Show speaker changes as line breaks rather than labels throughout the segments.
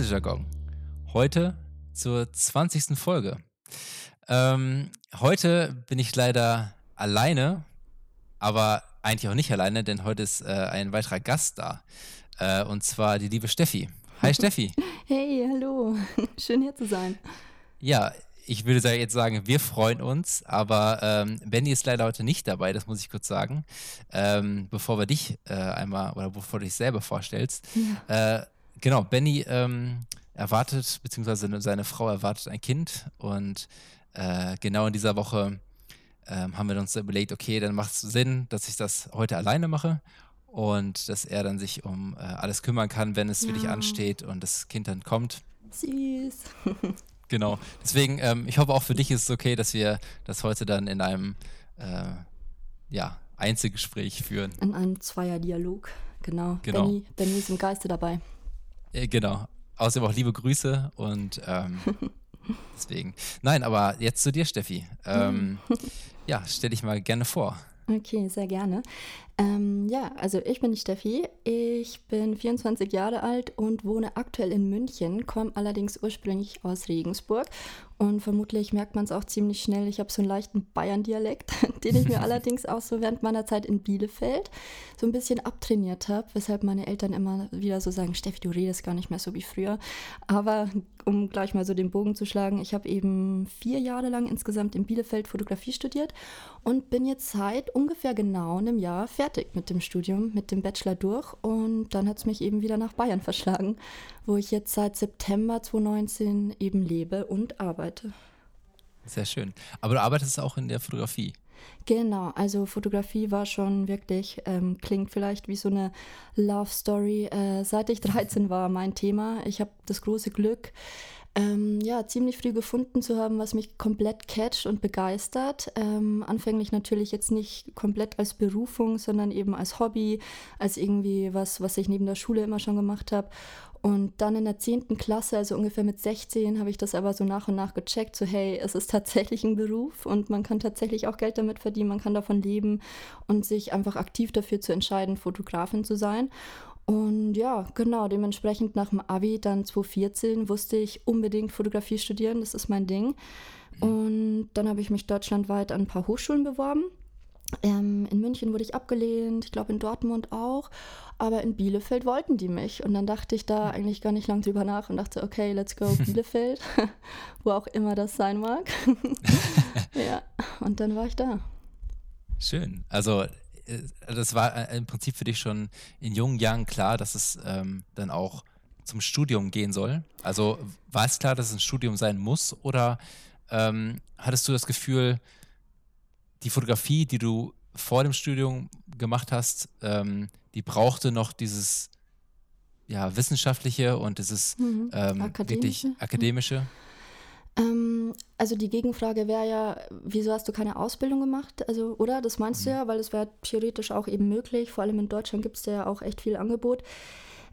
Wechseljargon. Heute zur 20. Folge. Ähm, heute bin ich leider alleine, aber eigentlich auch nicht alleine, denn heute ist äh, ein weiterer Gast da. Äh, und zwar die liebe Steffi. Hi Steffi.
Hey, hallo. Schön hier zu sein.
Ja, ich würde jetzt sagen, wir freuen uns, aber ähm, Benny ist leider heute nicht dabei, das muss ich kurz sagen. Ähm, bevor wir dich äh, einmal oder bevor du dich selber vorstellst. Ja. Äh, genau, Benny ähm, erwartet, beziehungsweise seine Frau erwartet ein Kind und äh, genau in dieser Woche ähm, haben wir uns überlegt, okay, dann macht es Sinn, dass ich das heute alleine mache und dass er dann sich um äh, alles kümmern kann, wenn es ja. wirklich ansteht und das Kind dann kommt.
Süß.
genau. Deswegen, ähm, ich hoffe auch für dich ist es okay, dass wir das heute dann in einem äh, ja, Einzelgespräch führen.
In einem Zweierdialog, genau. genau. Benny, Benny ist im Geiste dabei.
Äh, genau. Außerdem auch liebe Grüße und ähm, deswegen. Nein, aber jetzt zu dir, Steffi. Ähm, ja, stell dich mal gerne vor.
Okay, sehr gerne. Ähm, ja, also ich bin die Steffi. Ich bin 24 Jahre alt und wohne aktuell in München, komme allerdings ursprünglich aus Regensburg. Und vermutlich merkt man es auch ziemlich schnell. Ich habe so einen leichten Bayern-Dialekt, den ich mir allerdings auch so während meiner Zeit in Bielefeld so ein bisschen abtrainiert habe, weshalb meine Eltern immer wieder so sagen: Steffi, du redest gar nicht mehr so wie früher. Aber um gleich mal so den Bogen zu schlagen, ich habe eben vier Jahre lang insgesamt in Bielefeld Fotografie studiert und bin jetzt seit ungefähr genau einem Jahr fertig fertig mit dem Studium, mit dem Bachelor durch und dann hat es mich eben wieder nach Bayern verschlagen, wo ich jetzt seit September 2019 eben lebe und arbeite.
Sehr schön. Aber du arbeitest auch in der Fotografie.
Genau, also Fotografie war schon wirklich, ähm, klingt vielleicht wie so eine Love Story. Äh, seit ich 13 war mein Thema. Ich habe das große Glück, ähm, ja, ziemlich früh gefunden zu haben, was mich komplett catcht und begeistert. Ähm, anfänglich natürlich jetzt nicht komplett als Berufung, sondern eben als Hobby, als irgendwie was, was ich neben der Schule immer schon gemacht habe. Und dann in der 10. Klasse, also ungefähr mit 16, habe ich das aber so nach und nach gecheckt, so hey, es ist tatsächlich ein Beruf und man kann tatsächlich auch Geld damit verdienen, man kann davon leben und sich einfach aktiv dafür zu entscheiden, Fotografin zu sein. Und ja, genau, dementsprechend nach dem Abi, dann 2014, wusste ich unbedingt Fotografie studieren, das ist mein Ding. Mhm. Und dann habe ich mich deutschlandweit an ein paar Hochschulen beworben. Ähm, in München wurde ich abgelehnt, ich glaube in Dortmund auch, aber in Bielefeld wollten die mich. Und dann dachte ich da mhm. eigentlich gar nicht lang drüber nach und dachte, okay, let's go Bielefeld, wo auch immer das sein mag. ja, und dann war ich da.
Schön. Also das war äh, im Prinzip für dich schon in jungen Jahren klar, dass es ähm, dann auch zum Studium gehen soll? Also war es klar, dass es ein Studium sein muss oder ähm, hattest du das Gefühl, die Fotografie, die du vor dem Studium gemacht hast, ähm, die brauchte noch dieses ja, wissenschaftliche und dieses mhm. ähm, akademische. wirklich akademische?
Ähm, also die Gegenfrage wäre ja, wieso hast du keine Ausbildung gemacht? Also, oder? Das meinst mhm. du ja, weil es wäre theoretisch auch eben möglich. Vor allem in Deutschland gibt es ja auch echt viel Angebot.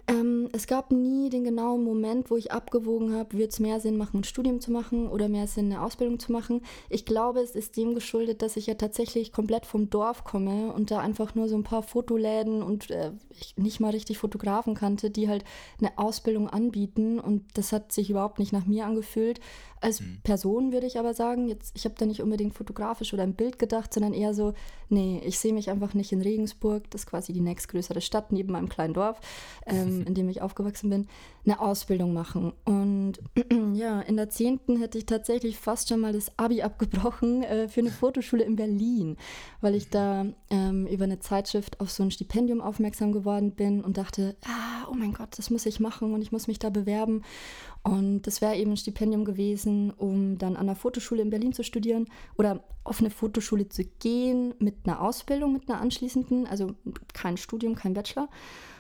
Ähm, es gab nie den genauen Moment, wo ich abgewogen habe, würde es mehr Sinn machen, ein Studium zu machen oder mehr Sinn, eine Ausbildung zu machen. Ich glaube, es ist dem geschuldet, dass ich ja tatsächlich komplett vom Dorf komme und da einfach nur so ein paar Fotoläden und äh, ich nicht mal richtig Fotografen kannte, die halt eine Ausbildung anbieten und das hat sich überhaupt nicht nach mir angefühlt. Als mhm. Person würde ich aber sagen, jetzt, ich habe da nicht unbedingt fotografisch oder im Bild gedacht, sondern eher so, nee, ich sehe mich einfach nicht in Regensburg, das ist quasi die nächstgrößere Stadt neben meinem kleinen Dorf, ähm, in dem ich aufgewachsen bin, eine Ausbildung machen. Und ja, in der 10. hätte ich tatsächlich fast schon mal das Abi abgebrochen äh, für eine Fotoschule in Berlin, weil ich da ähm, über eine Zeitschrift auf so ein Stipendium aufmerksam geworden bin und dachte, ah, oh mein Gott, das muss ich machen und ich muss mich da bewerben. Und das wäre eben ein Stipendium gewesen, um dann an der Fotoschule in Berlin zu studieren oder auf eine Fotoschule zu gehen mit einer Ausbildung, mit einer anschließenden, also kein Studium, kein Bachelor.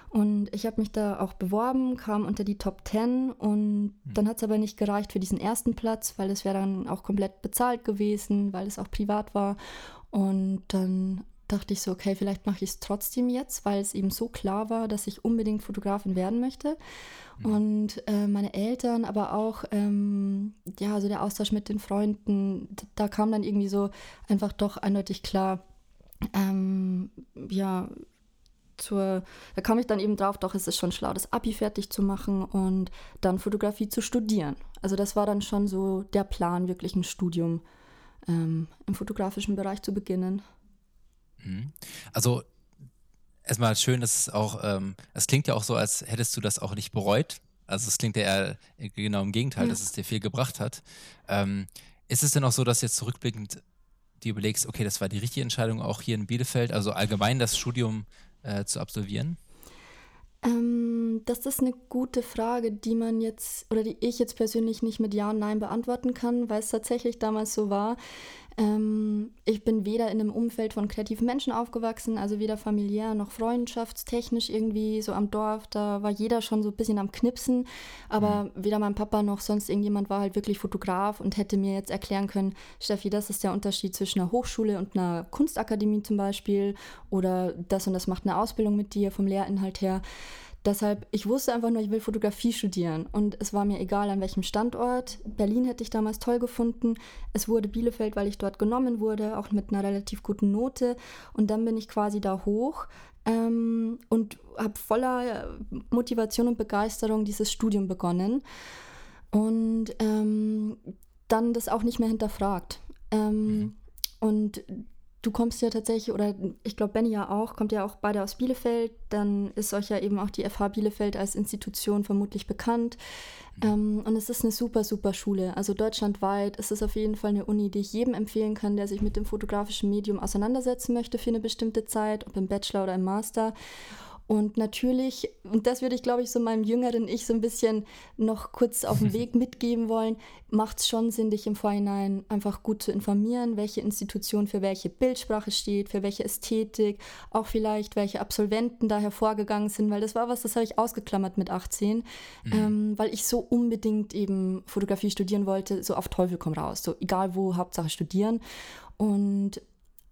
Und ich habe mich da auch beworben, kam unter die Top 10 und mhm. dann hat es aber nicht gereicht für diesen ersten Platz, weil es wäre dann auch komplett bezahlt gewesen, weil es auch privat war. Und dann dachte ich so, okay, vielleicht mache ich es trotzdem jetzt, weil es eben so klar war, dass ich unbedingt Fotografin werden möchte. Mhm. Und äh, meine Eltern, aber auch ähm, ja, also der Austausch mit den Freunden, da kam dann irgendwie so einfach doch eindeutig klar, ähm, ja, zur, da kam ich dann eben drauf, doch es ist schon schlau, das Abi fertig zu machen und dann Fotografie zu studieren. Also das war dann schon so der Plan, wirklich ein Studium ähm, im fotografischen Bereich zu beginnen.
Mhm. Also erstmal schön, dass es auch, ähm, es klingt ja auch so, als hättest du das auch nicht bereut. Also es klingt ja eher genau im Gegenteil, ja. dass es dir viel gebracht hat. Ähm, ist es denn auch so, dass jetzt zurückblickend dir überlegst, okay, das war die richtige Entscheidung auch hier in Bielefeld, also allgemein das Studium äh, zu absolvieren?
Ähm, das ist eine gute Frage, die man jetzt oder die ich jetzt persönlich nicht mit Ja und Nein beantworten kann, weil es tatsächlich damals so war. Ähm, ich bin weder in einem Umfeld von kreativen Menschen aufgewachsen, also weder familiär noch freundschaftstechnisch irgendwie so am Dorf. Da war jeder schon so ein bisschen am Knipsen, aber mhm. weder mein Papa noch sonst irgendjemand war halt wirklich Fotograf und hätte mir jetzt erklären können, Steffi, das ist der Unterschied zwischen einer Hochschule und einer Kunstakademie zum Beispiel oder das und das macht eine Ausbildung mit dir vom Lehrinhalt her. Deshalb, ich wusste einfach nur, ich will Fotografie studieren. Und es war mir egal, an welchem Standort. Berlin hätte ich damals toll gefunden. Es wurde Bielefeld, weil ich dort genommen wurde, auch mit einer relativ guten Note. Und dann bin ich quasi da hoch ähm, und habe voller Motivation und Begeisterung dieses Studium begonnen. Und ähm, dann das auch nicht mehr hinterfragt. Ähm, mhm. Und du kommst ja tatsächlich, oder ich glaube Benny ja auch, kommt ja auch beide aus Bielefeld, dann ist euch ja eben auch die FH Bielefeld als Institution vermutlich bekannt. Mhm. Ähm, und es ist eine super, super Schule. Also deutschlandweit ist es auf jeden Fall eine Uni, die ich jedem empfehlen kann, der sich mit dem fotografischen Medium auseinandersetzen möchte für eine bestimmte Zeit, ob im Bachelor oder im Master. Und natürlich, und das würde ich, glaube ich, so meinem jüngeren Ich so ein bisschen noch kurz auf den Weg mitgeben wollen, macht es schon Sinn, dich im Vorhinein einfach gut zu informieren, welche Institution für welche Bildsprache steht, für welche Ästhetik, auch vielleicht welche Absolventen da hervorgegangen sind, weil das war was, das habe ich ausgeklammert mit 18, mhm. ähm, weil ich so unbedingt eben Fotografie studieren wollte, so auf Teufel komm raus, so egal wo, Hauptsache studieren. Und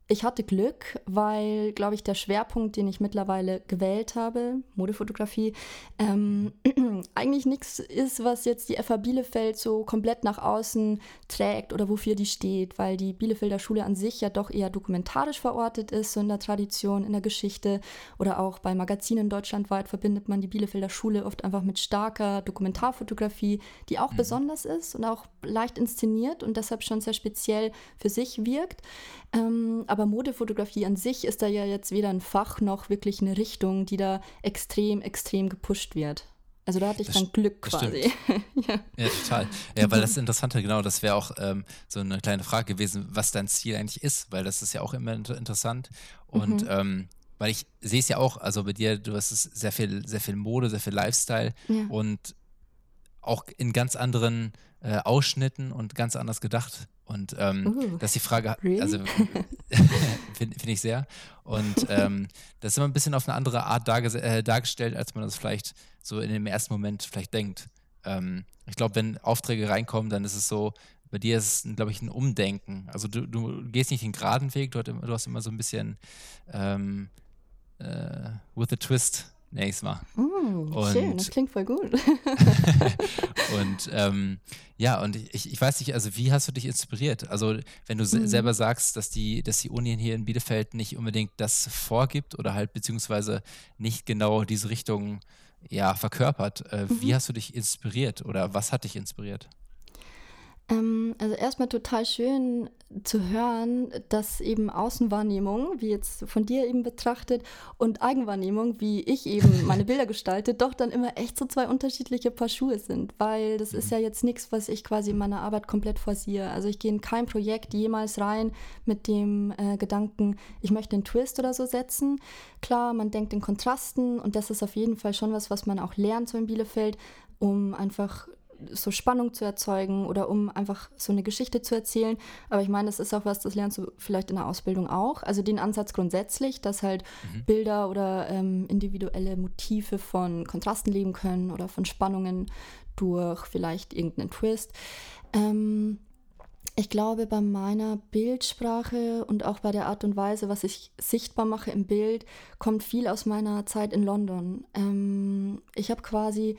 ich hatte Glück, weil, glaube ich, der Schwerpunkt, den ich mittlerweile gewählt habe, Modefotografie, ähm, eigentlich nichts ist, was jetzt die FH Bielefeld so komplett nach außen trägt oder wofür die steht, weil die Bielefelder Schule an sich ja doch eher dokumentarisch verortet ist, so in der Tradition, in der Geschichte oder auch bei Magazinen deutschlandweit verbindet man die Bielefelder Schule oft einfach mit starker Dokumentarfotografie, die auch mhm. besonders ist und auch leicht inszeniert und deshalb schon sehr speziell für sich wirkt. Ähm, aber Modefotografie an sich ist da ja jetzt weder ein Fach noch wirklich eine Richtung, die da extrem, extrem gepusht wird. Also da hatte ich das dann Glück quasi.
ja. ja. total. Ja, weil das Interessante, genau, das wäre auch ähm, so eine kleine Frage gewesen, was dein Ziel eigentlich ist, weil das ist ja auch immer interessant. Und mhm. ähm, weil ich sehe es ja auch, also bei dir, du hast sehr viel, sehr viel Mode, sehr viel Lifestyle ja. und auch in ganz anderen äh, Ausschnitten und ganz anders gedacht. Und ähm, uh, das ist die Frage, really? also finde find ich sehr. Und ähm, das ist immer ein bisschen auf eine andere Art darge äh, dargestellt, als man das vielleicht so in dem ersten Moment vielleicht denkt. Ähm, ich glaube, wenn Aufträge reinkommen, dann ist es so, bei dir ist es, glaube ich, ein Umdenken. Also du, du, gehst nicht den geraden Weg, du, du hast immer so ein bisschen ähm, äh, with a twist nächstes Mal.
Mm, und, schön, das klingt voll gut.
und ähm, ja, und ich, ich weiß nicht, also wie hast du dich inspiriert? Also wenn du mm. selber sagst, dass die, dass die Uni hier in Bielefeld nicht unbedingt das vorgibt oder halt beziehungsweise nicht genau diese Richtung ja, verkörpert, äh, mhm. wie hast du dich inspiriert oder was hat dich inspiriert?
Ähm, also erstmal total schön zu hören, dass eben Außenwahrnehmung, wie jetzt von dir eben betrachtet, und Eigenwahrnehmung, wie ich eben meine Bilder gestalte, doch dann immer echt so zwei unterschiedliche Paar Schuhe sind, weil das ist ja jetzt nichts, was ich quasi in meiner Arbeit komplett forciere. Also ich gehe in kein Projekt jemals rein mit dem äh, Gedanken, ich möchte einen Twist oder so setzen. Klar, man denkt in Kontrasten und das ist auf jeden Fall schon was, was man auch lernt so in Bielefeld, um einfach so Spannung zu erzeugen oder um einfach so eine Geschichte zu erzählen. Aber ich meine, das ist auch was, das lernst du vielleicht in der Ausbildung auch. Also den Ansatz grundsätzlich, dass halt mhm. Bilder oder ähm, individuelle Motive von Kontrasten leben können oder von Spannungen durch vielleicht irgendeinen Twist. Ähm, ich glaube, bei meiner Bildsprache und auch bei der Art und Weise, was ich sichtbar mache im Bild, kommt viel aus meiner Zeit in London. Ähm, ich habe quasi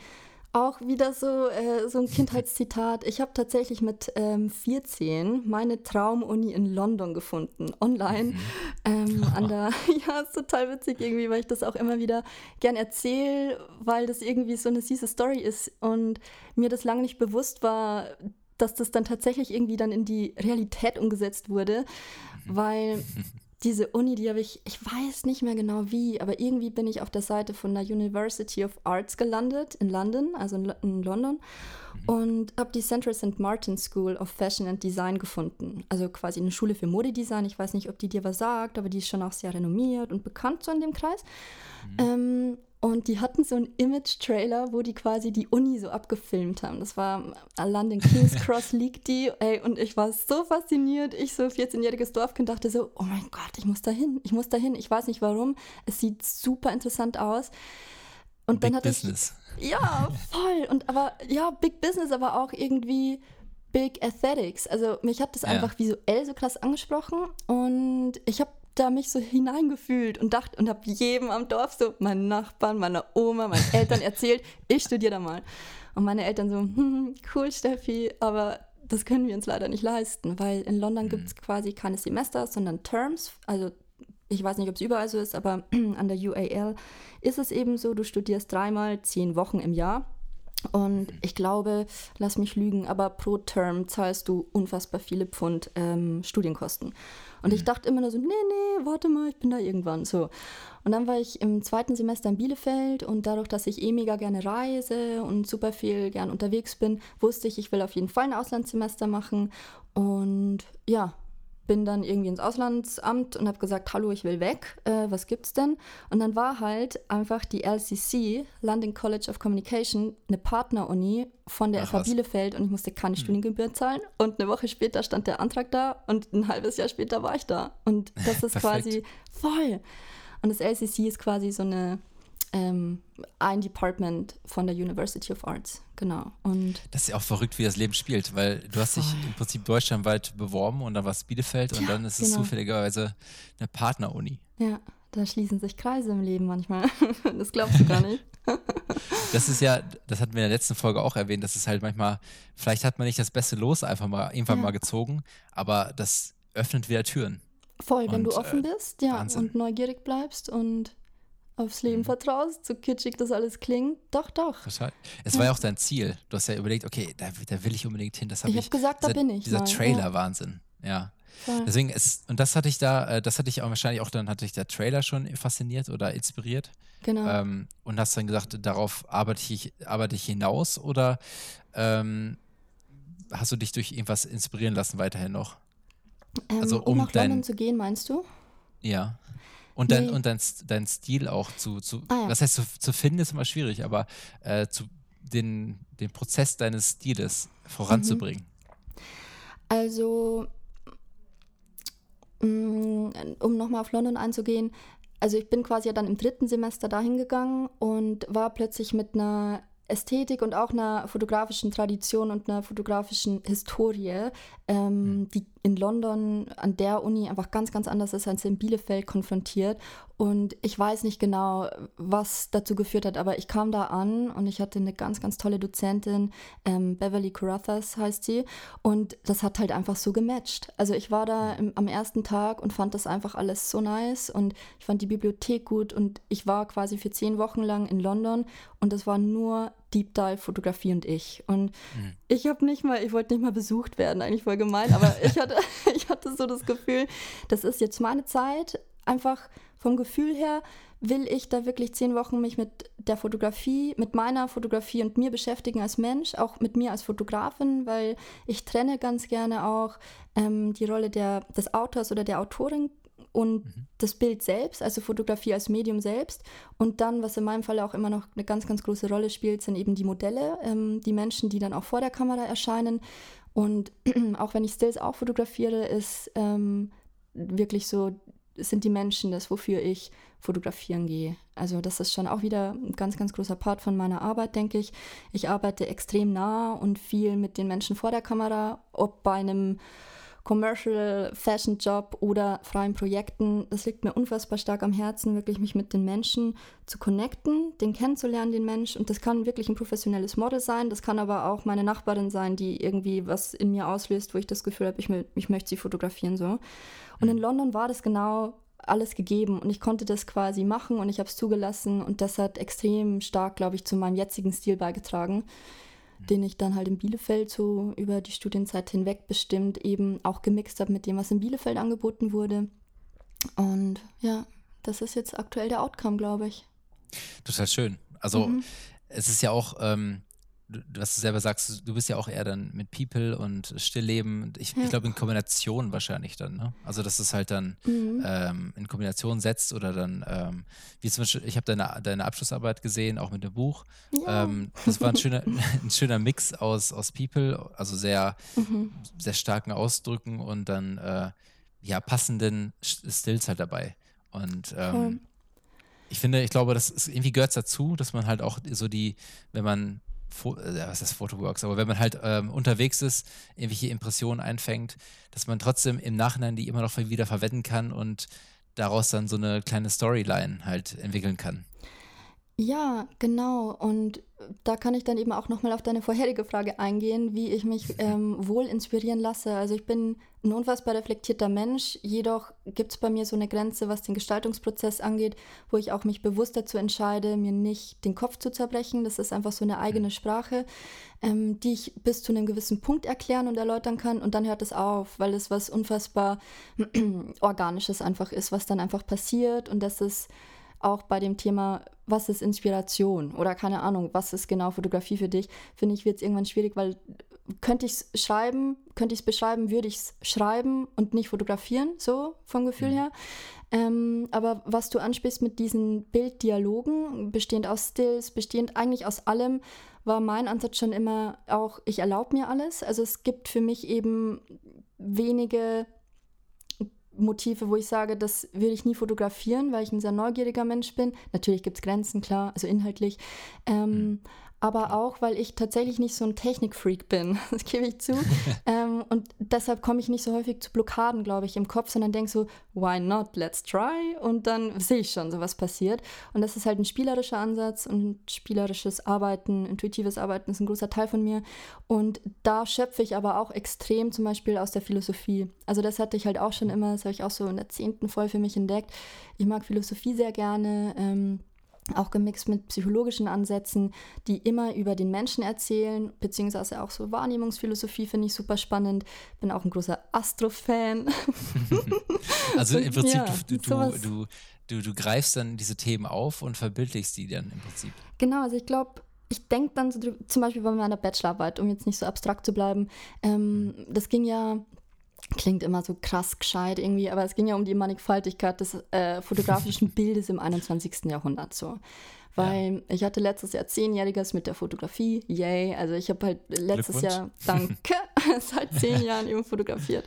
auch wieder so, äh, so ein Kindheitszitat. Ich habe tatsächlich mit ähm, 14 meine Traumuni in London gefunden, online. Mhm. Ähm, an der, ja, ist total witzig irgendwie, weil ich das auch immer wieder gern erzähle, weil das irgendwie so eine süße Story ist und mir das lange nicht bewusst war, dass das dann tatsächlich irgendwie dann in die Realität umgesetzt wurde, mhm. weil diese Uni, die habe ich, ich weiß nicht mehr genau wie, aber irgendwie bin ich auf der Seite von der University of Arts gelandet in London, also in, in London, mhm. und habe die Central St. Martin School of Fashion and Design gefunden. Also quasi eine Schule für Modedesign. Ich weiß nicht, ob die dir was sagt, aber die ist schon auch sehr renommiert und bekannt so in dem Kreis. Mhm. Ähm, und die hatten so einen Image-Trailer, wo die quasi die Uni so abgefilmt haben. Das war London King's Cross liegt die. Ey, und ich war so fasziniert. Ich, so 14-jähriges Dorfkind, dachte so, oh mein Gott, ich muss da hin. Ich muss da hin. Ich weiß nicht warum. Es sieht super interessant aus. Und Big dann hatte Business. ich. Ja, voll. Und aber, ja, Big Business, aber auch irgendwie Big Aesthetics. Also mich hat das ja. einfach visuell so krass angesprochen. Und ich habe da mich so hineingefühlt und dachte und habe jedem am Dorf so, meinen Nachbarn, meiner Oma, meinen Eltern erzählt, ich studiere da mal. Und meine Eltern so, hm, cool, Steffi, aber das können wir uns leider nicht leisten, weil in London mhm. gibt es quasi keine Semester, sondern Terms. Also ich weiß nicht, ob es überall so ist, aber an der UAL ist es eben so, du studierst dreimal zehn Wochen im Jahr. Und ich glaube, lass mich lügen, aber pro Term zahlst du unfassbar viele Pfund ähm, Studienkosten. Und ich mhm. dachte immer nur so, nee, nee, warte mal, ich bin da irgendwann so. Und dann war ich im zweiten Semester in Bielefeld und dadurch, dass ich eh mega gerne reise und super viel gern unterwegs bin, wusste ich, ich will auf jeden Fall ein Auslandssemester machen. Und ja, bin dann irgendwie ins Auslandsamt und habe gesagt, hallo, ich will weg, äh, was gibt's denn? Und dann war halt einfach die LCC, London College of Communication, eine Partneruni von der Ach, FH Bielefeld und ich musste keine hm. Studiengebühr zahlen. Und eine Woche später stand der Antrag da und ein halbes Jahr später war ich da. Und das ist quasi voll. Und das LCC ist quasi so eine ähm, ein Department von der University of Arts, genau. Und
das ist ja auch verrückt, wie das Leben spielt, weil du hast dich im Prinzip deutschlandweit beworben und dann war es Bielefeld ja, und dann ist es genau. zufälligerweise eine Partneruni.
Ja, da schließen sich Kreise im Leben manchmal. das glaubst du gar nicht.
das ist ja, das hatten wir in der letzten Folge auch erwähnt, das ist halt manchmal, vielleicht hat man nicht das beste Los einfach mal irgendwann ja. mal gezogen, aber das öffnet wieder Türen.
Voll, wenn und, du offen äh, bist, ja, Wahnsinn. und neugierig bleibst und aufs Leben mhm. vertraust, so kitschig das alles klingt. Doch, doch.
Total. Es war ja auch dein Ziel. Du hast ja überlegt, okay, da, da will ich unbedingt hin. Das hab
ich habe gesagt, dieser, da bin ich.
Dieser Trailer-Wahnsinn. Ja. ja. Deswegen ist, und das hatte ich da, äh, das hatte ich auch wahrscheinlich auch, dann hatte ich der Trailer schon fasziniert oder inspiriert.
Genau.
Ähm, und hast dann gesagt, darauf arbeite ich, arbeite ich hinaus oder ähm, hast du dich durch irgendwas inspirieren lassen weiterhin noch?
Ähm, also um, um nach dein, London zu gehen, meinst du?
Ja. Und, dein, nee. und dein, dein Stil auch zu, zu ah, ja. was heißt zu, zu finden, ist immer schwierig, aber äh, zu den, den Prozess deines Stiles voranzubringen. Mhm.
Also, mm, um nochmal auf London einzugehen, also ich bin quasi ja dann im dritten Semester dahin gegangen und war plötzlich mit einer Ästhetik und auch einer fotografischen Tradition und einer fotografischen Historie, ähm, mhm. die in London an der Uni einfach ganz, ganz anders ist als in Bielefeld konfrontiert. Und ich weiß nicht genau, was dazu geführt hat, aber ich kam da an und ich hatte eine ganz, ganz tolle Dozentin, ähm, Beverly Carruthers heißt sie, und das hat halt einfach so gematcht. Also ich war da im, am ersten Tag und fand das einfach alles so nice und ich fand die Bibliothek gut und ich war quasi für zehn Wochen lang in London und das war nur Deep Dive Fotografie und ich. Und mhm. ich habe nicht mal, ich wollte nicht mal besucht werden, eigentlich voll gemein, aber ich hatte, ich hatte so das Gefühl, das ist jetzt meine Zeit, einfach vom Gefühl her will ich da wirklich zehn Wochen mich mit der Fotografie, mit meiner Fotografie und mir beschäftigen als Mensch, auch mit mir als Fotografin, weil ich trenne ganz gerne auch ähm, die Rolle der, des Autors oder der Autorin und mhm. das Bild selbst, also Fotografie als Medium selbst. Und dann, was in meinem Fall auch immer noch eine ganz, ganz große Rolle spielt, sind eben die Modelle, ähm, die Menschen, die dann auch vor der Kamera erscheinen. Und auch wenn ich Stills auch fotografiere, ist ähm, wirklich so sind die Menschen das, wofür ich fotografieren gehe. Also das ist schon auch wieder ein ganz, ganz großer Part von meiner Arbeit, denke ich. Ich arbeite extrem nah und viel mit den Menschen vor der Kamera, ob bei einem Commercial Fashion Job oder freien Projekten. Das liegt mir unfassbar stark am Herzen, wirklich mich mit den Menschen zu connecten, den kennenzulernen, den Mensch. Und das kann wirklich ein professionelles Model sein, das kann aber auch meine Nachbarin sein, die irgendwie was in mir auslöst, wo ich das Gefühl habe, ich, ich möchte sie fotografieren so. Und in mhm. London war das genau alles gegeben und ich konnte das quasi machen und ich habe es zugelassen und das hat extrem stark, glaube ich, zu meinem jetzigen Stil beigetragen. Den ich dann halt in Bielefeld so über die Studienzeit hinweg bestimmt eben auch gemixt habe mit dem, was in Bielefeld angeboten wurde. Und ja, das ist jetzt aktuell der Outcome, glaube ich.
Total schön. Also mhm. es ist ja auch, ähm, was du selber sagst, du bist ja auch eher dann mit People und Stillleben. Ich, ja. ich glaube in Kombination wahrscheinlich dann, ne? Also dass es halt dann mhm. ähm, in Kombination setzt oder dann, ähm, wie zum Beispiel, ich habe deine, deine Abschlussarbeit gesehen, auch mit dem Buch. Ja. Ähm, das war ein schöner, ein schöner Mix aus, aus People, also sehr, mhm. sehr starken Ausdrücken und dann äh, ja passenden Stills halt dabei. Und ähm, ich finde, ich glaube, das ist, irgendwie gehört dazu, dass man halt auch so die, wenn man was ist Photoworks, aber wenn man halt ähm, unterwegs ist, irgendwelche Impressionen einfängt, dass man trotzdem im Nachhinein die immer noch wieder verwenden kann und daraus dann so eine kleine Storyline halt entwickeln kann.
Ja, genau. Und da kann ich dann eben auch nochmal auf deine vorherige Frage eingehen, wie ich mich ähm, wohl inspirieren lasse. Also ich bin ein unfassbar reflektierter Mensch, jedoch gibt es bei mir so eine Grenze, was den Gestaltungsprozess angeht, wo ich auch mich bewusst dazu entscheide, mir nicht den Kopf zu zerbrechen. Das ist einfach so eine eigene Sprache, ähm, die ich bis zu einem gewissen Punkt erklären und erläutern kann. Und dann hört es auf, weil es was unfassbar Organisches einfach ist, was dann einfach passiert. Und das ist auch bei dem Thema, was ist Inspiration? Oder keine Ahnung, was ist genau Fotografie für dich, finde ich, wird es irgendwann schwierig, weil könnte ich es schreiben, könnte ich es beschreiben, würde ich es schreiben und nicht fotografieren, so vom Gefühl mhm. her. Ähm, aber was du ansprichst mit diesen Bilddialogen, bestehend aus Stills, bestehend eigentlich aus allem, war mein Ansatz schon immer auch, ich erlaube mir alles. Also es gibt für mich eben wenige Motive, wo ich sage, das würde ich nie fotografieren, weil ich ein sehr neugieriger Mensch bin. Natürlich gibt es Grenzen, klar, also inhaltlich. Ähm, mhm aber auch, weil ich tatsächlich nicht so ein Technikfreak bin, das gebe ich zu. ähm, und deshalb komme ich nicht so häufig zu Blockaden, glaube ich, im Kopf, sondern denke so, why not, let's try. Und dann sehe ich schon, so was passiert. Und das ist halt ein spielerischer Ansatz und spielerisches Arbeiten, intuitives Arbeiten ist ein großer Teil von mir. Und da schöpfe ich aber auch extrem zum Beispiel aus der Philosophie. Also das hatte ich halt auch schon immer, das habe ich auch so in der zehnten voll für mich entdeckt. Ich mag Philosophie sehr gerne. Ähm, auch gemixt mit psychologischen Ansätzen, die immer über den Menschen erzählen, beziehungsweise auch so Wahrnehmungsphilosophie finde ich super spannend. Bin auch ein großer Astro-Fan.
also im Prinzip, ja, du, du, du, du, du greifst dann diese Themen auf und verbildlichst die dann im Prinzip.
Genau, also ich glaube, ich denke dann so, zum Beispiel bei meiner Bachelorarbeit, um jetzt nicht so abstrakt zu bleiben, ähm, das ging ja klingt immer so krass gescheit irgendwie, aber es ging ja um die Mannigfaltigkeit des äh, fotografischen Bildes im 21. Jahrhundert so. Weil ja. ich hatte letztes Jahr zehnjähriges mit der Fotografie, yay. Also ich habe halt letztes Jahr, danke, seit zehn Jahren eben fotografiert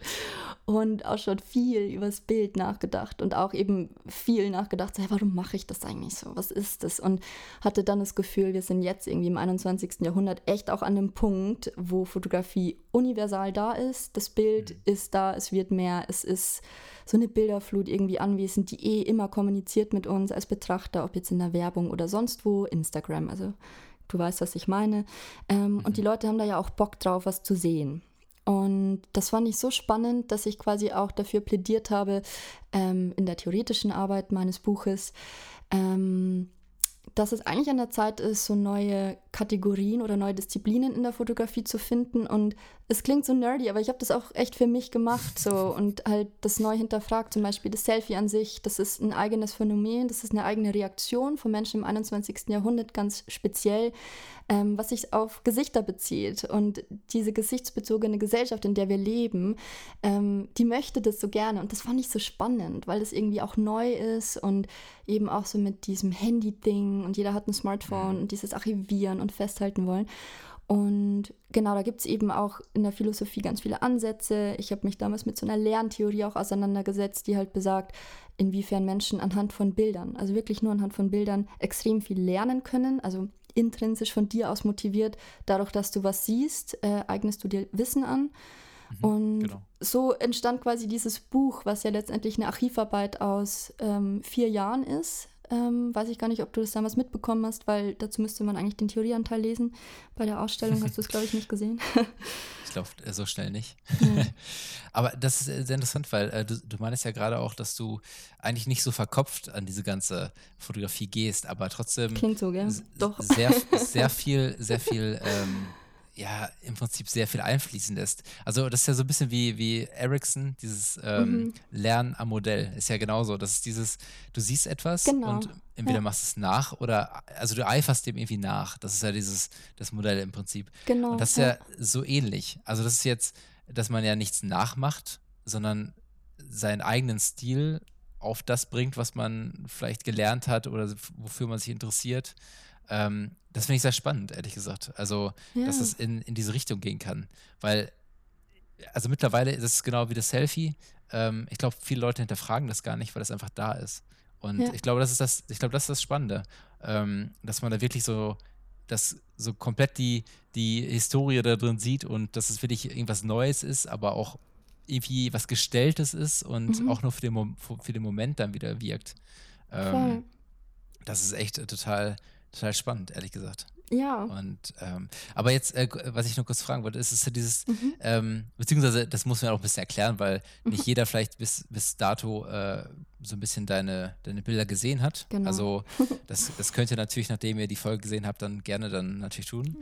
und auch schon viel über das Bild nachgedacht und auch eben viel nachgedacht, so, hey, warum mache ich das eigentlich so? Was ist das? Und hatte dann das Gefühl, wir sind jetzt irgendwie im 21. Jahrhundert echt auch an dem Punkt, wo Fotografie universal da ist. Das Bild mhm. ist da, es wird mehr, es ist so eine Bilderflut irgendwie anwesend, die eh immer kommuniziert mit uns als Betrachter, ob jetzt in der Werbung oder sonst wo, Instagram, also du weißt, was ich meine. Ähm, mhm. Und die Leute haben da ja auch Bock drauf, was zu sehen. Und das fand ich so spannend, dass ich quasi auch dafür plädiert habe, ähm, in der theoretischen Arbeit meines Buches, ähm, dass es eigentlich an der Zeit ist, so neue Kategorien oder neue Disziplinen in der Fotografie zu finden. Und es klingt so nerdy, aber ich habe das auch echt für mich gemacht so und halt das neu hinterfragt. Zum Beispiel das Selfie an sich, das ist ein eigenes Phänomen, das ist eine eigene Reaktion von Menschen im 21. Jahrhundert ganz speziell, ähm, was sich auf Gesichter bezieht. Und diese gesichtsbezogene Gesellschaft, in der wir leben, ähm, die möchte das so gerne. Und das fand ich so spannend, weil das irgendwie auch neu ist und eben auch so mit diesem Handy-Ding und jeder hat ein Smartphone mhm. und dieses Archivieren und festhalten wollen. Und genau, da gibt es eben auch in der Philosophie ganz viele Ansätze. Ich habe mich damals mit so einer Lerntheorie auch auseinandergesetzt, die halt besagt, inwiefern Menschen anhand von Bildern, also wirklich nur anhand von Bildern, extrem viel lernen können. Also intrinsisch von dir aus motiviert, dadurch, dass du was siehst, äh, eignest du dir Wissen an. Mhm, und genau. so entstand quasi dieses Buch, was ja letztendlich eine Archivarbeit aus ähm, vier Jahren ist. Ähm, weiß ich gar nicht, ob du das damals mitbekommen hast, weil dazu müsste man eigentlich den Theorieanteil lesen. Bei der Ausstellung hast du es, glaube ich, nicht gesehen.
ich glaube, äh, so schnell nicht. Aber das ist äh, sehr interessant, weil äh, du, du meinst ja gerade auch, dass du eigentlich nicht so verkopft an diese ganze Fotografie gehst, aber trotzdem.
Klingt so, gell? Doch.
Sehr, sehr viel, sehr viel. Ähm, ja im Prinzip sehr viel einfließen lässt. Also das ist ja so ein bisschen wie, wie Ericsson, dieses ähm, mhm. Lernen am Modell. Ist ja genauso. Das ist dieses, du siehst etwas genau. und entweder ja. machst es nach oder, also du eiferst dem irgendwie nach. Das ist ja dieses, das Modell im Prinzip. Genau. Und das ist ja, ja so ähnlich. Also das ist jetzt, dass man ja nichts nachmacht, sondern seinen eigenen Stil auf das bringt, was man vielleicht gelernt hat oder wofür man sich interessiert. Ähm, das finde ich sehr spannend, ehrlich gesagt. Also, ja. dass das in, in diese Richtung gehen kann. Weil, also mittlerweile ist es genau wie das Selfie. Ähm, ich glaube, viele Leute hinterfragen das gar nicht, weil das einfach da ist. Und ja. ich glaube, das ist das, ich glaube, das ist das Spannende. Ähm, dass man da wirklich so, dass so komplett die, die Historie da drin sieht und dass es wirklich irgendwas Neues ist, aber auch irgendwie was Gestelltes ist und mhm. auch nur für den, für den Moment dann wieder wirkt. Ähm, das ist echt total, total spannend, ehrlich gesagt.
Ja.
Und ähm, aber jetzt, äh, was ich nur kurz fragen wollte, ist es ja dieses, mhm. ähm, beziehungsweise das muss man auch ein bisschen erklären, weil mhm. nicht jeder vielleicht bis, bis dato äh, so ein bisschen deine, deine Bilder gesehen hat. Genau. Also das, das könnt ihr natürlich, nachdem ihr die Folge gesehen habt, dann gerne dann natürlich tun.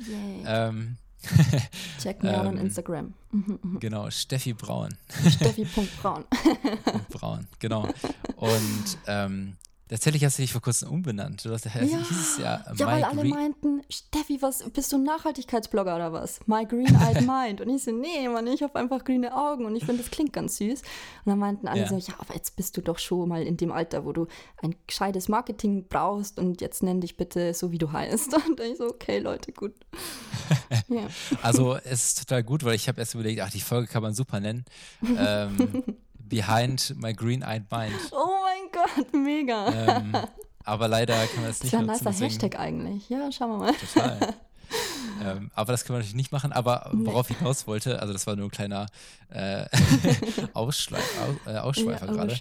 Ähm,
Check on ähm, Instagram.
Mhm, mhm. genau, Steffi Braun.
Steffi.braun.
Braun, genau. Und ähm, Tatsächlich hast du dich vor kurzem umbenannt. Du hast, ja,
hieß ja, ja weil alle meinten, Steffi, was, bist du ein Nachhaltigkeitsblogger oder was? My Green-Eyed Mind. Und ich so, nee, Mann, ich habe einfach grüne Augen und ich finde, das klingt ganz süß. Und dann meinten alle ja. so, ja, aber jetzt bist du doch schon mal in dem Alter, wo du ein gescheites Marketing brauchst und jetzt nenn dich bitte so, wie du heißt. Und ich so, okay, Leute, gut.
ja. Also es ist total gut, weil ich habe erst überlegt, ach, die Folge kann man super nennen. ähm, Behind My Green-Eyed Mind.
Oh Gott, mega. Ähm,
aber leider kann man das nicht
Das ist ja ein nicer Hashtag eigentlich. Ja, schauen wir mal.
Total. ähm, aber das können wir natürlich nicht machen. Aber worauf ich hinaus wollte, also das war nur ein kleiner äh, Ausschleif, Aus, äh, Ausschweifer ja, gerade.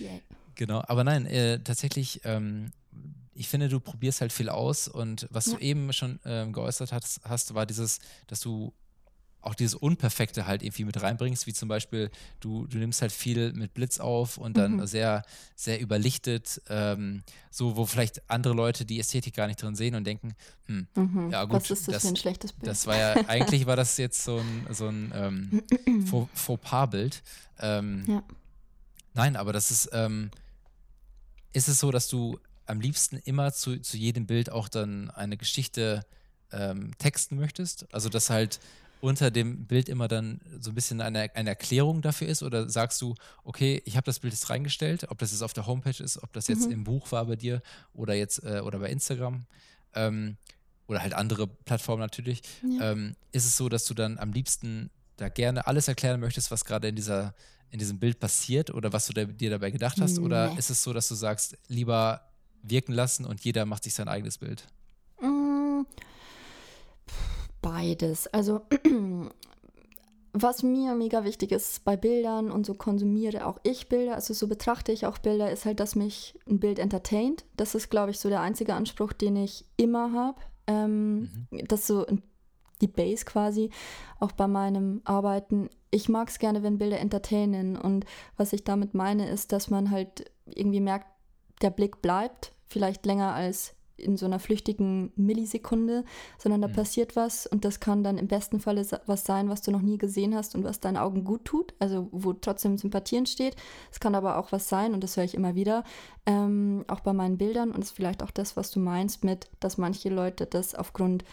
Yeah. Genau, aber nein, äh, tatsächlich, ähm, ich finde, du probierst halt viel aus und was ja. du eben schon ähm, geäußert hast, hast, war dieses, dass du auch dieses Unperfekte halt irgendwie mit reinbringst, wie zum Beispiel, du, du nimmst halt viel mit Blitz auf und dann mhm. sehr, sehr überlichtet, ähm, so wo vielleicht andere Leute die Ästhetik gar nicht drin sehen und denken, hm, mhm. ja gut,
Was ist das, das, für ein schlechtes Bild?
Das war ja, eigentlich war das jetzt so ein, so ein ähm, Fauxpas-Bild. Ähm, ja. Nein, aber das ist, ähm, ist es so, dass du am liebsten immer zu, zu jedem Bild auch dann eine Geschichte ähm, texten möchtest? Also, dass halt unter dem Bild immer dann so ein bisschen eine, eine Erklärung dafür ist? Oder sagst du, okay, ich habe das Bild jetzt reingestellt, ob das jetzt auf der Homepage ist, ob das jetzt mhm. im Buch war bei dir oder jetzt äh, oder bei Instagram ähm, oder halt andere Plattformen natürlich, ja. ähm, ist es so, dass du dann am liebsten da gerne alles erklären möchtest, was gerade in dieser in diesem Bild passiert oder was du da, dir dabei gedacht hast? Nee. Oder ist es so, dass du sagst, lieber wirken lassen und jeder macht sich sein eigenes Bild?
Beides. Also was mir mega wichtig ist bei Bildern und so konsumiere auch ich Bilder, also so betrachte ich auch Bilder, ist halt, dass mich ein Bild entertaint. Das ist, glaube ich, so der einzige Anspruch, den ich immer habe. Ähm, mhm. Das ist so die Base quasi, auch bei meinem Arbeiten. Ich mag es gerne, wenn Bilder entertainen. Und was ich damit meine, ist, dass man halt irgendwie merkt, der Blick bleibt, vielleicht länger als in so einer flüchtigen Millisekunde, sondern da mhm. passiert was und das kann dann im besten Falle was sein, was du noch nie gesehen hast und was deinen Augen gut tut, also wo trotzdem Sympathie entsteht. Es kann aber auch was sein und das höre ich immer wieder, ähm, auch bei meinen Bildern und es ist vielleicht auch das, was du meinst mit, dass manche Leute das aufgrund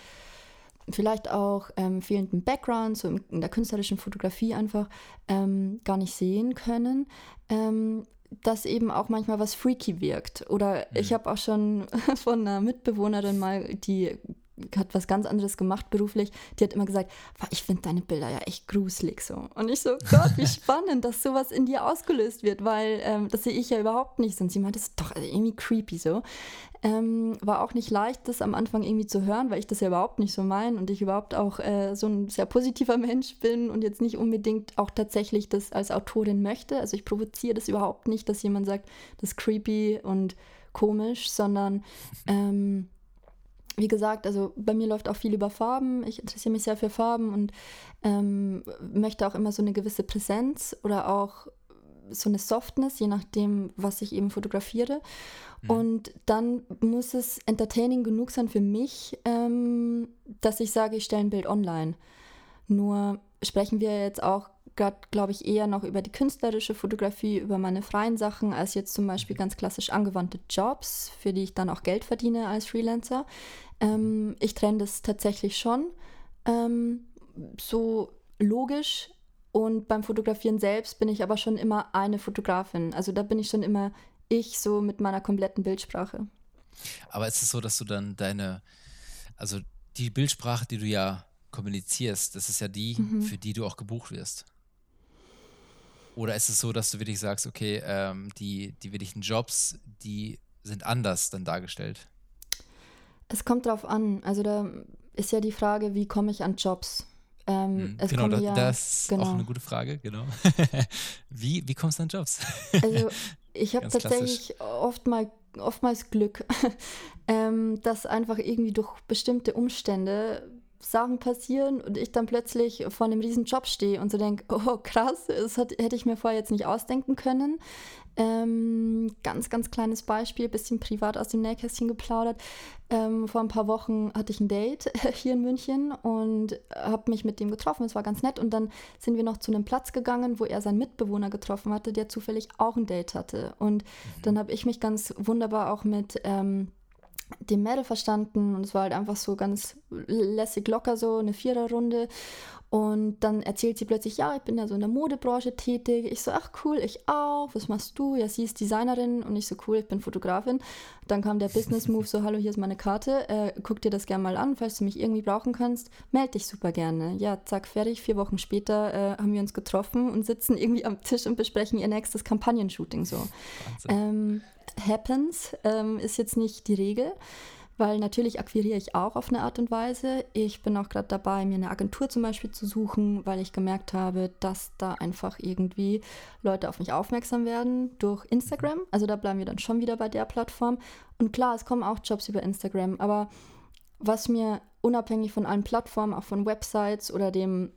vielleicht auch ähm, fehlenden Background, so in der künstlerischen Fotografie einfach ähm, gar nicht sehen können. Ähm, dass eben auch manchmal was freaky wirkt. Oder mhm. ich habe auch schon von einer Mitbewohnerin mal, die hat was ganz anderes gemacht beruflich. Die hat immer gesagt, ich finde deine Bilder ja echt gruselig so. Und ich so, Gott, wie spannend, dass sowas in dir ausgelöst wird, weil ähm, das sehe ich ja überhaupt nicht. Und sie meinte, das ist doch irgendwie creepy so. Ähm, war auch nicht leicht, das am Anfang irgendwie zu hören, weil ich das ja überhaupt nicht so meine und ich überhaupt auch äh, so ein sehr positiver Mensch bin und jetzt nicht unbedingt auch tatsächlich das als Autorin möchte. Also ich provoziere das überhaupt nicht, dass jemand sagt, das ist creepy und komisch, sondern ähm, wie gesagt, also bei mir läuft auch viel über Farben. Ich interessiere mich sehr für Farben und ähm, möchte auch immer so eine gewisse Präsenz oder auch so eine Softness, je nachdem, was ich eben fotografiere. Mhm. Und dann muss es entertaining genug sein für mich, ähm, dass ich sage, ich stelle ein Bild online. Nur sprechen wir jetzt auch gerade, glaube ich, eher noch über die künstlerische Fotografie, über meine freien Sachen, als jetzt zum Beispiel ganz klassisch angewandte Jobs, für die ich dann auch Geld verdiene als Freelancer. Ähm, ich trenne das tatsächlich schon ähm, so logisch. Und beim Fotografieren selbst bin ich aber schon immer eine Fotografin. Also da bin ich schon immer ich so mit meiner kompletten Bildsprache.
Aber ist es so, dass du dann deine, also die Bildsprache, die du ja kommunizierst, das ist ja die, mhm. für die du auch gebucht wirst? Oder ist es so, dass du wirklich sagst, okay, ähm, die, die wirklichen Jobs, die sind anders dann dargestellt?
Es kommt drauf an. Also da ist ja die Frage, wie komme ich an Jobs?
Ähm, hm, genau, da, ja, das ist genau. auch eine gute Frage, genau. wie, wie kommst du an Jobs?
also ich habe tatsächlich oft mal, oftmals Glück, ähm, dass einfach irgendwie durch bestimmte Umstände Sachen passieren und ich dann plötzlich vor einem riesen Job stehe und so denke, oh krass, das hat, hätte ich mir vorher jetzt nicht ausdenken können. Ähm, ganz, ganz kleines Beispiel, bisschen privat aus dem Nähkästchen geplaudert. Ähm, vor ein paar Wochen hatte ich ein Date hier in München und habe mich mit dem getroffen. Es war ganz nett. Und dann sind wir noch zu einem Platz gegangen, wo er seinen Mitbewohner getroffen hatte, der zufällig auch ein Date hatte. Und mhm. dann habe ich mich ganz wunderbar auch mit ähm, dem Mädel verstanden und es war halt einfach so ganz lässig locker so eine Viererrunde und dann erzählt sie plötzlich, ja, ich bin ja so in der Modebranche tätig. Ich so, ach cool, ich auch. Was machst du? Ja, sie ist Designerin und ich so, cool, ich bin Fotografin. Dann kam der Business Move so, hallo, hier ist meine Karte. Äh, guck dir das gerne mal an, falls du mich irgendwie brauchen kannst. Meld dich super gerne. Ja, zack, fertig. Vier Wochen später äh, haben wir uns getroffen und sitzen irgendwie am Tisch und besprechen ihr nächstes Kampagnenshooting so. Ähm, happens ähm, ist jetzt nicht die Regel weil natürlich akquiriere ich auch auf eine Art und Weise. Ich bin auch gerade dabei, mir eine Agentur zum Beispiel zu suchen, weil ich gemerkt habe, dass da einfach irgendwie Leute auf mich aufmerksam werden durch Instagram. Also da bleiben wir dann schon wieder bei der Plattform. Und klar, es kommen auch Jobs über Instagram, aber was mir unabhängig von allen Plattformen, auch von Websites oder dem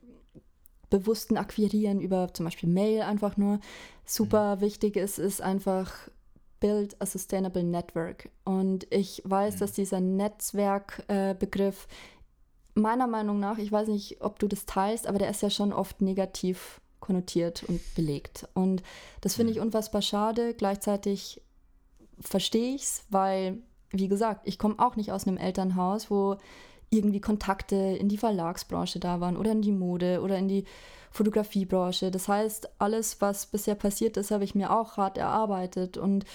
bewussten Akquirieren über zum Beispiel Mail einfach nur super mhm. wichtig ist, ist einfach Build a Sustainable Network. Und ich weiß, mhm. dass dieser Netzwerkbegriff äh, meiner Meinung nach, ich weiß nicht, ob du das teilst, aber der ist ja schon oft negativ konnotiert und belegt. Und das finde ich mhm. unfassbar schade. Gleichzeitig verstehe ich es, weil, wie gesagt, ich komme auch nicht aus einem Elternhaus, wo irgendwie Kontakte in die Verlagsbranche da waren oder in die Mode oder in die Fotografiebranche. Das heißt, alles, was bisher passiert ist, habe ich mir auch hart erarbeitet. Und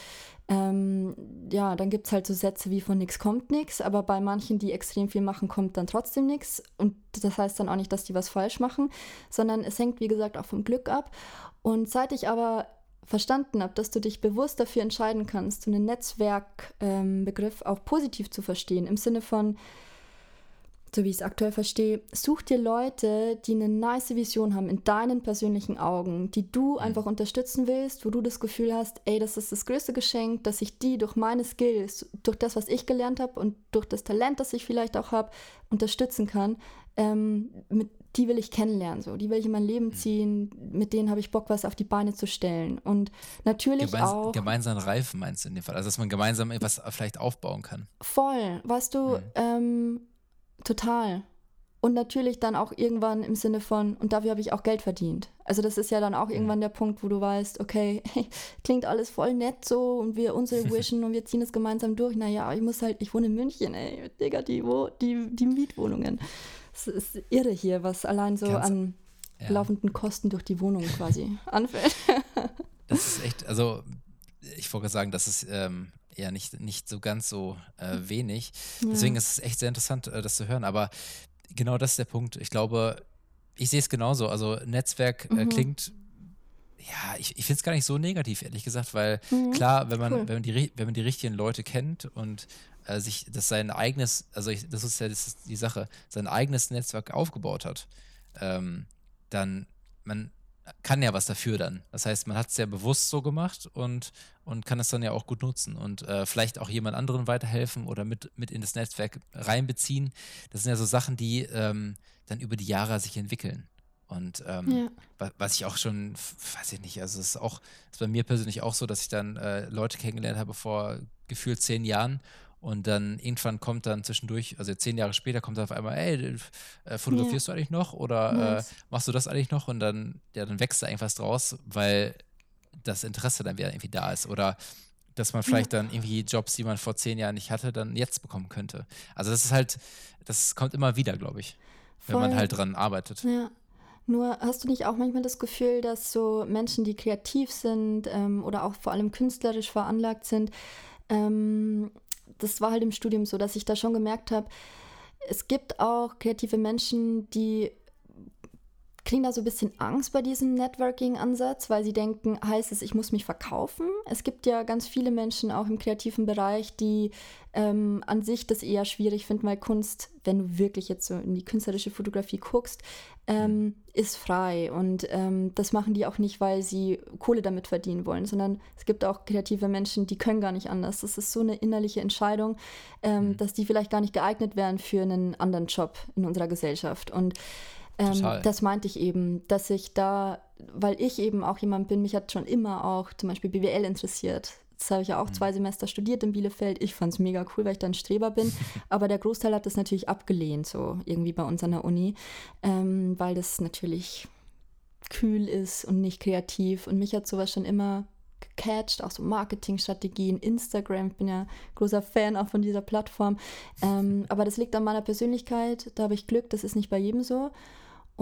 ähm, ja, dann gibt es halt so Sätze wie von nichts kommt nichts, aber bei manchen, die extrem viel machen, kommt dann trotzdem nichts. Und das heißt dann auch nicht, dass die was falsch machen, sondern es hängt, wie gesagt, auch vom Glück ab. Und seit ich aber verstanden habe, dass du dich bewusst dafür entscheiden kannst, so einen Netzwerkbegriff ähm, auch positiv zu verstehen, im Sinne von, so wie ich es aktuell verstehe, such dir Leute, die eine nice Vision haben in deinen persönlichen Augen, die du mhm. einfach unterstützen willst, wo du das Gefühl hast, ey, das ist das größte Geschenk, dass ich die durch meine Skills, durch das, was ich gelernt habe und durch das Talent, das ich vielleicht auch habe, unterstützen kann. Ähm, mit, die will ich kennenlernen, so. Die will ich in mein Leben mhm. ziehen. Mit denen habe ich Bock, was auf die Beine zu stellen. Und natürlich
Gemeins
auch.
Gemeinsam reifen meinst du in dem Fall? Also, dass man gemeinsam etwas vielleicht aufbauen kann.
Voll. Weißt du, mhm. ähm, Total. Und natürlich dann auch irgendwann im Sinne von, und dafür habe ich auch Geld verdient. Also das ist ja dann auch mhm. irgendwann der Punkt, wo du weißt, okay, klingt alles voll nett so und wir unsere Wischen und wir ziehen es gemeinsam durch. Naja, ich muss halt, ich wohne in München, ey, Digga, die, wo, die, die Mietwohnungen. Es ist irre hier, was allein so Ganz, an ja. laufenden Kosten durch die Wohnung quasi anfällt.
das ist echt, also ich wollte sagen, das ist ähm, ja nicht, nicht so ganz so äh, wenig. Ja. Deswegen ist es echt sehr interessant, äh, das zu hören. Aber genau das ist der Punkt. Ich glaube, ich sehe es genauso. Also Netzwerk äh, mhm. klingt ja, ich, ich finde es gar nicht so negativ, ehrlich gesagt, weil mhm. klar, wenn man, cool. wenn, man die, wenn man die richtigen Leute kennt und äh, sich das sein eigenes, also ich, das ist ja das ist die Sache, sein eigenes Netzwerk aufgebaut hat, ähm, dann man kann ja was dafür dann. Das heißt, man hat es ja bewusst so gemacht und, und kann es dann ja auch gut nutzen und äh, vielleicht auch jemand anderen weiterhelfen oder mit, mit in das Netzwerk reinbeziehen. Das sind ja so Sachen, die ähm, dann über die Jahre sich entwickeln. Und ähm, ja. was ich auch schon, weiß ich nicht, also es ist auch, ist bei mir persönlich auch so, dass ich dann äh, Leute kennengelernt habe vor gefühlt zehn Jahren und dann irgendwann kommt dann zwischendurch, also zehn Jahre später, kommt dann auf einmal, ey, äh, fotografierst ja. du eigentlich noch oder äh, nice. äh, machst du das eigentlich noch? Und dann, ja, dann wächst da irgendwas draus, weil das Interesse dann wieder irgendwie da ist. Oder dass man vielleicht dann irgendwie Jobs, die man vor zehn Jahren nicht hatte, dann jetzt bekommen könnte. Also das ist halt, das kommt immer wieder, glaube ich, Voll. wenn man halt dran arbeitet.
Ja. Nur hast du nicht auch manchmal das Gefühl, dass so Menschen, die kreativ sind ähm, oder auch vor allem künstlerisch veranlagt sind, ähm, das war halt im Studium so, dass ich da schon gemerkt habe, es gibt auch kreative Menschen, die kriegen da so ein bisschen Angst bei diesem Networking-Ansatz, weil sie denken, heißt es, ich muss mich verkaufen. Es gibt ja ganz viele Menschen auch im kreativen Bereich, die ähm, an sich das eher schwierig finden, weil Kunst, wenn du wirklich jetzt so in die künstlerische Fotografie guckst, ähm, mhm. ist frei. Und ähm, das machen die auch nicht, weil sie Kohle damit verdienen wollen, sondern es gibt auch kreative Menschen, die können gar nicht anders. Das ist so eine innerliche Entscheidung, ähm, mhm. dass die vielleicht gar nicht geeignet wären für einen anderen Job in unserer Gesellschaft. Und ähm, das meinte ich eben, dass ich da, weil ich eben auch jemand bin, mich hat schon immer auch zum Beispiel BWL interessiert. Das habe ich ja auch mhm. zwei Semester studiert in Bielefeld. Ich fand es mega cool, weil ich dann Streber bin. Aber der Großteil hat das natürlich abgelehnt, so irgendwie bei uns an der Uni, ähm, weil das natürlich kühl ist und nicht kreativ. Und mich hat sowas schon immer gecatcht, auch so Marketingstrategien, Instagram. Ich bin ja großer Fan auch von dieser Plattform. Ähm, aber das liegt an meiner Persönlichkeit. Da habe ich Glück, das ist nicht bei jedem so.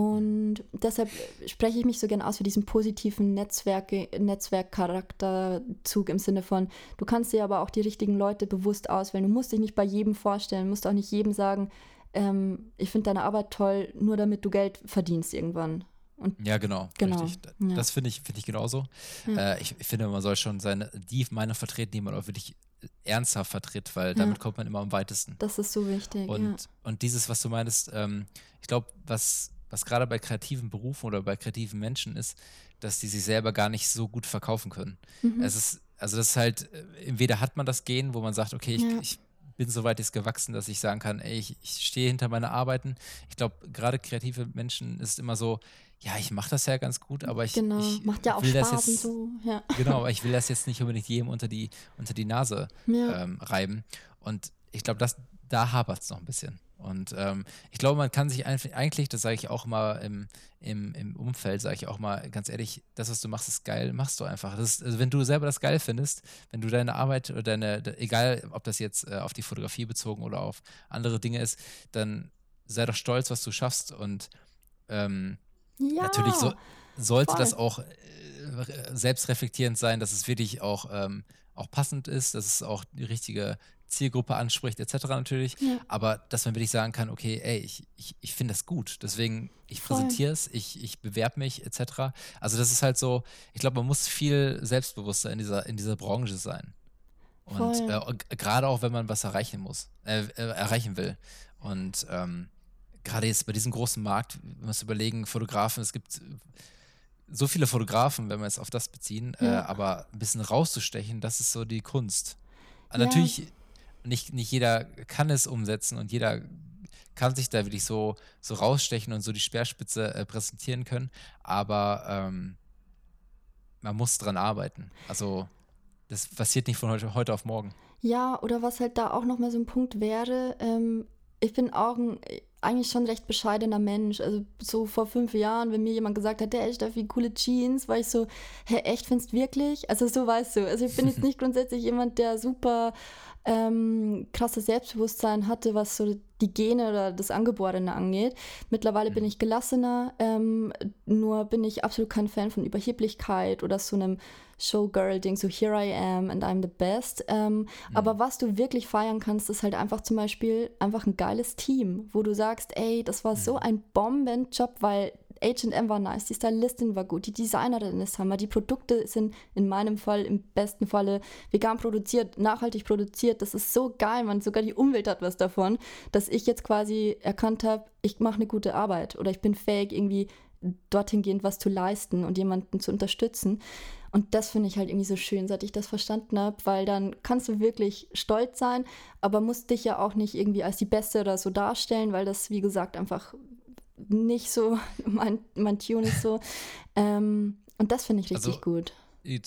Und deshalb spreche ich mich so gerne aus für diesen positiven Netzwerke, Netzwerkcharakterzug im Sinne von, du kannst dir aber auch die richtigen Leute bewusst auswählen. Du musst dich nicht bei jedem vorstellen, musst auch nicht jedem sagen, ähm, ich finde deine Arbeit toll, nur damit du Geld verdienst irgendwann.
Und ja, genau, genau. richtig. Ja. Das finde ich, find ich genauso. Ja. Äh, ich, ich, finde, man soll schon seine, die Meinung vertreten, die man auch wirklich ernsthaft vertritt, weil damit kommt man immer am weitesten.
Das ist so wichtig.
Und, und dieses, was du meinst, ähm, ich glaube, was was gerade bei kreativen Berufen oder bei kreativen Menschen ist, dass die sich selber gar nicht so gut verkaufen können. Mhm. Es ist, also das ist halt, äh, entweder hat man das Gen, wo man sagt, okay, ich, ja. ich bin so weit jetzt gewachsen, dass ich sagen kann, ey, ich, ich stehe hinter meinen Arbeiten. Ich glaube, gerade kreative Menschen ist immer so, ja, ich mache das ja ganz gut, aber ich,
genau.
ich
Macht ja auch
will
Spaß
das
jetzt, so. Ja.
Genau, aber ich will das jetzt nicht unbedingt jedem unter die, unter die Nase ja. ähm, reiben. Und ich glaube, da hapert es noch ein bisschen. Und ähm, ich glaube, man kann sich eigentlich, das sage ich auch mal im, im, im Umfeld, sage ich auch mal ganz ehrlich, das, was du machst, ist geil, machst du einfach. Ist, also wenn du selber das geil findest, wenn du deine Arbeit oder deine, egal ob das jetzt äh, auf die Fotografie bezogen oder auf andere Dinge ist, dann sei doch stolz, was du schaffst. Und ähm, ja, natürlich so, sollte voll. das auch äh, selbstreflektierend sein, dass es wirklich auch, ähm, auch passend ist, dass es auch die richtige Zielgruppe anspricht, etc. natürlich. Ja. Aber dass man wirklich sagen kann, okay, ey, ich, ich, ich finde das gut, deswegen, ich präsentiere es, ich, ich bewerbe mich, etc. Also das ist halt so, ich glaube, man muss viel selbstbewusster in dieser, in dieser Branche sein. Und äh, gerade auch, wenn man was erreichen muss, äh, äh, erreichen will. Und ähm, gerade jetzt bei diesem großen Markt, man muss überlegen, Fotografen, es gibt so viele Fotografen, wenn wir es auf das beziehen, äh, ja. aber ein bisschen rauszustechen, das ist so die Kunst. Ja. Natürlich nicht, nicht jeder kann es umsetzen und jeder kann sich da wirklich so, so rausstechen und so die Speerspitze äh, präsentieren können. Aber ähm, man muss dran arbeiten. Also das passiert nicht von heute, heute auf morgen.
Ja, oder was halt da auch nochmal so ein Punkt wäre, ähm, ich bin auch ein eigentlich schon recht bescheidener Mensch. Also so vor fünf Jahren, wenn mir jemand gesagt hat, der echt wie coole Jeans, war ich so, hä, echt, findest du wirklich? Also so weißt du. Also ich bin jetzt nicht grundsätzlich jemand, der super ähm, krasses Selbstbewusstsein hatte, was so die Gene oder das Angeborene angeht. Mittlerweile mhm. bin ich gelassener, ähm, nur bin ich absolut kein Fan von Überheblichkeit oder so einem Showgirl-Ding, so here I am and I'm the best. Ähm, mhm. Aber was du wirklich feiern kannst, ist halt einfach zum Beispiel einfach ein geiles Team, wo du sagst, ey, das war mhm. so ein Bombenjob, weil HM war nice, die Stylistin war gut, die Designerin ist hammer, die Produkte sind in meinem Fall im besten Falle vegan produziert, nachhaltig produziert. Das ist so geil, man. Sogar die Umwelt hat was davon, dass ich jetzt quasi erkannt habe, ich mache eine gute Arbeit oder ich bin fähig, irgendwie dorthin gehend was zu leisten und jemanden zu unterstützen. Und das finde ich halt irgendwie so schön, seit ich das verstanden habe, weil dann kannst du wirklich stolz sein, aber musst dich ja auch nicht irgendwie als die Beste oder so darstellen, weil das, wie gesagt, einfach nicht so, mein, mein Tune ist so. ähm, und das finde ich richtig also, gut.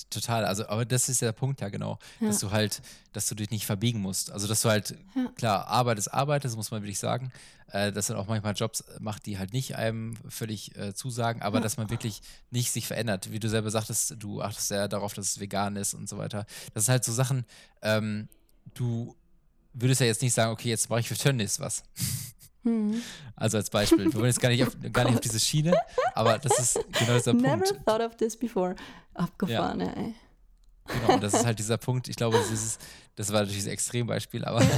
Total, also, aber das ist ja der Punkt, ja, genau. Ja. Dass du halt, dass du dich nicht verbiegen musst. Also, dass du halt, ja. klar, Arbeit ist Arbeit, das muss man wirklich sagen. Äh, dass man auch manchmal Jobs macht, die halt nicht einem völlig äh, zusagen, aber ja. dass man wirklich nicht sich verändert. Wie du selber sagtest, du achtest ja darauf, dass es vegan ist und so weiter. Das ist halt so Sachen, ähm, du würdest ja jetzt nicht sagen, okay, jetzt mache ich für Tönnies was. Hm. Also als Beispiel. Wir wollen jetzt gar nicht auf, gar nicht auf diese Schiene, aber das ist genau dieser
Never
Punkt.
Never thought of this before. Abgefahren, ja. ey.
Genau, und das ist halt dieser Punkt, ich glaube, das, ist, das war natürlich ein Extrembeispiel, aber ja,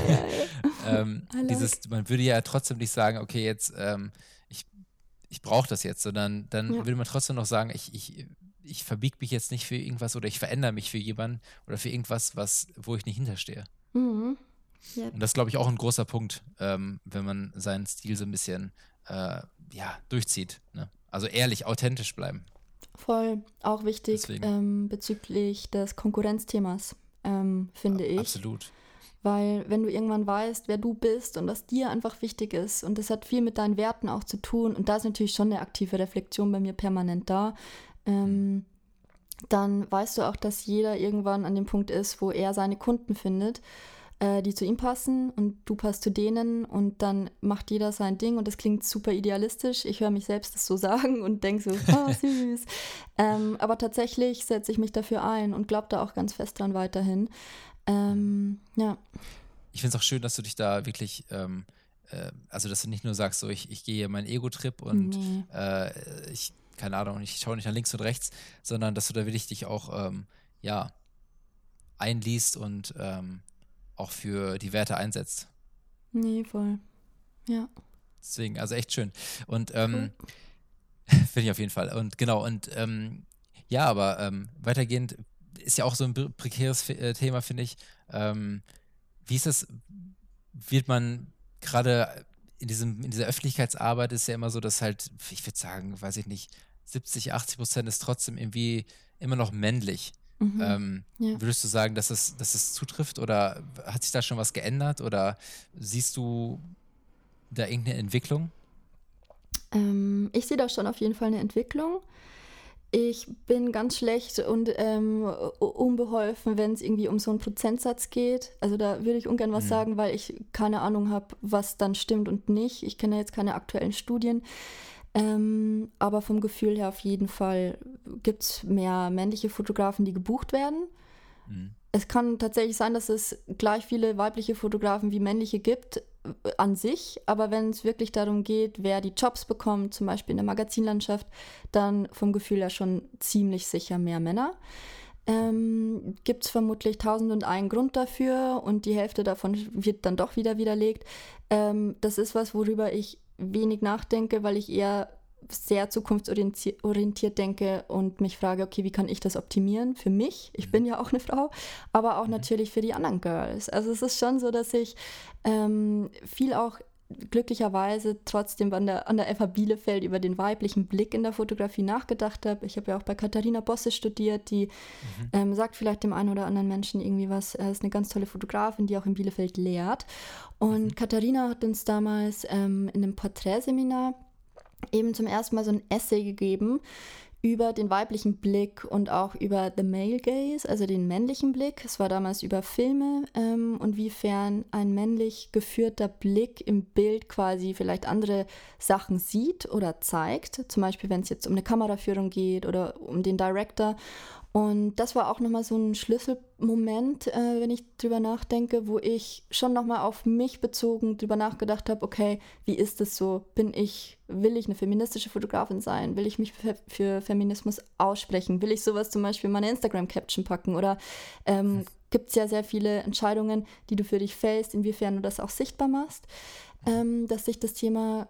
ja, ähm, dieses, man würde ja trotzdem nicht sagen, okay, jetzt, ähm, ich, ich brauche das jetzt, sondern dann würde man trotzdem noch sagen, ich, ich, ich verbiege mich jetzt nicht für irgendwas oder ich verändere mich für jemanden oder für irgendwas, was, wo ich nicht hinterstehe. Mhm. Yep. Und das ist, glaube ich, auch ein großer Punkt, ähm, wenn man seinen Stil so ein bisschen äh, ja, durchzieht. Ne? Also ehrlich, authentisch bleiben.
Voll, auch wichtig ähm, bezüglich des Konkurrenzthemas, ähm, finde ich.
Absolut.
Weil wenn du irgendwann weißt, wer du bist und was dir einfach wichtig ist und das hat viel mit deinen Werten auch zu tun und da ist natürlich schon eine aktive Reflexion bei mir permanent da, ähm, mhm. dann weißt du auch, dass jeder irgendwann an dem Punkt ist, wo er seine Kunden findet äh, die zu ihm passen und du passt zu denen und dann macht jeder sein Ding und das klingt super idealistisch. Ich höre mich selbst das so sagen und denke so, oh, süß. ähm, aber tatsächlich setze ich mich dafür ein und glaube da auch ganz fest dran weiterhin. Ähm, ja.
Ich finde es auch schön, dass du dich da wirklich ähm, äh, also dass du nicht nur sagst, so ich, ich gehe meinen Ego-Trip und nee. äh, ich, keine Ahnung, ich schaue nicht nach links und rechts, sondern dass du da wirklich dich auch, ähm, ja, einliest und ähm, auch für die Werte einsetzt.
Nee, voll. Ja.
Deswegen, also echt schön. Und ähm, cool. finde ich auf jeden Fall. Und genau, und ähm, ja, aber ähm, weitergehend ist ja auch so ein prekäres äh, Thema, finde ich. Ähm, wie ist das, wird man gerade in, diesem, in dieser Öffentlichkeitsarbeit ist ja immer so, dass halt, ich würde sagen, weiß ich nicht, 70, 80 Prozent ist trotzdem irgendwie immer noch männlich. Mhm. Ähm, ja. Würdest du sagen, dass es, dass es zutrifft oder hat sich da schon was geändert oder siehst du da irgendeine Entwicklung?
Ähm, ich sehe da schon auf jeden Fall eine Entwicklung. Ich bin ganz schlecht und ähm, unbeholfen, wenn es irgendwie um so einen Prozentsatz geht. Also da würde ich ungern was mhm. sagen, weil ich keine Ahnung habe, was dann stimmt und nicht. Ich kenne jetzt keine aktuellen Studien. Ähm, aber vom Gefühl her auf jeden Fall gibt es mehr männliche Fotografen, die gebucht werden. Mhm. Es kann tatsächlich sein, dass es gleich viele weibliche Fotografen wie männliche gibt äh, an sich, aber wenn es wirklich darum geht, wer die Jobs bekommt, zum Beispiel in der Magazinlandschaft, dann vom Gefühl her schon ziemlich sicher mehr Männer. Ähm, gibt es vermutlich tausend und einen Grund dafür und die Hälfte davon wird dann doch wieder widerlegt. Ähm, das ist was, worüber ich wenig nachdenke, weil ich eher sehr zukunftsorientiert denke und mich frage, okay, wie kann ich das optimieren für mich? Ich bin ja auch eine Frau, aber auch mhm. natürlich für die anderen Girls. Also es ist schon so, dass ich ähm, viel auch glücklicherweise trotzdem an der, an der FH Bielefeld über den weiblichen Blick in der Fotografie nachgedacht habe. Ich habe ja auch bei Katharina Bosse studiert, die mhm. ähm, sagt vielleicht dem einen oder anderen Menschen irgendwie was. Er ist eine ganz tolle Fotografin, die auch in Bielefeld lehrt. Und mhm. Katharina hat uns damals ähm, in einem Porträtseminar eben zum ersten Mal so ein Essay gegeben über den weiblichen Blick und auch über the male gaze, also den männlichen Blick. Es war damals über Filme ähm, und wiefern ein männlich geführter Blick im Bild quasi vielleicht andere Sachen sieht oder zeigt. Zum Beispiel, wenn es jetzt um eine Kameraführung geht oder um den Director. Und das war auch nochmal so ein Schlüsselmoment, äh, wenn ich drüber nachdenke, wo ich schon nochmal auf mich bezogen drüber nachgedacht habe, okay, wie ist es so? Bin ich, will ich eine feministische Fotografin sein? Will ich mich für, für Feminismus aussprechen? Will ich sowas zum Beispiel in meine Instagram-Caption packen? Oder ähm, hm. gibt es ja sehr viele Entscheidungen, die du für dich fällst, inwiefern du das auch sichtbar machst, ähm, dass sich das Thema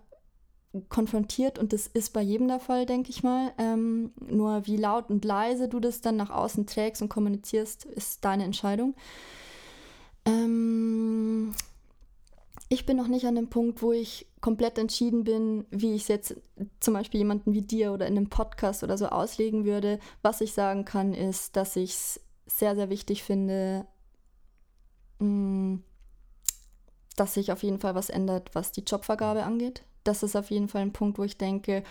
konfrontiert und das ist bei jedem der Fall, denke ich mal. Ähm, nur wie laut und leise du das dann nach außen trägst und kommunizierst, ist deine Entscheidung. Ähm, ich bin noch nicht an dem Punkt, wo ich komplett entschieden bin, wie ich es jetzt zum Beispiel jemanden wie dir oder in einem Podcast oder so auslegen würde. Was ich sagen kann, ist, dass ich es sehr, sehr wichtig finde, mh, mm, dass sich auf jeden Fall was ändert, was die Jobvergabe angeht das ist auf jeden Fall ein Punkt, wo ich denke,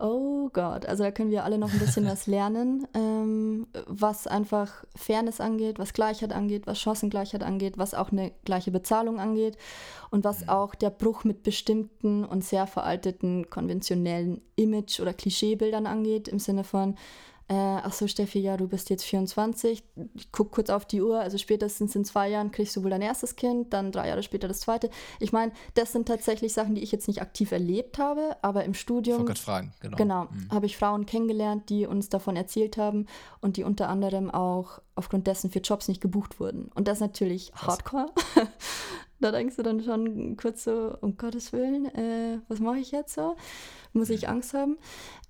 oh Gott, also da können wir alle noch ein bisschen was lernen, ähm, was einfach Fairness angeht, was Gleichheit angeht, was Chancengleichheit angeht, was auch eine gleiche Bezahlung angeht und was auch der Bruch mit bestimmten und sehr veralteten konventionellen Image- oder Klischeebildern angeht, im Sinne von, äh, ach so Steffi, ja, du bist jetzt 24, ich guck kurz auf die Uhr, also spätestens in zwei Jahren kriegst du wohl dein erstes Kind, dann drei Jahre später das zweite. Ich meine, das sind tatsächlich Sachen, die ich jetzt nicht aktiv erlebt habe, aber im Studium.
Ich fragen, genau.
Genau, mhm. habe ich Frauen kennengelernt, die uns davon erzählt haben und die unter anderem auch aufgrund dessen für Jobs nicht gebucht wurden. Und das ist natürlich Krass. Hardcore. Da denkst du dann schon kurz so, um Gottes Willen, äh, was mache ich jetzt so? Muss ich mhm. Angst haben?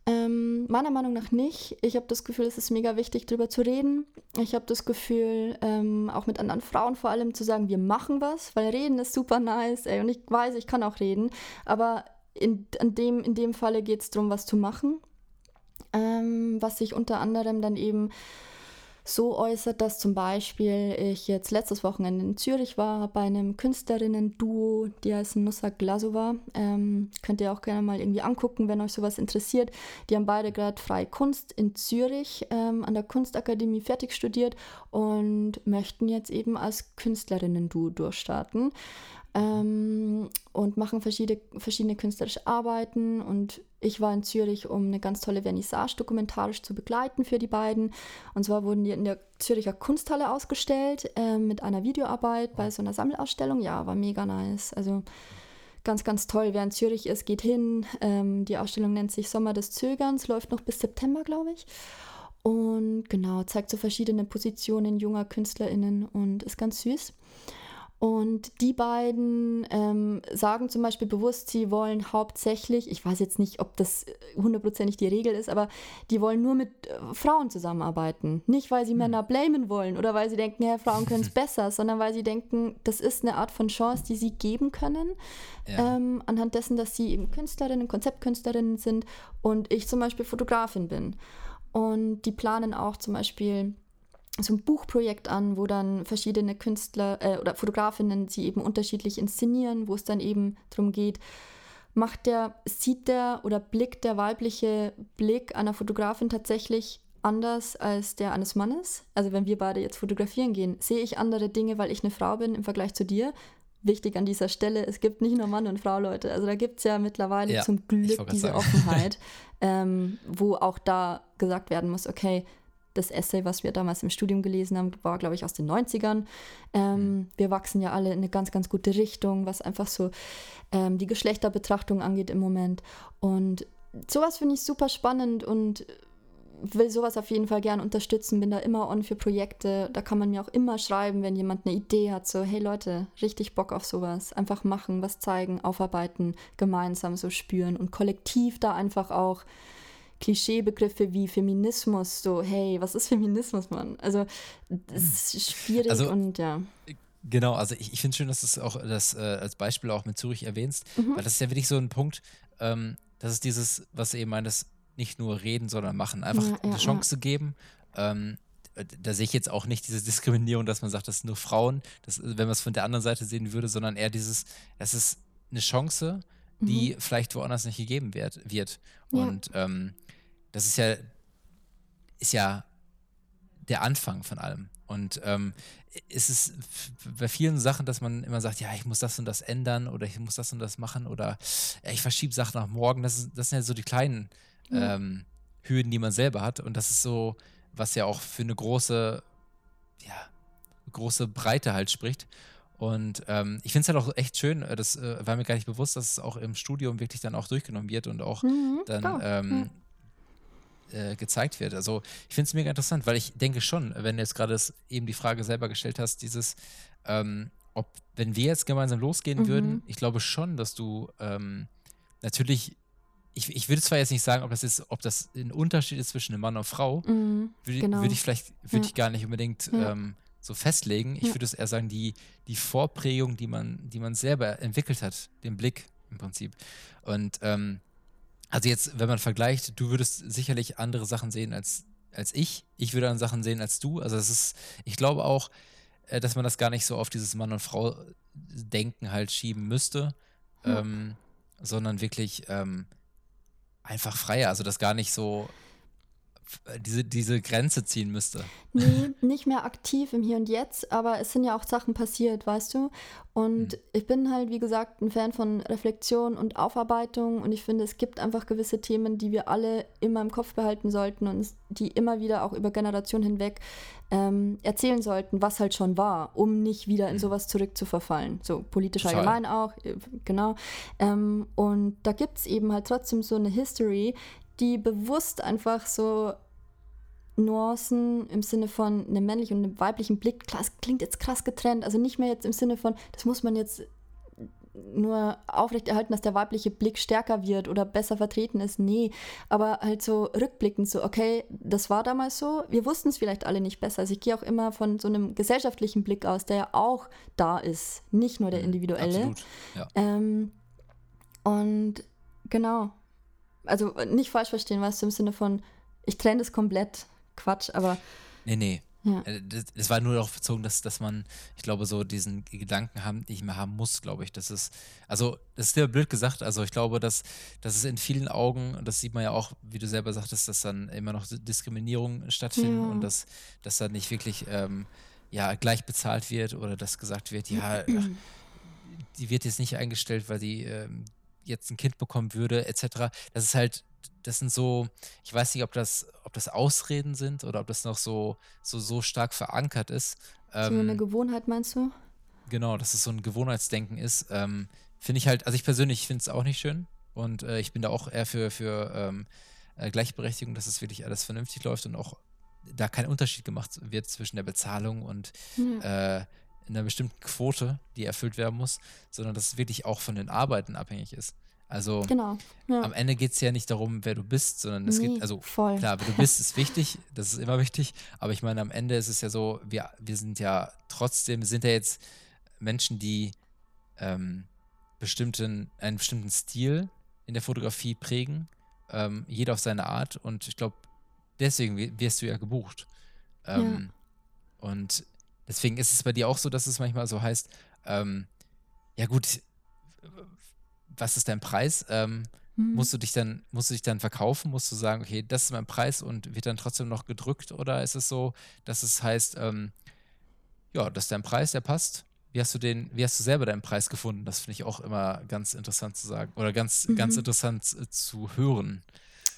Ähm, meiner Meinung nach nicht. Ich habe das Gefühl, es ist mega wichtig, darüber zu reden. Ich habe das Gefühl, ähm, auch mit anderen Frauen vor allem zu sagen, wir machen was, weil reden ist super nice. Ey, und ich weiß, ich kann auch reden. Aber in, in, dem, in dem Falle geht es darum, was zu machen. Ähm, was sich unter anderem dann eben so äußert, dass zum Beispiel ich jetzt letztes Wochenende in Zürich war bei einem Künstlerinnen-Duo, die heißen Nussa Glasova. Ähm, könnt ihr auch gerne mal irgendwie angucken, wenn euch sowas interessiert. Die haben beide gerade freie Kunst in Zürich ähm, an der Kunstakademie fertig studiert und möchten jetzt eben als Künstlerinnen-Duo durchstarten ähm, und machen verschiedene, verschiedene künstlerische Arbeiten. Und ich war in Zürich, um eine ganz tolle Vernissage dokumentarisch zu begleiten für die beiden. Und zwar wurden die in der Züricher Kunsthalle ausgestellt äh, mit einer Videoarbeit bei so einer Sammelausstellung. Ja, war mega nice. Also ganz, ganz toll. Wer in Zürich ist, geht hin. Ähm, die Ausstellung nennt sich Sommer des Zögerns, läuft noch bis September, glaube ich. Und genau, zeigt so verschiedene Positionen junger KünstlerInnen und ist ganz süß. Und die beiden ähm, sagen zum Beispiel bewusst, sie wollen hauptsächlich, ich weiß jetzt nicht, ob das hundertprozentig die Regel ist, aber die wollen nur mit äh, Frauen zusammenarbeiten. Nicht, weil sie hm. Männer blamen wollen oder weil sie denken, ja, Frauen können es besser, sondern weil sie denken, das ist eine Art von Chance, die sie geben können, ja. ähm, anhand dessen, dass sie eben Künstlerinnen, Konzeptkünstlerinnen sind und ich zum Beispiel Fotografin bin. Und die planen auch zum Beispiel so ein Buchprojekt an, wo dann verschiedene Künstler äh, oder Fotografinnen sie eben unterschiedlich inszenieren, wo es dann eben darum geht, macht der, sieht der oder blickt der weibliche Blick einer Fotografin tatsächlich anders als der eines Mannes? Also wenn wir beide jetzt fotografieren gehen, sehe ich andere Dinge, weil ich eine Frau bin im Vergleich zu dir? Wichtig an dieser Stelle, es gibt nicht nur Mann und Frau, Leute. Also da gibt es ja mittlerweile ja, zum Glück diese Offenheit, ähm, wo auch da gesagt werden muss, okay, das Essay, was wir damals im Studium gelesen haben, war, glaube ich, aus den 90ern. Ähm, mhm. Wir wachsen ja alle in eine ganz, ganz gute Richtung, was einfach so ähm, die Geschlechterbetrachtung angeht im Moment. Und sowas finde ich super spannend und will sowas auf jeden Fall gern unterstützen, bin da immer on für Projekte. Da kann man mir auch immer schreiben, wenn jemand eine Idee hat, so, hey Leute, richtig Bock auf sowas. Einfach machen, was zeigen, aufarbeiten, gemeinsam so spüren und kollektiv da einfach auch Klischeebegriffe wie Feminismus, so, hey, was ist Feminismus, Mann? Also, das ist schwierig also, und ja.
Genau, also ich, ich finde schön, dass du es auch das äh, als Beispiel auch mit Zürich erwähnst, mhm. weil das ist ja wirklich so ein Punkt, ähm, das ist dieses, was du eben meintest, nicht nur reden, sondern machen, einfach ja, ja, eine Chance ja. geben. Ähm, da sehe ich jetzt auch nicht diese Diskriminierung, dass man sagt, das sind nur Frauen, das, wenn man es von der anderen Seite sehen würde, sondern eher dieses, das ist eine Chance, die mhm. vielleicht woanders nicht gegeben wird. wird. Und ähm, das ist ja, ist ja der Anfang von allem. Und ähm, ist es bei vielen Sachen, dass man immer sagt, ja, ich muss das und das ändern oder ich muss das und das machen oder ja, ich verschiebe Sachen nach morgen. Das, ist, das sind ja so die kleinen ähm, Hürden, die man selber hat. Und das ist so, was ja auch für eine große, ja, große Breite halt spricht. Und ähm, ich finde es halt auch echt schön, äh, das äh, war mir gar nicht bewusst, dass es auch im Studium wirklich dann auch durchgenommen wird und auch mhm, dann ähm, ja. Äh, gezeigt wird. Also ich finde es mega interessant, weil ich denke schon, wenn du jetzt gerade eben die Frage selber gestellt hast, dieses, ähm, ob, wenn wir jetzt gemeinsam losgehen mhm. würden, ich glaube schon, dass du ähm, natürlich ich, ich würde zwar jetzt nicht sagen, ob das ist, ob das ein Unterschied ist zwischen einem Mann und Frau, mhm, würde, genau. würde ich vielleicht, würde ja. ich gar nicht unbedingt ja. ähm, so festlegen. Ich ja. würde es eher sagen, die, die Vorprägung, die man, die man selber entwickelt hat, den Blick im Prinzip. Und ähm, also jetzt, wenn man vergleicht, du würdest sicherlich andere Sachen sehen als, als ich. Ich würde dann Sachen sehen als du. Also es ist, ich glaube auch, äh, dass man das gar nicht so auf dieses Mann und Frau Denken halt schieben müsste, ja. ähm, sondern wirklich ähm, einfach freier. Also das gar nicht so diese, diese Grenze ziehen müsste.
Nee, nicht mehr aktiv im Hier und Jetzt, aber es sind ja auch Sachen passiert, weißt du? Und hm. ich bin halt, wie gesagt, ein Fan von Reflexion und Aufarbeitung und ich finde, es gibt einfach gewisse Themen, die wir alle immer im Kopf behalten sollten und die immer wieder auch über Generationen hinweg ähm, erzählen sollten, was halt schon war, um nicht wieder in hm. sowas zurückzuverfallen. So politisch Total. allgemein auch, äh, genau. Ähm, und da gibt es eben halt trotzdem so eine History, die bewusst einfach so Nuancen im Sinne von einem männlichen und einem weiblichen Blick, das klingt jetzt krass getrennt, also nicht mehr jetzt im Sinne von, das muss man jetzt nur aufrechterhalten, dass der weibliche Blick stärker wird oder besser vertreten ist. Nee, aber halt so rückblickend so, okay, das war damals so, wir wussten es vielleicht alle nicht besser. Also ich gehe auch immer von so einem gesellschaftlichen Blick aus, der ja auch da ist, nicht nur der mhm, individuelle. Absolut, ja. Ähm, und genau, also nicht falsch verstehen, weißt du, im Sinne von, ich trenne das komplett. Quatsch, aber.
Nee, nee. Ja. Äh, das, das, war nur darauf bezogen, dass, dass man, ich glaube, so diesen Gedanken haben, nicht mehr haben muss, glaube ich. Das ist, also, das ist ja blöd gesagt. Also, ich glaube, dass, dass es in vielen Augen, und das sieht man ja auch, wie du selber sagtest, dass dann immer noch Diskriminierung stattfinden ja. und dass, dass dann nicht wirklich ähm, ja, gleich bezahlt wird oder dass gesagt wird, ja, die wird jetzt nicht eingestellt, weil die ähm, jetzt ein Kind bekommen würde, etc. Das ist halt, das sind so, ich weiß nicht, ob das, ob das Ausreden sind oder ob das noch so, so, so stark verankert ist.
Ähm, so eine Gewohnheit meinst du?
Genau, dass es so ein Gewohnheitsdenken ist. Ähm, finde ich halt, also ich persönlich finde es auch nicht schön und äh, ich bin da auch eher für, für ähm, äh, Gleichberechtigung, dass es wirklich alles vernünftig läuft und auch da kein Unterschied gemacht wird zwischen der Bezahlung und mhm. äh, in einer bestimmten Quote, die erfüllt werden muss, sondern dass es wirklich auch von den Arbeiten abhängig ist. Also genau, ja. am Ende geht es ja nicht darum, wer du bist, sondern es nee, geht, also voll. klar, wer du bist, ist wichtig, das ist immer wichtig, aber ich meine, am Ende ist es ja so, wir, wir sind ja trotzdem, sind ja jetzt Menschen, die ähm, bestimmten, einen bestimmten Stil in der Fotografie prägen, ähm, jeder auf seine Art und ich glaube, deswegen wirst du ja gebucht. Ähm, ja. Und Deswegen ist es bei dir auch so, dass es manchmal so heißt, ähm, ja gut, was ist dein Preis? Ähm, mhm. Musst du dich dann, musst du dich dann verkaufen? Musst du sagen, okay, das ist mein Preis und wird dann trotzdem noch gedrückt? Oder ist es so, dass es heißt, ähm, ja, das ist dein Preis, der passt? Wie hast du den, wie hast du selber deinen Preis gefunden? Das finde ich auch immer ganz interessant zu sagen oder ganz, mhm. ganz interessant äh, zu hören.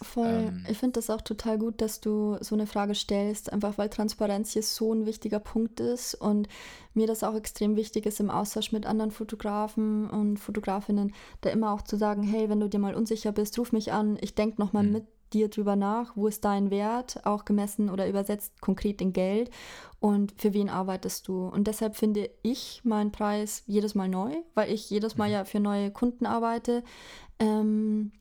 Voll. Ähm, ich finde das auch total gut, dass du so eine Frage stellst, einfach weil Transparenz hier so ein wichtiger Punkt ist und mir das auch extrem wichtig ist im Austausch mit anderen Fotografen und Fotografinnen, da immer auch zu sagen, hey, wenn du dir mal unsicher bist, ruf mich an, ich denke nochmal mhm. mit dir drüber nach, wo ist dein Wert, auch gemessen oder übersetzt konkret in Geld und für wen arbeitest du. Und deshalb finde ich meinen Preis jedes Mal neu, weil ich jedes Mal mhm. ja für neue Kunden arbeite. Ähm,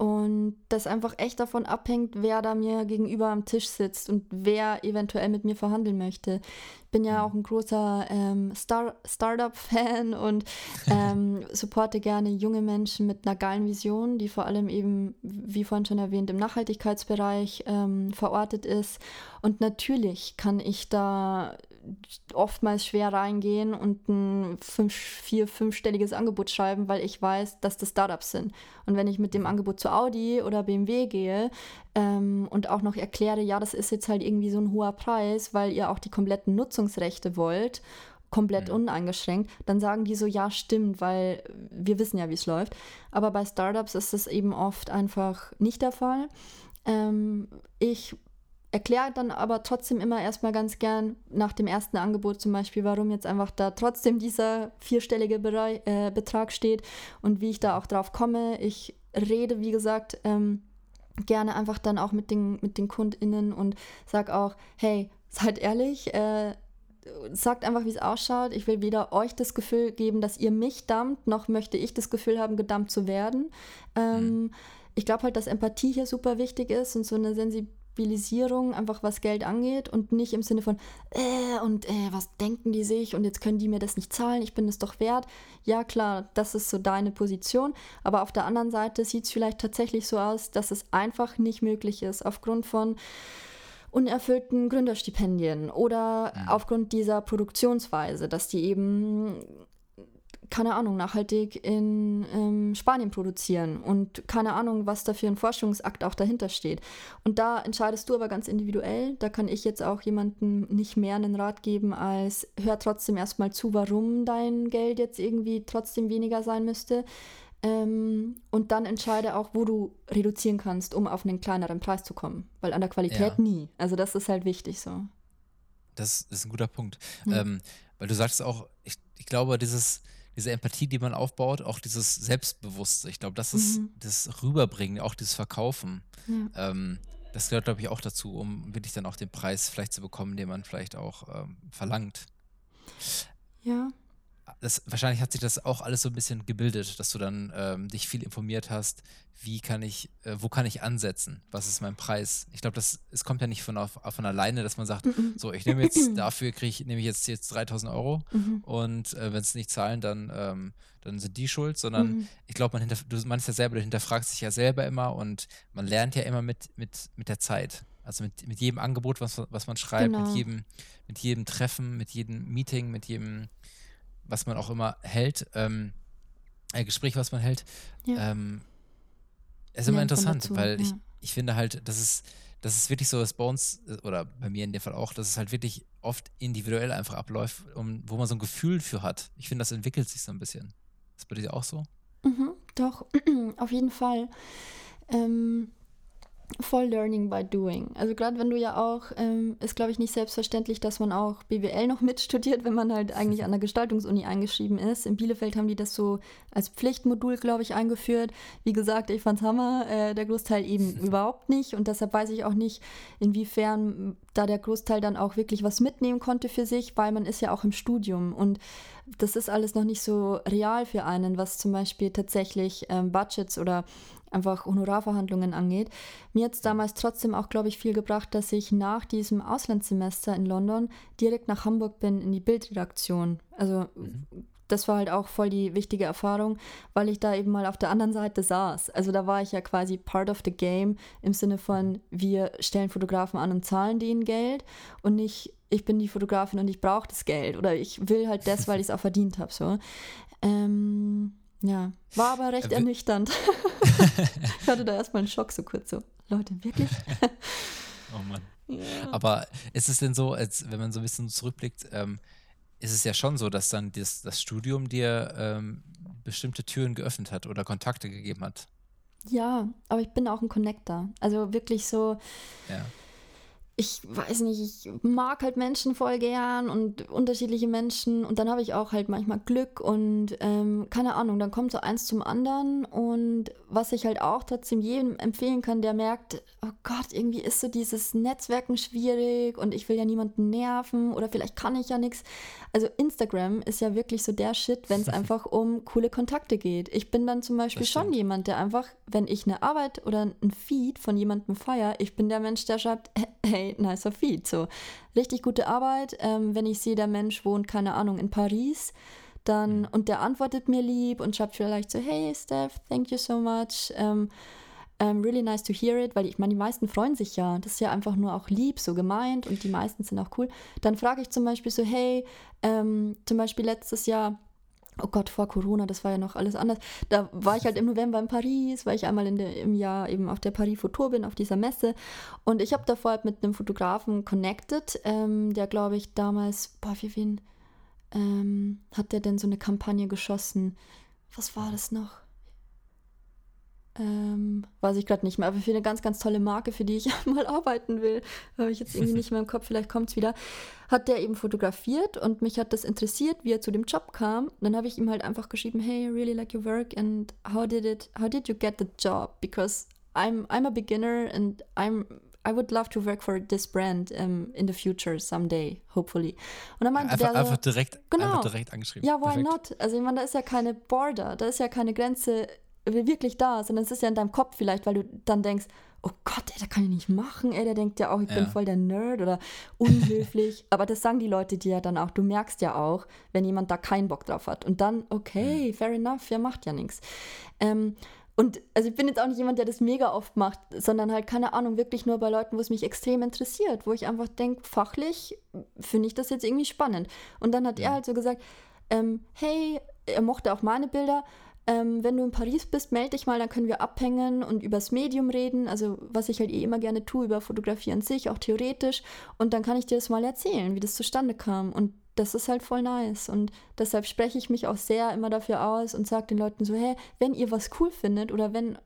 und das einfach echt davon abhängt, wer da mir gegenüber am Tisch sitzt und wer eventuell mit mir verhandeln möchte. Ich bin ja mhm. auch ein großer ähm, Star Startup-Fan und ähm, supporte gerne junge Menschen mit einer geilen Vision, die vor allem eben, wie vorhin schon erwähnt, im Nachhaltigkeitsbereich ähm, verortet ist. Und natürlich kann ich da oftmals schwer reingehen und ein fünf, vier, fünfstelliges Angebot schreiben, weil ich weiß, dass das Startups sind. Und wenn ich mit dem Angebot zu Audi oder BMW gehe ähm, und auch noch erkläre, ja, das ist jetzt halt irgendwie so ein hoher Preis, weil ihr auch die kompletten Nutzungsrechte wollt, komplett mhm. uneingeschränkt, dann sagen die so, ja, stimmt, weil wir wissen ja, wie es läuft. Aber bei Startups ist das eben oft einfach nicht der Fall. Ähm, ich erkläre dann aber trotzdem immer erstmal ganz gern nach dem ersten Angebot zum Beispiel, warum jetzt einfach da trotzdem dieser vierstellige Bereich, äh, Betrag steht und wie ich da auch drauf komme. Ich rede, wie gesagt, ähm, gerne einfach dann auch mit den, mit den KundInnen und sag auch, hey, seid ehrlich, äh, sagt einfach, wie es ausschaut. Ich will weder euch das Gefühl geben, dass ihr mich dammt, noch möchte ich das Gefühl haben, gedammt zu werden. Ähm, mhm. Ich glaube halt, dass Empathie hier super wichtig ist und so eine Sensibilisierung, einfach was Geld angeht und nicht im Sinne von, äh, und äh, was denken die sich und jetzt können die mir das nicht zahlen, ich bin es doch wert. Ja, klar, das ist so deine Position, aber auf der anderen Seite sieht es vielleicht tatsächlich so aus, dass es einfach nicht möglich ist, aufgrund von unerfüllten Gründerstipendien oder mhm. aufgrund dieser Produktionsweise, dass die eben keine Ahnung, nachhaltig in ähm, Spanien produzieren und keine Ahnung, was da für ein Forschungsakt auch dahinter steht. Und da entscheidest du aber ganz individuell. Da kann ich jetzt auch jemandem nicht mehr einen Rat geben, als hör trotzdem erstmal zu, warum dein Geld jetzt irgendwie trotzdem weniger sein müsste. Ähm, und dann entscheide auch, wo du reduzieren kannst, um auf einen kleineren Preis zu kommen. Weil an der Qualität ja. nie. Also das ist halt wichtig so.
Das ist ein guter Punkt. Ja. Ähm, weil du sagst auch, ich, ich glaube, dieses, diese Empathie, die man aufbaut, auch dieses Selbstbewusste, ich glaube, das ist mhm. das Rüberbringen, auch dieses Verkaufen. Ja. Ähm, das gehört, glaube ich, auch dazu, um wirklich dann auch den Preis vielleicht zu bekommen, den man vielleicht auch ähm, verlangt.
Ja
das, wahrscheinlich hat sich das auch alles so ein bisschen gebildet, dass du dann ähm, dich viel informiert hast, wie kann ich, äh, wo kann ich ansetzen, was ist mein Preis. Ich glaube, das es kommt ja nicht von, auf, von alleine, dass man sagt, so, ich nehme jetzt dafür, kriege ich, nehme ich jetzt, jetzt 3000 Euro mhm. und äh, wenn es nicht zahlen, dann, ähm, dann sind die schuld, sondern mhm. ich glaube, man, du meinst ja selber, du hinterfragst dich ja selber immer und man lernt ja immer mit, mit, mit der Zeit. Also mit, mit jedem Angebot, was, was man schreibt, genau. mit, jedem, mit jedem Treffen, mit jedem Meeting, mit jedem was man auch immer hält, ähm, ein Gespräch, was man hält, ja. ähm, ist immer interessant, dazu, weil ja. ich, ich finde halt, das ist, das ist wirklich so, dass bei uns, oder bei mir in dem Fall auch, dass es halt wirklich oft individuell einfach abläuft, um, wo man so ein Gefühl für hat. Ich finde, das entwickelt sich so ein bisschen. Ist bei dir auch so?
Mhm, doch, auf jeden Fall. Ähm, voll Learning by Doing. Also gerade wenn du ja auch, ähm, ist glaube ich nicht selbstverständlich, dass man auch BWL noch mitstudiert, wenn man halt eigentlich an der Gestaltungsuni eingeschrieben ist. In Bielefeld haben die das so als Pflichtmodul, glaube ich, eingeführt. Wie gesagt, ich fand's Hammer, äh, der Großteil eben überhaupt nicht und deshalb weiß ich auch nicht, inwiefern da der Großteil dann auch wirklich was mitnehmen konnte für sich, weil man ist ja auch im Studium und das ist alles noch nicht so real für einen, was zum Beispiel tatsächlich ähm, Budgets oder einfach Honorarverhandlungen angeht. Mir hat es damals trotzdem auch, glaube ich, viel gebracht, dass ich nach diesem Auslandssemester in London direkt nach Hamburg bin in die Bildredaktion. Also mhm. das war halt auch voll die wichtige Erfahrung, weil ich da eben mal auf der anderen Seite saß. Also da war ich ja quasi part of the game im Sinne von, wir stellen Fotografen an und zahlen denen Geld und nicht, ich bin die Fotografin und ich brauche das Geld oder ich will halt das, weil ich es auch verdient habe. So. Ähm, ja, war aber recht äh, ernüchternd. ich hatte da erstmal einen Schock, so kurz so. Leute, wirklich?
oh Mann. Ja. Aber ist es denn so, als wenn man so ein bisschen zurückblickt, ähm, ist es ja schon so, dass dann das, das Studium dir ähm, bestimmte Türen geöffnet hat oder Kontakte gegeben hat?
Ja, aber ich bin auch ein Connector. Also wirklich so. Ja ich weiß nicht, ich mag halt Menschen voll gern und unterschiedliche Menschen und dann habe ich auch halt manchmal Glück und ähm, keine Ahnung, dann kommt so eins zum anderen und was ich halt auch trotzdem jedem empfehlen kann, der merkt, oh Gott, irgendwie ist so dieses Netzwerken schwierig und ich will ja niemanden nerven oder vielleicht kann ich ja nichts. Also Instagram ist ja wirklich so der Shit, wenn es einfach um coole Kontakte geht. Ich bin dann zum Beispiel schon jemand, der einfach, wenn ich eine Arbeit oder ein Feed von jemandem feiere, ich bin der Mensch, der schreibt, hey, nicer Feed. So, richtig gute Arbeit. Ähm, wenn ich sehe, der Mensch wohnt, keine Ahnung, in Paris, dann, mhm. und der antwortet mir lieb und schreibt vielleicht so, hey Steph, thank you so much. Ähm, um, ähm, really nice to hear it, weil ich meine, die meisten freuen sich ja. Das ist ja einfach nur auch lieb, so gemeint und die meisten sind auch cool. Dann frage ich zum Beispiel so, hey, ähm, zum Beispiel letztes Jahr oh Gott, vor Corona, das war ja noch alles anders. Da war ich halt im November in Paris, weil ich einmal in der, im Jahr eben auf der Paris Foto bin, auf dieser Messe. Und ich habe davor halt mit einem Fotografen connected, ähm, der, glaube ich, damals, boah, für wen ähm, hat der denn so eine Kampagne geschossen? Was war das noch? Ähm, weiß ich gerade nicht mehr, aber für eine ganz, ganz tolle Marke, für die ich mal arbeiten will, habe ich jetzt irgendwie nicht mehr im Kopf, vielleicht kommt es wieder, hat der eben fotografiert und mich hat das interessiert, wie er zu dem Job kam. Dann habe ich ihm halt einfach geschrieben, hey, I really like your work and how did it, how did you get the job? Because I'm, I'm a beginner and I'm I would love to work for this brand um, in the future someday, hopefully. Und dann meinte
einfach,
der
einfach direkt,
genau,
einfach direkt angeschrieben.
Ja, why
Perfekt.
not? Also ich meine, da ist ja keine Border, da ist ja keine Grenze wirklich da, sondern es ist ja in deinem Kopf vielleicht, weil du dann denkst, oh Gott, ey, das kann ich nicht machen, ey, der denkt ja auch, ich
Ja.
bin voll der Nerd oder unhöflich. Aber das sagen die Leute dir ja dann auch. Du merkst ja auch, wenn jemand da keinen Bock drauf hat. Und dann, okay, fair enough, ja, macht ja nichts. Ähm, und also ich bin jetzt auch nicht jemand, der das mega oft macht, sondern halt, keine Ahnung, wirklich nur bei Leuten, wo es mich extrem interessiert, wo ich einfach denke, fachlich finde ich das jetzt irgendwie spannend. Und dann hat er halt so gesagt, ähm, hey, er mochte auch meine Bilder. Ähm, wenn du in Paris bist, melde dich mal, dann können wir abhängen und übers Medium reden. Also, was ich halt eh immer gerne tue, über Fotografie an sich, auch theoretisch. Und dann kann ich dir das mal erzählen, wie das zustande kam. Und das ist halt voll nice. Und deshalb spreche ich mich auch sehr immer dafür aus und sage den Leuten so: hey, wenn ihr was cool findet oder wenn.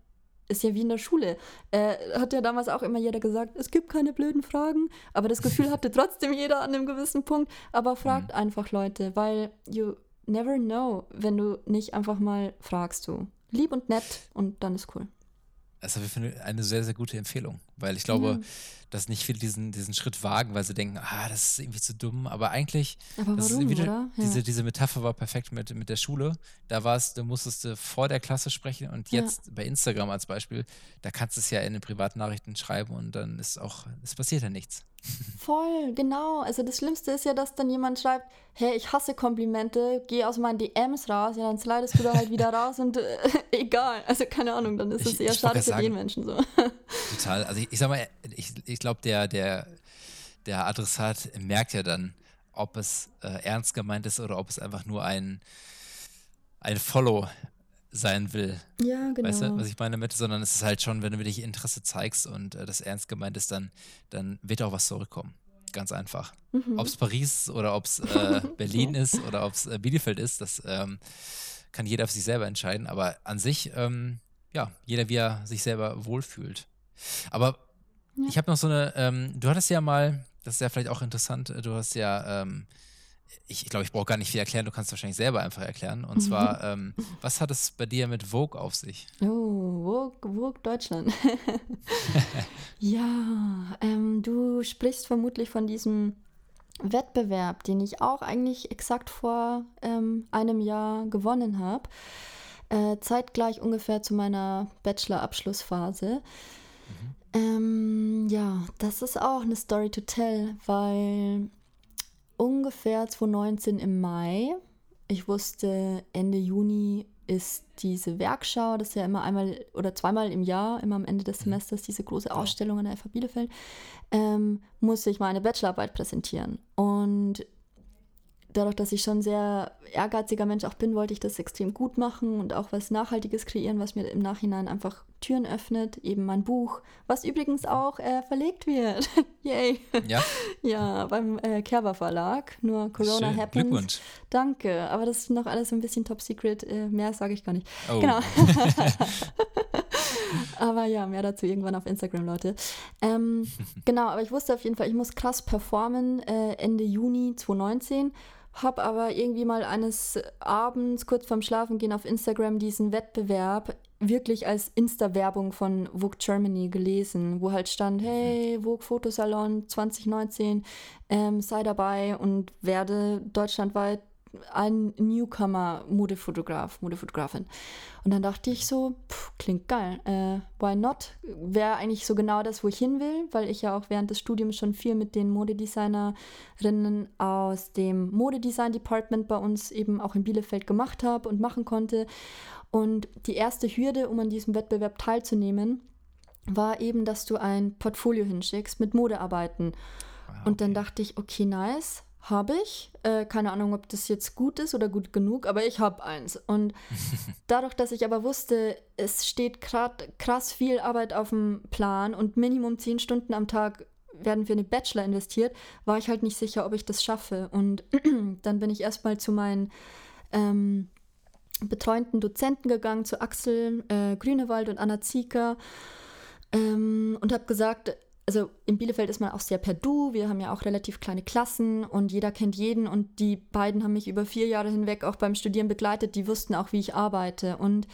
Ist ja wie in der Schule. Äh, hat ja damals auch immer jeder gesagt, es gibt keine blöden Fragen. Aber das Gefühl hatte trotzdem jeder an einem gewissen Punkt. Aber fragt einfach Leute, weil you never know, wenn du nicht einfach mal fragst du. Lieb und nett und dann ist cool.
Das ist eine sehr, sehr gute Empfehlung, weil ich glaube,
Ja.
dass nicht viele diesen, diesen Schritt wagen, weil sie denken, ah, das ist irgendwie zu dumm. Aber eigentlich,
Aber warum,
wieder?
Ja.
diese, diese Metapher war perfekt mit, mit der Schule. Da war es, du musstest du vor der Klasse sprechen und
Ja.
jetzt bei Instagram als Beispiel, da kannst du es ja in den Privatnachrichten schreiben und dann ist auch, es passiert ja nichts.
Voll, genau. Also das Schlimmste ist ja, dass dann jemand schreibt, hey, ich hasse Komplimente, geh aus meinen DMs raus, ja, dann slidest du da halt wieder raus und äh, egal. Also keine Ahnung, dann ist es eher schade für
sagen-
den Menschen so.
Total. Also ich, ich sag mal, ich, ich glaube, der, der, der Adressat merkt ja dann, ob es äh, ernst gemeint ist oder ob es einfach nur ein, ein Follow sein will.
Ja, genau.
Weißt du, was ich meine damit? Sondern es ist halt schon, wenn du wirklich Interesse zeigst und äh, das ernst gemeint ist, dann, dann wird auch was zurückkommen. Ganz einfach.
Mhm.
Ob es Paris oder ob es äh, Berlin ist oder ob es äh, Bielefeld ist, das ähm, kann jeder für sich selber entscheiden. Aber an sich, ähm, ja, jeder, wie er sich selber wohlfühlt. Aber
Ja.
ich habe noch so eine, ähm, du hattest ja mal, das ist ja vielleicht auch interessant, äh, du hast ja, ähm, ich glaube, ich brauche gar nicht viel erklären, du kannst es wahrscheinlich selber einfach erklären. Und zwar, ähm, was hat es bei dir mit Vogue auf sich?
Oh, Vogue, Vogue Deutschland. ja, ähm, du sprichst vermutlich von diesem Wettbewerb, den ich auch eigentlich exakt vor ähm, einem Jahr gewonnen habe. Äh, zeitgleich ungefähr zu meiner Bachelor-Abschlussphase. Ähm, ja, das ist auch eine Story to tell, weil ungefähr 2019 im Mai, ich wusste, Ende Juni ist diese Werkschau, das ist ja immer einmal oder zweimal im Jahr, immer am Ende des Semesters, diese große Ausstellung an der FH Bielefeld, ähm, musste ich meine Bachelorarbeit präsentieren. Und dadurch, dass ich schon ein sehr ehrgeiziger Mensch auch bin, wollte ich das extrem gut machen und auch was Nachhaltiges kreieren, was mir im Nachhinein einfach Türen öffnet. Eben mein Buch, was übrigens auch äh, verlegt wird. Yay.
Ja,
Ja, beim äh, Kerber Verlag. Nur Corona
schön.
happens.
Glückwunsch.
Danke, aber das ist noch alles ein bisschen top secret. Äh, mehr sage ich gar nicht.
Oh.
Genau. aber ja, mehr dazu irgendwann auf Instagram, Leute. Ähm, genau, aber ich wusste auf jeden Fall, ich muss krass performen äh, Ende Juni 2019. Hab aber irgendwie mal eines Abends kurz vorm Schlafengehen auf Instagram diesen Wettbewerb wirklich als Insta-Werbung von Vogue Germany gelesen, wo halt stand, hey, Vogue Fotosalon 2019, ähm, sei dabei und werde deutschlandweit ein Newcomer-Modefotograf, Modefotografin. Und dann dachte ich so, pff, klingt geil, äh, why not? Wäre eigentlich so genau das, wo ich hin will, weil ich ja auch während des Studiums schon viel mit den Modedesignerinnen aus dem Modedesign-Department bei uns eben auch in Bielefeld gemacht habe und machen konnte. Und die erste Hürde, um an diesem Wettbewerb teilzunehmen, war eben, dass du ein Portfolio hinschickst mit Modearbeiten.
Ah,
Und dann
okay.
dachte ich, okay, nice, habe ich. Äh, keine Ahnung, ob das jetzt gut ist oder gut genug, aber ich habe eins. Und dadurch, dass ich aber wusste, es steht gerade krass viel Arbeit auf dem Plan und Minimum zehn Stunden am Tag werden für eine Bachelor investiert, war ich halt nicht sicher, ob ich das schaffe. Und dann bin ich erstmal zu meinen ähm, betreuenden Dozenten gegangen, zu Axel äh, Grünewald und Anna Zieker ähm, und habe gesagt, also in Bielefeld ist man auch sehr per Du. Wir haben ja auch relativ kleine Klassen und jeder kennt jeden. Und die beiden haben mich über vier Jahre hinweg auch beim Studieren begleitet. Die wussten auch, wie ich arbeite und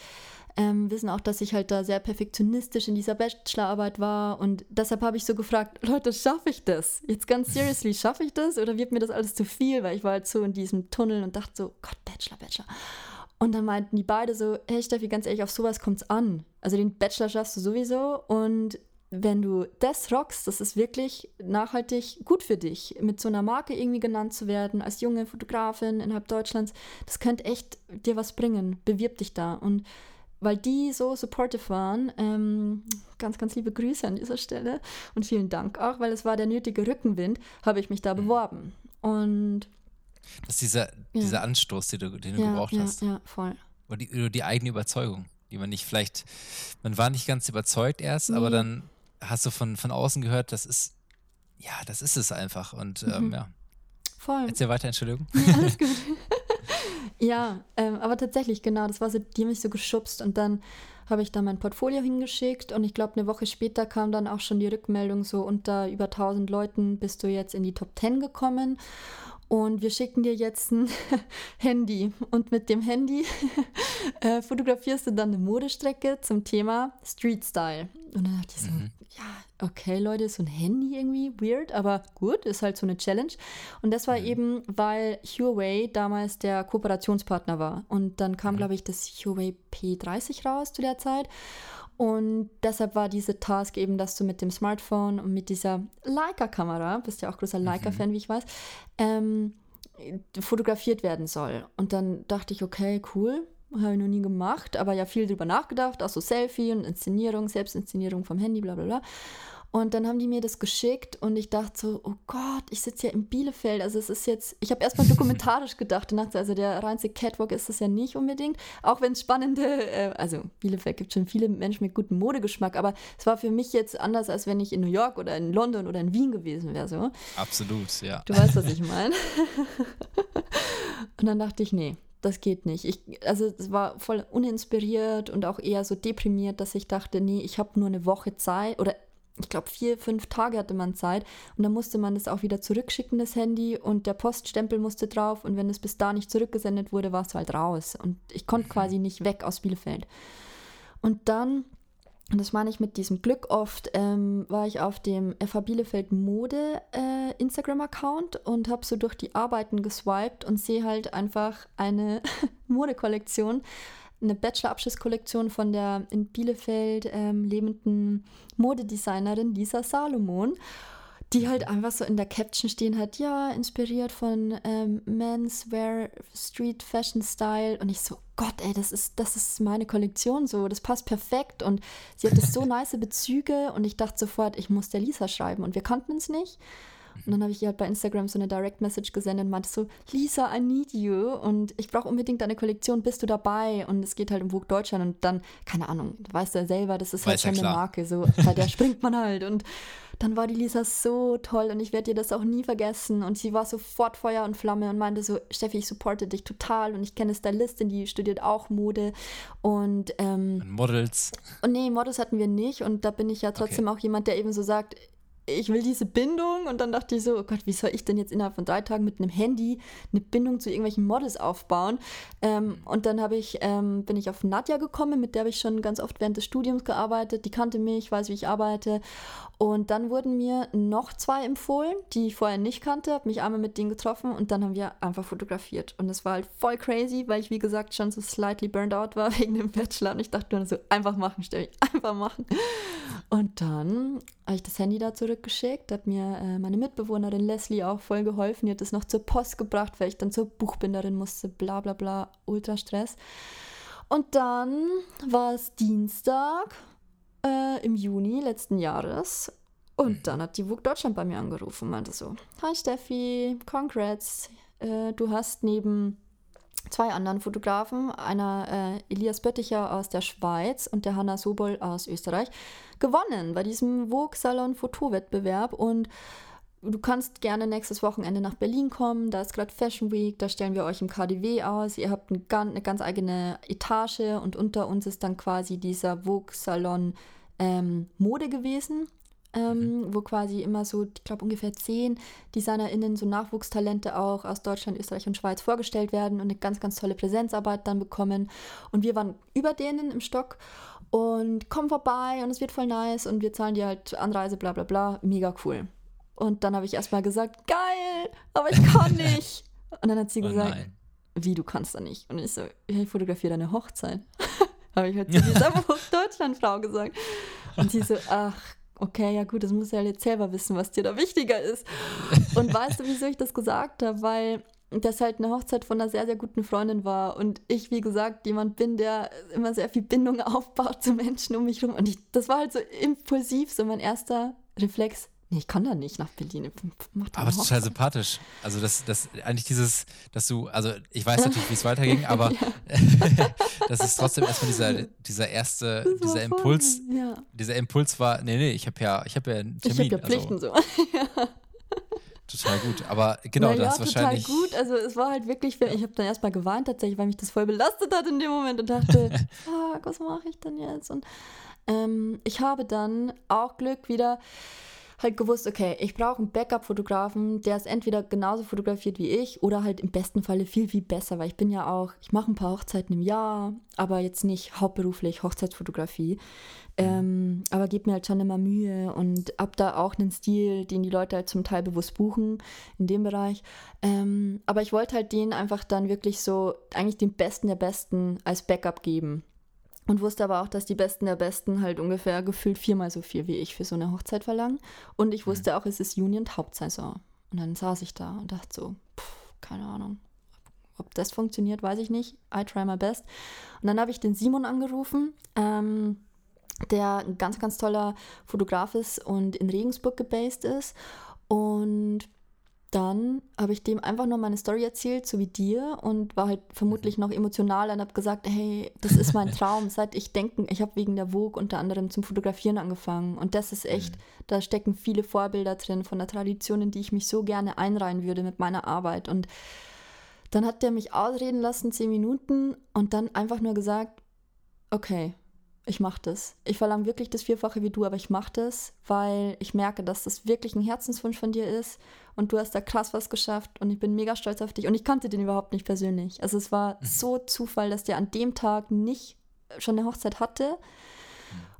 ähm, wissen auch, dass ich halt da sehr perfektionistisch in dieser Bachelorarbeit war. Und deshalb habe ich so gefragt, Leute, schaffe ich das? Jetzt ganz seriously, schaffe ich das? Oder wird mir das alles zu viel? Weil ich war halt so in diesem Tunnel und dachte so, Gott, Bachelor, Bachelor. Und dann meinten die beide so, hey Steffi, ganz ehrlich, auf sowas kommt es an. Also den Bachelor schaffst du sowieso und wenn du das rockst, das ist wirklich nachhaltig gut für dich, mit so einer Marke irgendwie genannt zu werden, als junge Fotografin innerhalb Deutschlands, das könnte echt dir was bringen. Bewirb dich da. Und weil die so supportive waren, ähm, ganz, ganz liebe Grüße an dieser Stelle und vielen Dank auch, weil es war der nötige Rückenwind, habe ich mich da mhm. beworben. Und
das ist dieser, ja. dieser Anstoß, den du, den du ja, gebraucht
ja,
hast.
Ja, voll.
Oder die, oder die eigene Überzeugung, die man nicht vielleicht, man war nicht ganz überzeugt erst, nee. aber dann hast du von, von außen gehört, das ist, ja, das ist es einfach. Und ähm, mhm. ja.
Voll.
Erzähl weiter, Entschuldigung.
Ja, alles gut. ja, ähm, aber tatsächlich, genau, das war so, die mich so geschubst und dann habe ich da mein Portfolio hingeschickt und ich glaube, eine Woche später kam dann auch schon die Rückmeldung so, unter über 1000 Leuten bist du jetzt in die Top 10 gekommen und wir schicken dir jetzt ein Handy. Und mit dem Handy äh, fotografierst du dann eine Modestrecke zum Thema Street Style. Und dann dachte ich so, mhm. ja, okay, Leute, so ein Handy irgendwie weird, aber gut, ist halt so eine Challenge. Und das war mhm. eben, weil Huawei damals der Kooperationspartner war. Und dann kam, mhm. glaube ich, das Huawei P30 raus zu der Zeit. Und deshalb war diese Task eben, dass du mit dem Smartphone und mit dieser Leica-Kamera, bist ja auch großer mhm. Leica-Fan, wie ich weiß, ähm, fotografiert werden soll. Und dann dachte ich, okay, cool, habe ich noch nie gemacht, aber ja viel drüber nachgedacht, auch so Selfie und Inszenierung, Selbstinszenierung vom Handy, bla bla bla. Und dann haben die mir das geschickt und ich dachte so, oh Gott, ich sitze ja in Bielefeld. Also es ist jetzt, ich habe erstmal dokumentarisch gedacht und dachte, also der reinste Catwalk ist das ja nicht unbedingt. Auch wenn es spannende, äh, also Bielefeld gibt schon viele Menschen mit gutem Modegeschmack, aber es war für mich jetzt anders, als wenn ich in New York oder in London oder in Wien gewesen wäre. So.
Absolut, ja.
Du weißt, was ich meine. und dann dachte ich, nee, das geht nicht. Ich, also es war voll uninspiriert und auch eher so deprimiert, dass ich dachte, nee, ich habe nur eine Woche Zeit oder ich glaube, vier, fünf Tage hatte man Zeit. Und dann musste man das auch wieder zurückschicken, das Handy. Und der Poststempel musste drauf. Und wenn es bis da nicht zurückgesendet wurde, war es halt raus. Und ich konnte mhm. quasi nicht weg aus Bielefeld. Und dann, und das meine ich mit diesem Glück oft, ähm, war ich auf dem FH Bielefeld Mode äh, Instagram-Account und habe so durch die Arbeiten geswiped und sehe halt einfach eine Modekollektion eine Bachelor-Abschlusskollektion von der in Bielefeld ähm, lebenden Modedesignerin Lisa Salomon, die halt einfach so in der Caption stehen hat, ja, inspiriert von ähm, Menswear Street Fashion Style. Und ich so, Gott, ey, das ist, das ist meine Kollektion so, das passt perfekt. Und sie hatte so nice Bezüge und ich dachte sofort, ich muss der Lisa schreiben. Und wir kannten uns nicht. Und dann habe ich ihr halt bei Instagram so eine Direct Message gesendet und meinte so, Lisa, I need you und ich brauche unbedingt deine Kollektion, bist du dabei? Und es geht halt um Vogue Deutschland und dann, keine Ahnung, du weißt ja selber, das ist halt Weiß halt schon ja eine Marke, so, bei der springt man halt und dann war die Lisa so toll und ich werde dir das auch nie vergessen. Und sie war sofort Feuer und Flamme und meinte so, Steffi, ich supporte dich total und ich kenne Stylistin, die studiert auch Mode und ähm,
Models.
Und nee, Models hatten wir nicht und da bin ich ja trotzdem okay. auch jemand, der eben so sagt, ich will diese Bindung und dann dachte ich so, oh Gott, wie soll ich denn jetzt innerhalb von drei Tagen mit einem Handy eine Bindung zu irgendwelchen Models aufbauen? Ähm, und dann habe ich, ähm, bin ich auf Nadja gekommen, mit der habe ich schon ganz oft während des Studiums gearbeitet. Die kannte mich, weiß, wie ich arbeite. Und dann wurden mir noch zwei empfohlen, die ich vorher nicht kannte, habe mich einmal mit denen getroffen und dann haben wir einfach fotografiert. Und es war halt voll crazy, weil ich, wie gesagt, schon so slightly burned out war wegen dem Bachelor. Und ich dachte nur so, einfach machen, stell ich, einfach machen. Und dann habe ich das Handy da zurückgeschickt, hat mir äh, meine Mitbewohnerin Leslie auch voll geholfen. Die hat es noch zur Post gebracht, weil ich dann zur Buchbinderin musste, bla bla bla, ultra Stress. Und dann war es Dienstag äh, im Juni letzten Jahres. Und dann hat die Vogue Deutschland bei mir angerufen und meinte so, Hi Steffi, congrats, äh, du hast neben zwei anderen Fotografen, einer äh, Elias Bötticher aus der Schweiz und der Hanna Sobol aus Österreich, gewonnen bei diesem Vogue Salon Fotowettbewerb und du kannst gerne nächstes Wochenende nach Berlin kommen. Da ist gerade Fashion Week, da stellen wir euch im KDW aus. Ihr habt eine ganz, eine ganz eigene Etage und unter uns ist dann quasi dieser Vogue-Salon ähm, Mode gewesen. Ähm, mhm. wo quasi immer so, ich glaube, ungefähr zehn DesignerInnen, so Nachwuchstalente auch aus Deutschland, Österreich und Schweiz vorgestellt werden und eine ganz, ganz tolle Präsenzarbeit dann bekommen. Und wir waren über denen im Stock und kommen vorbei und es wird voll nice und wir zahlen dir halt Anreise, bla bla bla. Mega cool. Und dann habe ich erstmal gesagt, geil, aber ich kann nicht. Und dann hat sie oh gesagt, nein. wie, du kannst da nicht? Und ich so, ich fotografiere deine Hochzeit. habe ich halt zu dieser Deutschlandfrau gesagt. Und sie so, ach, okay, ja gut, das muss ja jetzt selber wissen, was dir da wichtiger ist. Und weißt du, wieso ich das gesagt habe? Weil das halt eine Hochzeit von einer sehr, sehr guten Freundin war. Und ich, wie gesagt, jemand bin, der immer sehr viel Bindung aufbaut zu Menschen um mich herum. Und ich, das war halt so impulsiv, so mein erster Reflex. Nee, ich kann da nicht nach Berlin.
aber es ist total sympathisch. Also, das, das eigentlich dieses, dass du, also ich weiß natürlich, wie es weiterging, aber das ist trotzdem erstmal dieser, dieser erste, dieser Impuls. Ja. Dieser Impuls war, nee, nee, ich habe ja, ich habe ja einen Termin.
Ich habe ja Pflichten also, so. ja.
Total gut. Aber genau, naja, das ist wahrscheinlich.
Total gut. Also es war halt wirklich, ich habe dann erstmal geweint tatsächlich, weil mich das voll belastet hat in dem Moment und dachte, fuck, was mache ich denn jetzt? Und ähm, ich habe dann auch Glück wieder halt gewusst, okay, ich brauche einen Backup-Fotografen, der es entweder genauso fotografiert wie ich oder halt im besten Falle viel, viel besser, weil ich bin ja auch, ich mache ein paar Hochzeiten im Jahr, aber jetzt nicht hauptberuflich Hochzeitsfotografie. Ähm, aber gebe mir halt schon immer Mühe und hab da auch einen Stil, den die Leute halt zum Teil bewusst buchen in dem Bereich. Ähm, aber ich wollte halt denen einfach dann wirklich so eigentlich den Besten der Besten als Backup geben. Und wusste aber auch, dass die Besten der Besten halt ungefähr gefühlt viermal so viel wie ich für so eine Hochzeit verlangen. Und ich wusste mhm. auch, es ist Union Hauptsaison. Und dann saß ich da und dachte so, pff, keine Ahnung. Ob das funktioniert, weiß ich nicht. I try my best. Und dann habe ich den Simon angerufen, ähm, der ein ganz, ganz toller Fotograf ist und in Regensburg gebased ist. Und dann habe ich dem einfach nur meine Story erzählt, so wie dir, und war halt vermutlich noch emotional und habe gesagt, hey, das ist mein Traum, seit ich denken, ich habe wegen der Vogue unter anderem zum Fotografieren angefangen. Und das ist echt, mhm. da stecken viele Vorbilder drin von der Tradition, in die ich mich so gerne einreihen würde mit meiner Arbeit. Und dann hat der mich ausreden lassen, zehn Minuten und dann einfach nur gesagt, okay, ich mache das. Ich verlange wirklich das Vierfache wie du, aber ich mache das, weil ich merke, dass das wirklich ein Herzenswunsch von dir ist und du hast da krass was geschafft und ich bin mega stolz auf dich und ich kannte den überhaupt nicht persönlich. Also es war mhm. so Zufall, dass der an dem Tag nicht schon eine Hochzeit hatte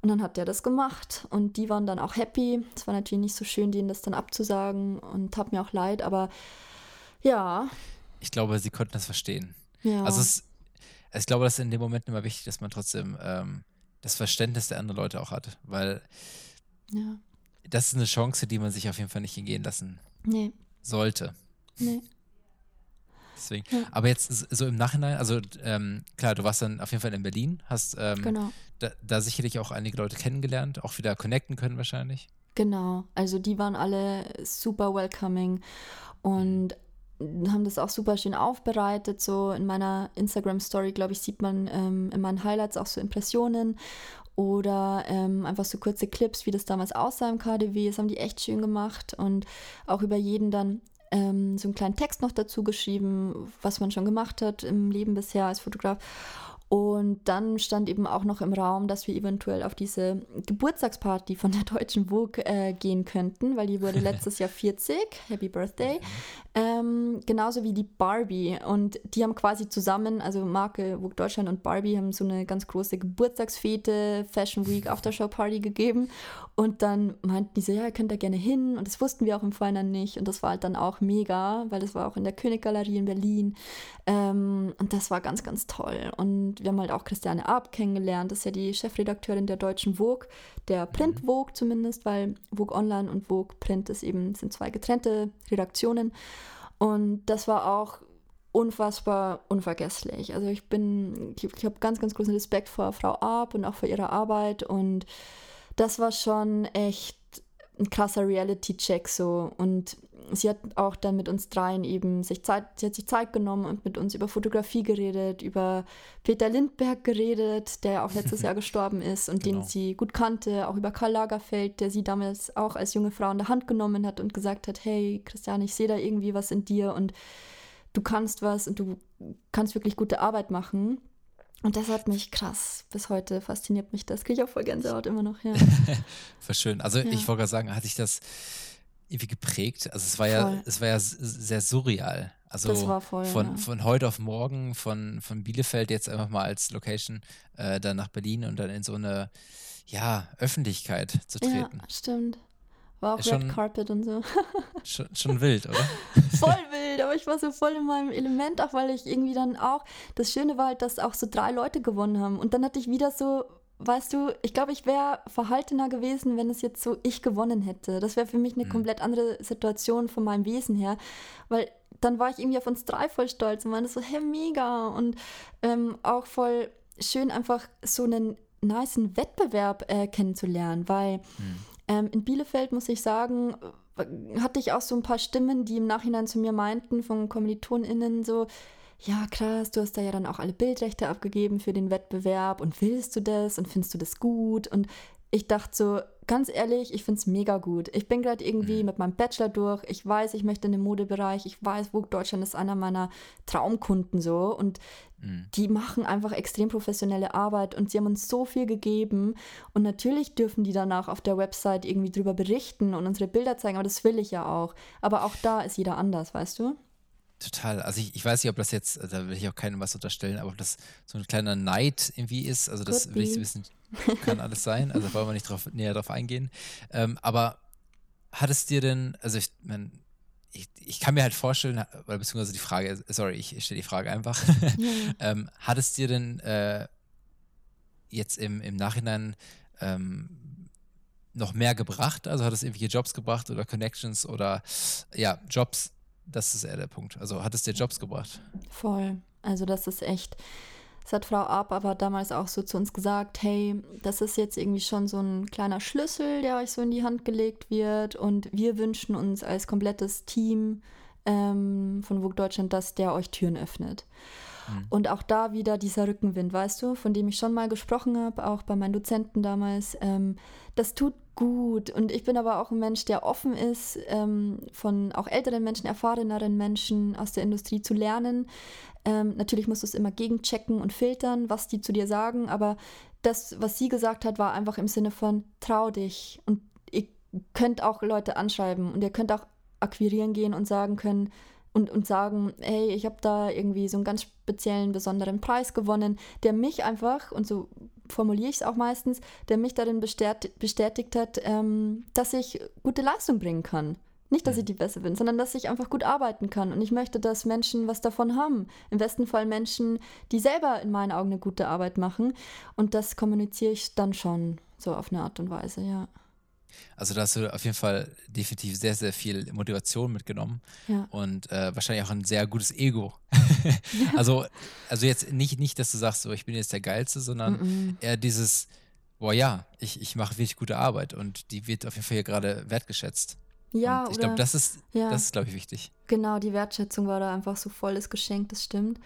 und dann hat der das gemacht und die waren dann auch happy. Es war natürlich nicht so schön, denen das dann abzusagen und tat mir auch leid, aber ja.
Ich glaube, sie konnten das verstehen. Ja. Also es, ich glaube, das ist in dem Moment immer wichtig, dass man trotzdem ähm, das Verständnis der anderen Leute auch hat, weil ja. das ist eine Chance, die man sich auf jeden Fall nicht hingehen lassen nee. sollte. Nee. Deswegen. Ja. Aber jetzt so im Nachhinein, also ähm, klar, du warst dann auf jeden Fall in Berlin, hast ähm, genau. da, da, sicherlich auch einige Leute kennengelernt, auch wieder connecten können wahrscheinlich.
Genau, also die waren alle super welcoming und haben das auch super schön aufbereitet. So in meiner Instagram-Story, glaube ich, sieht man ähm, in meinen Highlights auch so Impressionen oder ähm, einfach so kurze Clips, wie das damals aussah im KDW. Das haben die echt schön gemacht und auch über jeden dann ähm, so einen kleinen Text noch dazu geschrieben, was man schon gemacht hat im Leben bisher als Fotograf. Und dann stand eben auch noch im Raum, dass wir eventuell auf diese Geburtstagsparty von der Deutschen Vogue äh, gehen könnten, weil die wurde letztes Jahr 40. Happy Birthday. Ähm, genauso wie die Barbie. Und die haben quasi zusammen, also Marke Vogue Deutschland und Barbie haben so eine ganz große Geburtstagsfete, Fashion Week Aftershow Party gegeben. Und dann meinten die so, ja, ihr könnt da gerne hin. Und das wussten wir auch im Vorhinein nicht. Und das war halt dann auch mega, weil das war auch in der Königgalerie in Berlin. Ähm, und das war ganz, ganz toll. Und wir haben halt auch Christiane Arp kennengelernt. Das ist ja die Chefredakteurin der Deutschen Vogue, der Print mhm. Vogue zumindest, weil Vogue Online und Vogue Print ist eben, sind zwei getrennte Redaktionen. Und das war auch unfassbar unvergesslich. Also ich bin, ich, ich habe ganz, ganz großen Respekt vor Frau Arp und auch vor ihrer Arbeit und das war schon echt ein krasser Reality-Check so. Und sie hat auch dann mit uns dreien eben sich Zeit, sie hat sich Zeit genommen und mit uns über Fotografie geredet, über Peter Lindberg geredet, der ja auch letztes Jahr gestorben ist und genau. den sie gut kannte, auch über Karl Lagerfeld, der sie damals auch als junge Frau in der Hand genommen hat und gesagt hat, hey Christian, ich sehe da irgendwie was in dir und du kannst was und du kannst wirklich gute Arbeit machen. Und das hat mich krass bis heute fasziniert mich das. Kriege ich auch voll Gänsehaut immer noch, ja.
Voll schön. Also ja. ich wollte gerade sagen, hatte ich das irgendwie geprägt. Also es war voll. ja, es war ja sehr surreal. Also voll, von, ja. von heute auf morgen, von, von Bielefeld jetzt einfach mal als Location, äh, dann nach Berlin und dann in so eine ja, Öffentlichkeit zu treten. Ja,
stimmt. War auch schon, Red Carpet und so.
schon, schon wild, oder?
voll wild, aber ich war so voll in meinem Element, auch weil ich irgendwie dann auch, das Schöne war halt, dass auch so drei Leute gewonnen haben. Und dann hatte ich wieder so, weißt du, ich glaube, ich wäre verhaltener gewesen, wenn es jetzt so ich gewonnen hätte. Das wäre für mich eine mhm. komplett andere Situation von meinem Wesen her, weil dann war ich irgendwie auf uns drei voll stolz und meinte so, hey, mega. Und ähm, auch voll schön, einfach so einen niceen Wettbewerb äh, kennenzulernen, weil mhm. Ähm, in Bielefeld muss ich sagen, hatte ich auch so ein paar Stimmen, die im Nachhinein zu mir meinten, von KommilitonInnen so, ja krass, du hast da ja dann auch alle Bildrechte abgegeben für den Wettbewerb und willst du das und findest du das gut? Und ich dachte so, ganz ehrlich, ich finde es mega gut. Ich bin gerade irgendwie mhm. mit meinem Bachelor durch. Ich weiß, ich möchte in den Modebereich. Ich weiß, Vogue Deutschland ist einer meiner Traumkunden so. Und mhm. die machen einfach extrem professionelle Arbeit und sie haben uns so viel gegeben. Und natürlich dürfen die danach auf der Website irgendwie drüber berichten und unsere Bilder zeigen. Aber das will ich ja auch. Aber auch da ist jeder anders, weißt du?
Total. Also ich, ich weiß nicht, ob das jetzt, da will ich auch keinem was unterstellen, aber ob das so ein kleiner Neid irgendwie ist. Also das Could will ich wissen, kann alles sein. Also wollen wir nicht drauf, näher drauf eingehen. Ähm, aber hat es dir denn, also ich mein, ich, ich, kann mir halt vorstellen, weil beziehungsweise die Frage, sorry, ich, ich stelle die Frage einfach. Ja. ähm, hat es dir denn äh, jetzt im, im Nachhinein ähm, noch mehr gebracht? Also hat es irgendwelche Jobs gebracht oder Connections oder ja, Jobs, das ist eher der Punkt. Also hat es dir Jobs gebracht?
Voll. Also das ist echt. Das hat Frau Ab aber damals auch so zu uns gesagt, hey, das ist jetzt irgendwie schon so ein kleiner Schlüssel, der euch so in die Hand gelegt wird und wir wünschen uns als komplettes Team ähm, von Vogue Deutschland, dass der euch Türen öffnet. Mhm. Und auch da wieder dieser Rückenwind, weißt du, von dem ich schon mal gesprochen habe, auch bei meinen Dozenten damals. Ähm, das tut gut. Und ich bin aber auch ein Mensch, der offen ist, ähm, von auch älteren Menschen, erfahreneren Menschen aus der Industrie zu lernen. Ähm, natürlich musst du es immer gegenchecken und filtern, was die zu dir sagen. Aber das, was sie gesagt hat, war einfach im Sinne von trau dich. Und ihr könnt auch Leute anschreiben und ihr könnt auch akquirieren gehen und sagen können, und, und sagen, hey, ich habe da irgendwie so einen ganz speziellen, besonderen Preis gewonnen, der mich einfach, und so formuliere ich es auch meistens, der mich darin bestätigt, bestätigt hat, ähm, dass ich gute Leistung bringen kann. Nicht, dass ich die Beste bin, sondern dass ich einfach gut arbeiten kann. Und ich möchte, dass Menschen was davon haben. Im besten Fall Menschen, die selber in meinen Augen eine gute Arbeit machen. Und das kommuniziere ich dann schon so auf eine Art und Weise, ja.
Also da hast du auf jeden Fall definitiv sehr, sehr viel Motivation mitgenommen ja. und äh, wahrscheinlich auch ein sehr gutes Ego. also, also jetzt nicht, nicht, dass du sagst, so ich bin jetzt der Geilste, sondern mm -mm. eher dieses, boah ja, ich, ich mache wirklich gute Arbeit und die wird auf jeden Fall hier gerade wertgeschätzt. Ja, und ich glaube, das ist, ja. das ist, glaube ich, wichtig.
Genau, die Wertschätzung war da einfach so volles Geschenk, das stimmt.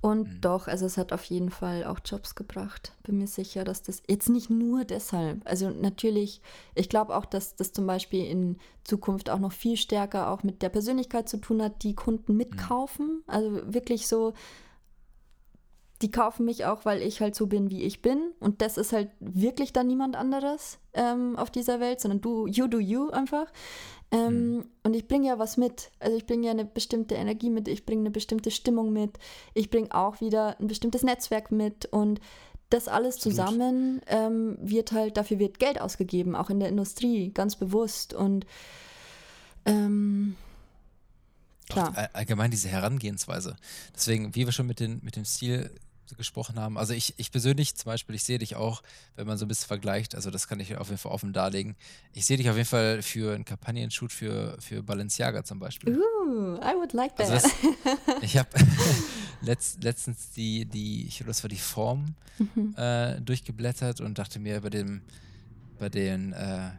Und mhm. doch, also es hat auf jeden Fall auch Jobs gebracht. Bin mir sicher, dass das jetzt nicht nur deshalb. Also natürlich, ich glaube auch, dass das zum Beispiel in Zukunft auch noch viel stärker auch mit der Persönlichkeit zu tun hat, die Kunden mhm. mitkaufen. Mhm. Also wirklich so, die kaufen mich auch, weil ich halt so bin, wie ich bin. Und das ist halt wirklich dann niemand anderes ähm, auf dieser Welt, sondern du, you do you einfach. Ähm, mhm. Und ich bringe ja was mit. Also ich bringe ja eine bestimmte Energie mit, ich bringe eine bestimmte Stimmung mit, ich bringe auch wieder ein bestimmtes Netzwerk mit und das alles zusammen ähm, wird halt, dafür wird Geld ausgegeben, auch in der Industrie, ganz bewusst. Und ähm,
klar. Allgemein diese Herangehensweise. Deswegen, wie wir schon mit, den, mit dem Stil gesprochen haben. Also ich, ich persönlich zum Beispiel, ich sehe dich auch, wenn man so ein bisschen vergleicht, also das kann ich auf jeden Fall offen darlegen. Ich sehe dich auf jeden Fall für einen Kampagnen-Shoot für, für Balenciaga zum Beispiel.
Ooh, I would like that. Also
das, ich habe letzt, letztens die, die, ich glaube, das war die Form mhm. äh, durchgeblättert und dachte mir bei dem, bei den, äh,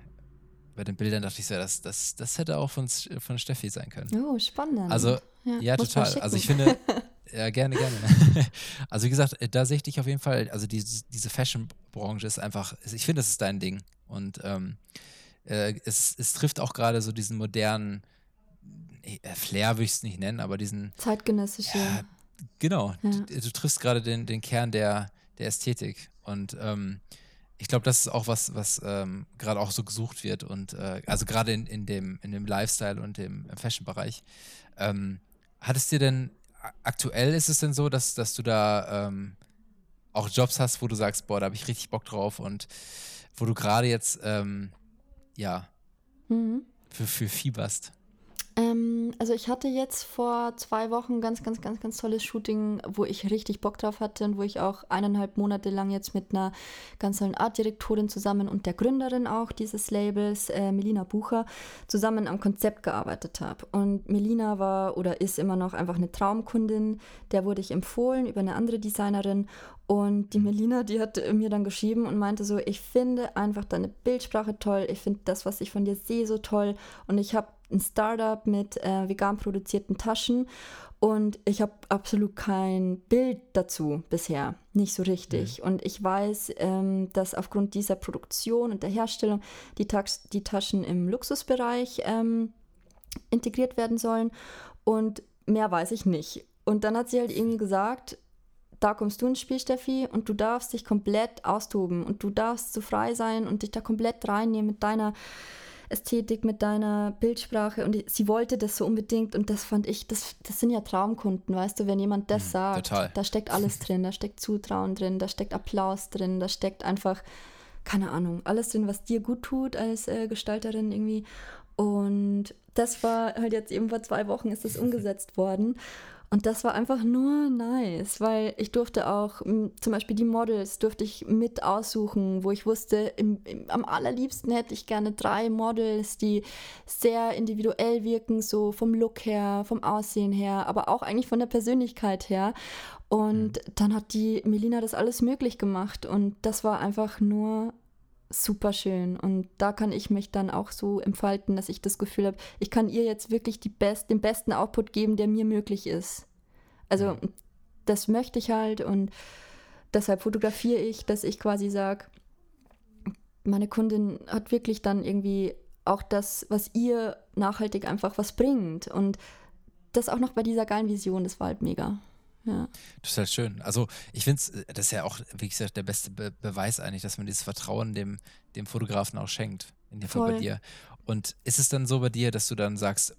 bei den Bildern dachte ich so, das, das, das hätte auch von, von Steffi sein können.
Oh, spannend.
Also, ja, ja total. Also ich finde, ja, gerne, gerne. also wie gesagt, da sehe ich dich auf jeden Fall, also diese, diese Fashion-Branche ist einfach, ich finde, das ist dein Ding. Und ähm, äh, es, es trifft auch gerade so diesen modernen äh, Flair, würde ich es nicht nennen, aber diesen
zeitgenössische. Ja,
genau. Ja. Du, du, triffst gerade den, den Kern der, der Ästhetik. Und ähm, ich glaube, das ist auch was, was ähm, gerade auch so gesucht wird und äh, also gerade in, in, dem, in dem Lifestyle und dem Fashion-Bereich. Ähm, hattest dir denn, aktuell ist es denn so, dass, dass du da ähm, auch Jobs hast, wo du sagst, boah, da habe ich richtig Bock drauf und wo du gerade jetzt, ähm, ja, mhm. für, für fieberst?
Ähm, also ich hatte jetzt vor zwei Wochen ganz, ganz, ganz, ganz tolles Shooting, wo ich richtig Bock drauf hatte und wo ich auch eineinhalb Monate lang jetzt mit einer ganz tollen Artdirektorin zusammen und der Gründerin auch dieses Labels, äh, Melina Bucher, zusammen am Konzept gearbeitet habe. Und Melina war oder ist immer noch einfach eine Traumkundin, der wurde ich empfohlen über eine andere Designerin und die Melina, die hat mir dann geschrieben und meinte so, ich finde einfach deine Bildsprache toll, ich finde das, was ich von dir sehe, so toll. Und ich habe ein Startup mit äh, vegan produzierten Taschen und ich habe absolut kein Bild dazu bisher, nicht so richtig. Mhm. Und ich weiß, ähm, dass aufgrund dieser Produktion und der Herstellung die, Tax die Taschen im Luxusbereich ähm, integriert werden sollen und mehr weiß ich nicht. Und dann hat sie halt irgendwie gesagt, da kommst du ins Spiel, Steffi, und du darfst dich komplett austoben und du darfst so frei sein und dich da komplett reinnehmen mit deiner Ästhetik, mit deiner Bildsprache und sie wollte das so unbedingt und das fand ich, das, das sind ja Traumkunden, weißt du, wenn jemand das mhm, sagt, total. da steckt alles drin, da steckt Zutrauen drin, da steckt Applaus drin, da steckt einfach, keine Ahnung, alles drin, was dir gut tut als äh, Gestalterin irgendwie und das war halt jetzt eben vor zwei Wochen ist das umgesetzt worden und das war einfach nur nice, weil ich durfte auch, zum Beispiel die Models durfte ich mit aussuchen, wo ich wusste, im, im, am allerliebsten hätte ich gerne drei Models, die sehr individuell wirken, so vom Look her, vom Aussehen her, aber auch eigentlich von der Persönlichkeit her. Und mhm. dann hat die Melina das alles möglich gemacht und das war einfach nur super schön. Und da kann ich mich dann auch so entfalten, dass ich das Gefühl habe, ich kann ihr jetzt wirklich die best, den besten Output geben, der mir möglich ist. Also das möchte ich halt und deshalb fotografiere ich, dass ich quasi sage, meine Kundin hat wirklich dann irgendwie auch das, was ihr nachhaltig einfach was bringt. Und das auch noch bei dieser geilen Vision, das war halt mega. Ja.
Das ist halt schön. Also ich finde es, das ist ja auch, wie gesagt, der beste Be Beweis eigentlich, dass man dieses Vertrauen dem, dem Fotografen auch schenkt. In dem Fall bei dir. Und ist es dann so bei dir, dass du dann sagst,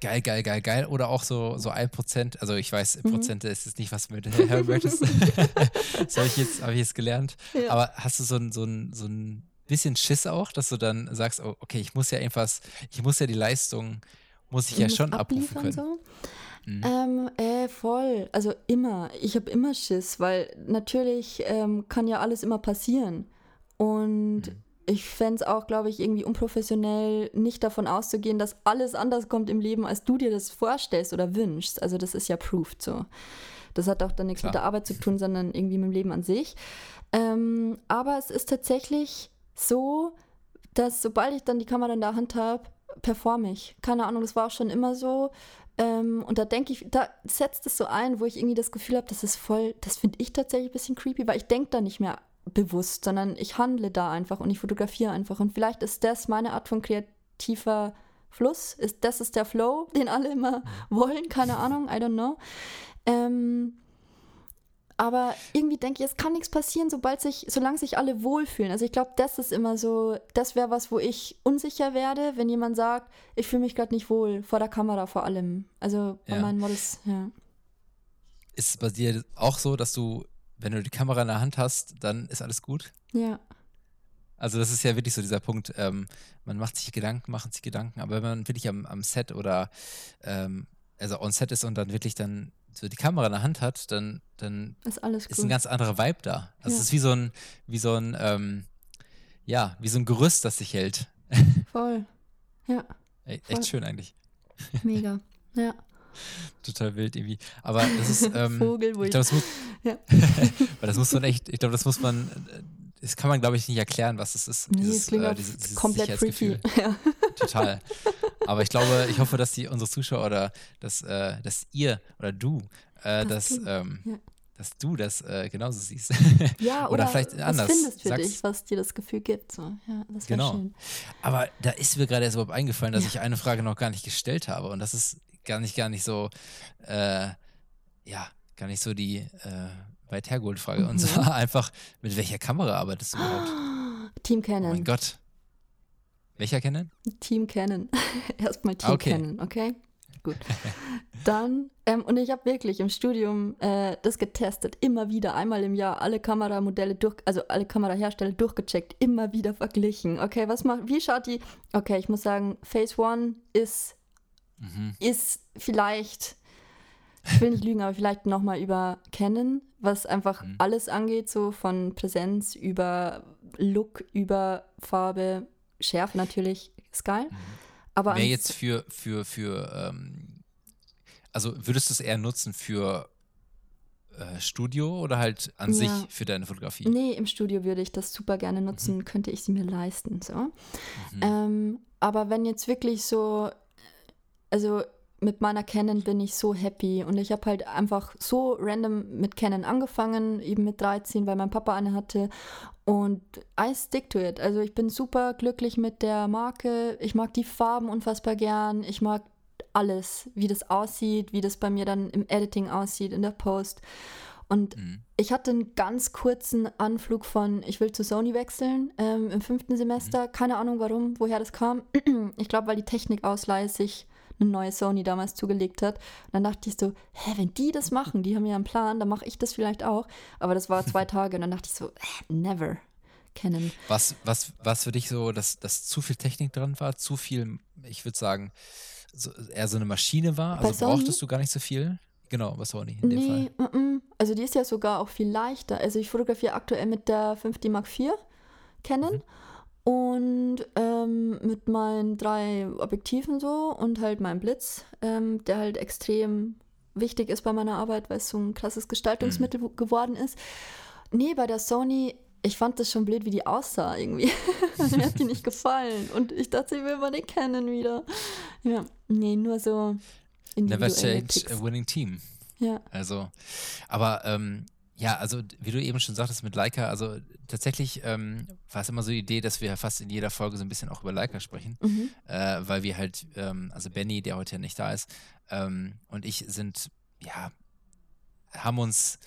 geil, geil, geil, geil, oder auch so, so ein Prozent, also ich weiß, mhm. Prozente ist es nicht, was du mit hören möchtest. das habe ich, jetzt, hab ich jetzt gelernt. Ja. Aber hast du so ein, so, ein, so ein bisschen Schiss auch, dass du dann sagst, oh, okay, ich muss ja irgendwas, ich muss ja die Leistung, muss ich, ich ja schon abrufen können. So?
Mhm. Ähm, äh, voll. Also immer. Ich habe immer Schiss, weil natürlich ähm, kann ja alles immer passieren. Und mhm. ich fände es auch, glaube ich, irgendwie unprofessionell, nicht davon auszugehen, dass alles anders kommt im Leben, als du dir das vorstellst oder wünschst. Also das ist ja proved so. Das hat auch dann nichts Klar. mit der Arbeit zu tun, sondern irgendwie mit dem Leben an sich. Ähm, aber es ist tatsächlich so, dass sobald ich dann die Kamera in der Hand habe, performe ich. Keine Ahnung, das war auch schon immer so. Ähm, und da denke ich, da setzt es so ein, wo ich irgendwie das Gefühl habe, das ist voll, das finde ich tatsächlich ein bisschen creepy, weil ich denke da nicht mehr bewusst, sondern ich handle da einfach und ich fotografiere einfach. Und vielleicht ist das meine Art von kreativer Fluss. Ist, das ist der Flow, den alle immer wollen, keine Ahnung, I don't know. Ähm, aber irgendwie denke ich, es kann nichts passieren, sobald sich, solange sich alle wohlfühlen. Also ich glaube, das ist immer so, das wäre was, wo ich unsicher werde, wenn jemand sagt, ich fühle mich gerade nicht wohl, vor der Kamera vor allem. Also bei ja. meinen Models, ja.
Ist es bei dir auch so, dass du, wenn du die Kamera in der Hand hast, dann ist alles gut?
Ja.
Also das ist ja wirklich so dieser Punkt, ähm, man macht sich Gedanken, macht sich Gedanken, aber wenn man wirklich am, am Set oder ähm, also on Set ist und dann wirklich dann so die Kamera in der Hand hat, dann, dann
ist,
ist ein ganz anderer Vibe da. Also ja. es ist wie so ein, wie so ein, ähm, ja, wie so ein Gerüst, das sich hält.
Voll. Ja.
Echt Voll. schön eigentlich.
Mega. Ja.
Total wild irgendwie. Aber das ist, ähm,
Vogel,
ich glaube, das muss, ja. weil das muss man echt, ich glaube, das muss man das kann man, glaube ich, nicht erklären, was es ist.
Nee, dieses, klingt äh, dieses, dieses komplett freaky. Ja.
Total. Aber ich glaube, ich hoffe, dass die unsere Zuschauer oder dass, äh, dass ihr oder du äh, das, das ähm, ja. dass du das äh, genauso siehst.
Ja, oder, oder vielleicht anders. Was findest für Sag's. dich, was dir das Gefühl gibt. So. Ja, das
genau.
Schön.
Aber da ist mir gerade erst überhaupt eingefallen, dass ja. ich eine Frage noch gar nicht gestellt habe. Und das ist gar nicht, gar nicht so, äh, ja, gar nicht so die weit hergeholt Frage. Mhm. Und zwar einfach, mit welcher Kamera arbeitest du überhaupt?
Team Canon.
Oh mein Gott. Welcher Canon?
Team Canon. Erstmal Team okay. Canon, okay? Gut. Dann, ähm, und ich habe wirklich im Studium äh, das getestet, immer wieder, einmal im Jahr alle Kameramodelle durch, also alle Kamerahersteller durchgecheckt, immer wieder verglichen. Okay, was macht, wie schaut die? Okay, ich muss sagen, Phase One ist, mhm. ist vielleicht ich will nicht lügen, aber vielleicht nochmal über Canon, was einfach mhm. alles angeht, so von Präsenz über Look, über Farbe, Schärfe natürlich, ist geil. Mhm. Aber
Mehr jetzt für, für, für, ähm, also würdest du es eher nutzen für äh, Studio oder halt an ja. sich für deine Fotografie?
Nee, im Studio würde ich das super gerne nutzen, mhm. könnte ich sie mir leisten, so. Mhm. Ähm, aber wenn jetzt wirklich so, also mit meiner Canon bin ich so happy und ich habe halt einfach so random mit Canon angefangen, eben mit 13, weil mein Papa eine hatte und I stick to it. Also ich bin super glücklich mit der Marke. Ich mag die Farben unfassbar gern. Ich mag alles, wie das aussieht, wie das bei mir dann im Editing aussieht, in der Post. Und mhm. ich hatte einen ganz kurzen Anflug von, ich will zu Sony wechseln ähm, im fünften Semester. Mhm. Keine Ahnung warum, woher das kam. ich glaube, weil die Technikausleihe sich eine neue Sony damals zugelegt hat. Und dann dachte ich so, hä, wenn die das machen, die haben ja einen Plan, dann mache ich das vielleicht auch. Aber das war zwei Tage und dann dachte ich so, never. Kennen.
Was, was, was für dich so, dass, dass zu viel Technik dran war, zu viel, ich würde sagen, so, eher so eine Maschine war? Also Sony? brauchtest du gar nicht so viel? Genau, was Sony in dem nee, Fall.
M -m. Also die ist ja sogar auch viel leichter. Also ich fotografiere aktuell mit der 5D Mark IV Canon. Mhm. Und ähm, mit meinen drei Objektiven so und halt meinem Blitz, ähm, der halt extrem wichtig ist bei meiner Arbeit, weil es so ein krasses Gestaltungsmittel mhm. geworden ist. Nee, bei der Sony, ich fand das schon blöd, wie die aussah irgendwie. Also mir hat die nicht gefallen. Und ich dachte, ich will mal den kennen wieder. Ja, nee, nur so
Never change a winning team.
Ja.
Also, aber ähm, ja, also wie du eben schon sagtest mit Leica, also tatsächlich ähm, war es immer so die Idee, dass wir fast in jeder Folge so ein bisschen auch über Leica sprechen, mhm. äh, weil wir halt, ähm, also Benny, der heute ja nicht da ist, ähm, und ich sind, ja, haben uns,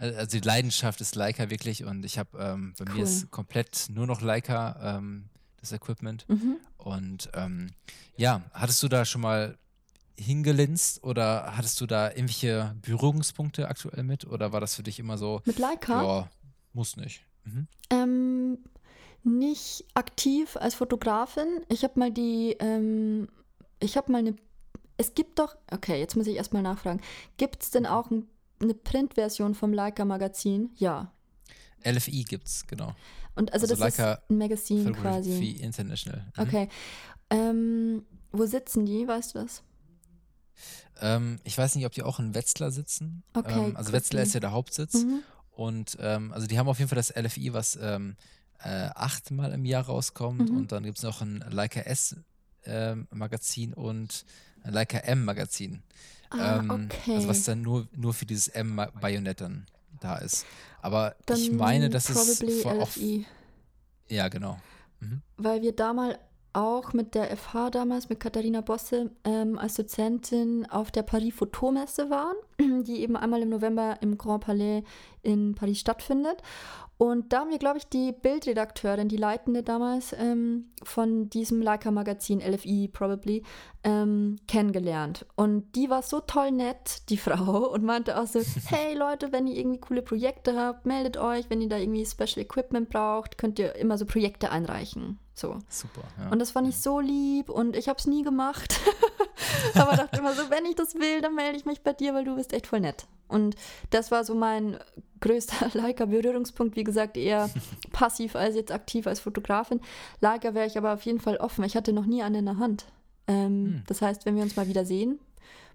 äh, also die Leidenschaft ist Leica wirklich und ich habe, ähm, bei cool. mir ist komplett nur noch Leica ähm, das Equipment mhm. und ähm, ja, hattest du da schon mal hingelinst oder hattest du da irgendwelche Berührungspunkte aktuell mit oder war das für dich immer so?
Mit Leica?
Ja, muss nicht. Mhm.
Ähm, nicht aktiv als Fotografin. Ich habe mal die, ähm, ich habe mal eine, es gibt doch, okay, jetzt muss ich erstmal nachfragen, gibt es denn auch ein, eine Printversion vom Leica Magazin? Ja.
LFI gibt's, genau.
Und also, also das Leica ist ein Magazin quasi.
International.
Mhm. Okay. Ähm, wo sitzen die, weißt du das?
Ähm, ich weiß nicht, ob die auch in Wetzlar sitzen. Okay, ähm, also Wetzlar ist ja der Hauptsitz. Mhm. Und ähm, also die haben auf jeden Fall das LFI, was ähm, äh, achtmal im Jahr rauskommt. Mhm. Und dann gibt es noch ein Leica S ähm, Magazin und ein Leica M Magazin.
Ah, ähm, okay.
Also was dann nur, nur für dieses M-Bajonett dann da ist. Aber dann ich meine, es
vor, auf,
ja, genau.
Mhm. Weil wir da mal auch mit der FH damals, mit Katharina Bosse, ähm, als Dozentin auf der Paris Fotomesse waren, die eben einmal im November im Grand Palais in Paris stattfindet. Und da haben wir, glaube ich, die Bildredakteurin, die Leitende damals ähm, von diesem Leica-Magazin, LFI probably, ähm, kennengelernt. Und die war so toll nett, die Frau, und meinte auch so, hey Leute, wenn ihr irgendwie coole Projekte habt, meldet euch. Wenn ihr da irgendwie Special Equipment braucht, könnt ihr immer so Projekte einreichen. So.
Super. Ja.
Und das fand ich so lieb und ich habe es nie gemacht. Aber dachte immer so, wenn ich das will, dann melde ich mich bei dir, weil du bist echt voll nett. Und das war so mein größter Leica-Berührungspunkt. Wie gesagt, eher passiv als jetzt aktiv als Fotografin. Leica wäre ich aber auf jeden Fall offen. Ich hatte noch nie eine in der Hand. Ähm, hm. Das heißt, wenn wir uns mal wieder sehen,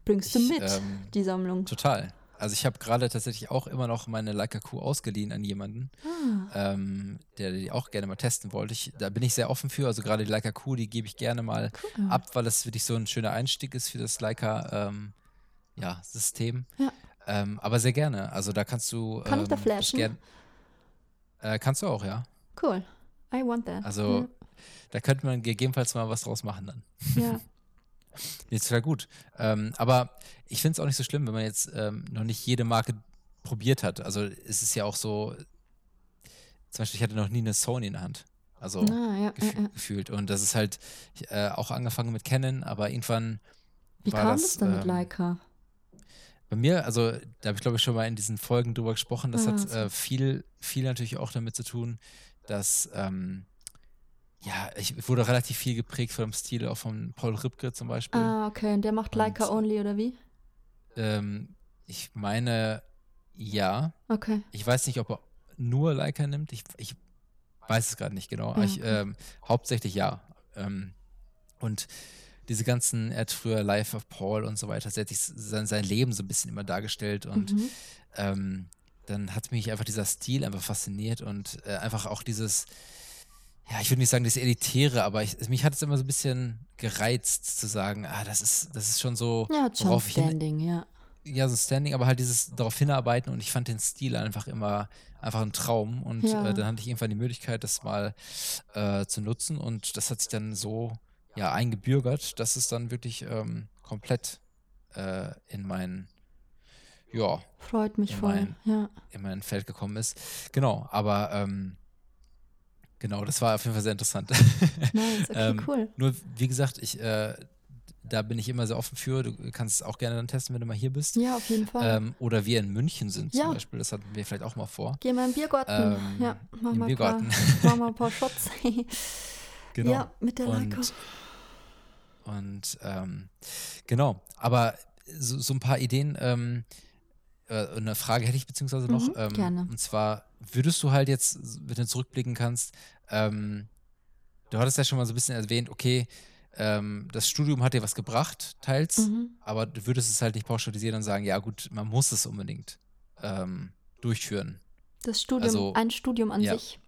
bringst du ich, mit ähm, die Sammlung.
Total. Also ich habe gerade tatsächlich auch immer noch meine Leica Q ausgeliehen an jemanden, ah. ähm, der die auch gerne mal testen wollte. Ich, da bin ich sehr offen für. Also gerade die Leica Q, die gebe ich gerne mal cool. ab, weil das wirklich so ein schöner Einstieg ist für das Leica ähm, ja, System. Ja. Ähm, aber sehr gerne. Also da kannst du.
Kann ich da ähm, flashen? Gern,
äh, kannst du auch, ja.
Cool. I want that.
Also ja. da könnte man gegebenenfalls mal was draus machen dann. Ja. Jetzt wäre gut. Ähm, aber ich finde es auch nicht so schlimm, wenn man jetzt ähm, noch nicht jede Marke probiert hat. Also es ist ja auch so, zum Beispiel, ich hatte noch nie eine Sony in der Hand. Also ah, ja, gef ja, gefühlt. Und das ist halt äh, auch angefangen mit Canon, aber irgendwann.
Wie kam das, es denn ähm, mit Leica?
Bei mir, also da habe ich glaube ich schon mal in diesen Folgen drüber gesprochen, das ah, hat äh, viel, viel natürlich auch damit zu tun, dass ähm, ja, ich wurde relativ viel geprägt von dem Stil auch von Paul Ripke zum Beispiel.
Ah, okay. Und der macht Leica Und, Only oder wie?
Ähm, ich meine, ja.
Okay.
Ich weiß nicht, ob er nur Leica nimmt. Ich, ich weiß es gerade nicht genau. Ja, okay. ich, ähm, hauptsächlich ja. Ähm, und diese ganzen, er hat früher Life of Paul und so weiter, er hat sich sein, sein Leben so ein bisschen immer dargestellt und mhm. ähm, dann hat mich einfach dieser Stil einfach fasziniert und äh, einfach auch dieses, ja, ich würde nicht sagen, das Elitäre, aber ich, mich hat es immer so ein bisschen gereizt zu sagen, ah, das ist, das ist schon so.
Ja, schon Standing, hin, ja.
Ja, so Standing, aber halt dieses darauf hinarbeiten und ich fand den Stil einfach immer einfach ein Traum und ja. äh, dann hatte ich irgendwann die Möglichkeit, das mal äh, zu nutzen und das hat sich dann so ja eingebürgert, dass es dann wirklich ähm, komplett äh, in mein ja
freut mich voll, mein, ja.
in mein Feld gekommen ist. Genau, aber ähm, Genau, das war auf jeden Fall sehr interessant.
Nice, okay, ähm, cool.
Nur, wie gesagt, ich, äh, da bin ich immer sehr offen für. Du kannst es auch gerne dann testen, wenn du mal hier bist.
Ja, auf jeden Fall.
Ähm, oder wir in München sind ja. zum Beispiel. Das hatten wir vielleicht auch mal vor.
Gehen wir im Biergarten. Ähm, ja, machen wir
Biergarten.
Machen wir ein paar Shots. genau. Ja, mit der Leica.
Und, und ähm, genau, aber so, so, ein paar Ideen. Äh, eine Frage hätte ich beziehungsweise noch. Mhm, ähm,
gerne.
Und zwar würdest du halt jetzt, wenn du zurückblicken kannst, ähm, du hattest ja schon mal so ein bisschen erwähnt, okay, ähm, das Studium hat dir was gebracht, teils, mhm. aber du würdest es halt nicht pauschalisieren und sagen, ja gut, man muss es unbedingt ähm, durchführen.
Das Studium, also, ein Studium an ja. sich.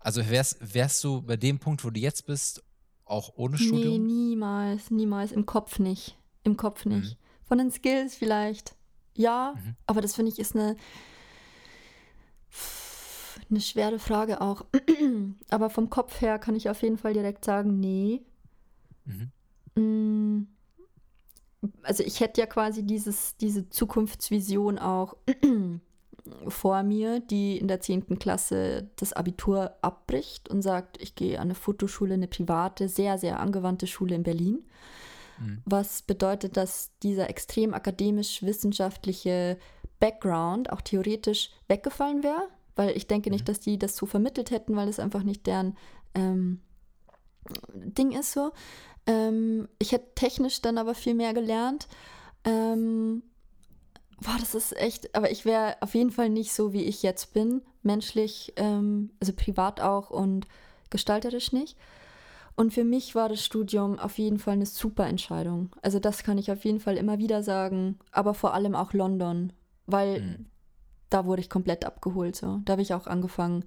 Also wärst, wärst du bei dem Punkt, wo du jetzt bist, auch ohne Studium? Nee,
niemals, niemals. Im Kopf nicht. Im Kopf nicht. Mhm. Von den Skills vielleicht. Ja, mhm. aber das finde ich ist eine eine schwere Frage auch. Aber vom Kopf her kann ich auf jeden Fall direkt sagen, nee. Mhm. Mm. Also ich hätte ja quasi dieses, diese Zukunftsvision auch vor mir, die in der 10. Klasse das Abitur abbricht und sagt, ich gehe an eine Fotoschule, eine private, sehr, sehr angewandte Schule in Berlin. Mhm. Was bedeutet, dass dieser extrem akademisch-wissenschaftliche Background auch theoretisch weggefallen wäre weil ich denke nicht, mhm. dass die das so vermittelt hätten, weil es einfach nicht deren ähm, Ding ist so. Ähm, ich hätte technisch dann aber viel mehr gelernt. Ähm, boah, das ist echt, aber ich wäre auf jeden Fall nicht so, wie ich jetzt bin, menschlich, ähm, also privat auch und gestalterisch nicht. Und für mich war das Studium auf jeden Fall eine super Entscheidung. Also das kann ich auf jeden Fall immer wieder sagen, aber vor allem auch London, weil mhm da wurde ich komplett abgeholt. So. Da habe ich auch angefangen,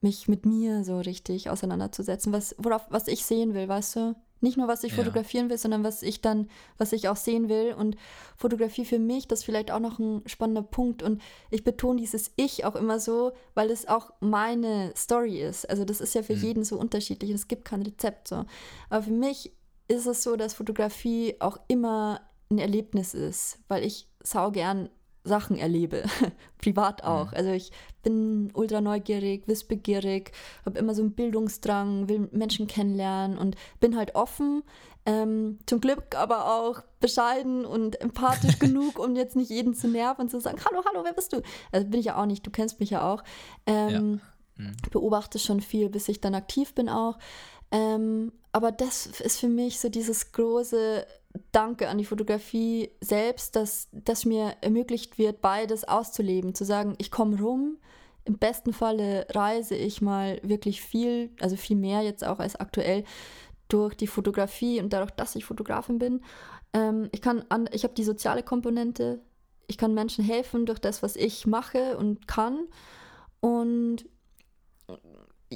mich mit mir so richtig auseinanderzusetzen, was, worauf, was ich sehen will, weißt du? Nicht nur, was ich ja. fotografieren will, sondern was ich dann, was ich auch sehen will. Und Fotografie für mich, das ist vielleicht auch noch ein spannender Punkt. Und ich betone dieses Ich auch immer so, weil es auch meine Story ist. Also das ist ja für mhm. jeden so unterschiedlich. Es gibt kein Rezept so. Aber für mich ist es so, dass Fotografie auch immer ein Erlebnis ist, weil ich sau gern Sachen erlebe, privat auch. Mhm. Also ich bin ultra neugierig, wissbegierig, habe immer so einen Bildungsdrang, will Menschen kennenlernen und bin halt offen. Ähm, zum Glück aber auch bescheiden und empathisch genug, um jetzt nicht jeden zu nerven und zu sagen, hallo, hallo, wer bist du? Also bin ich ja auch nicht, du kennst mich ja auch. Ähm, ja. Mhm. Beobachte schon viel, bis ich dann aktiv bin auch. Ähm, aber das ist für mich so dieses große Danke an die Fotografie selbst, dass, dass mir ermöglicht wird, beides auszuleben. Zu sagen, ich komme rum, im besten Falle reise ich mal wirklich viel, also viel mehr jetzt auch als aktuell, durch die Fotografie und dadurch, dass ich Fotografin bin. Ähm, ich ich habe die soziale Komponente ich kann Menschen helfen durch das, was ich mache und kann. Und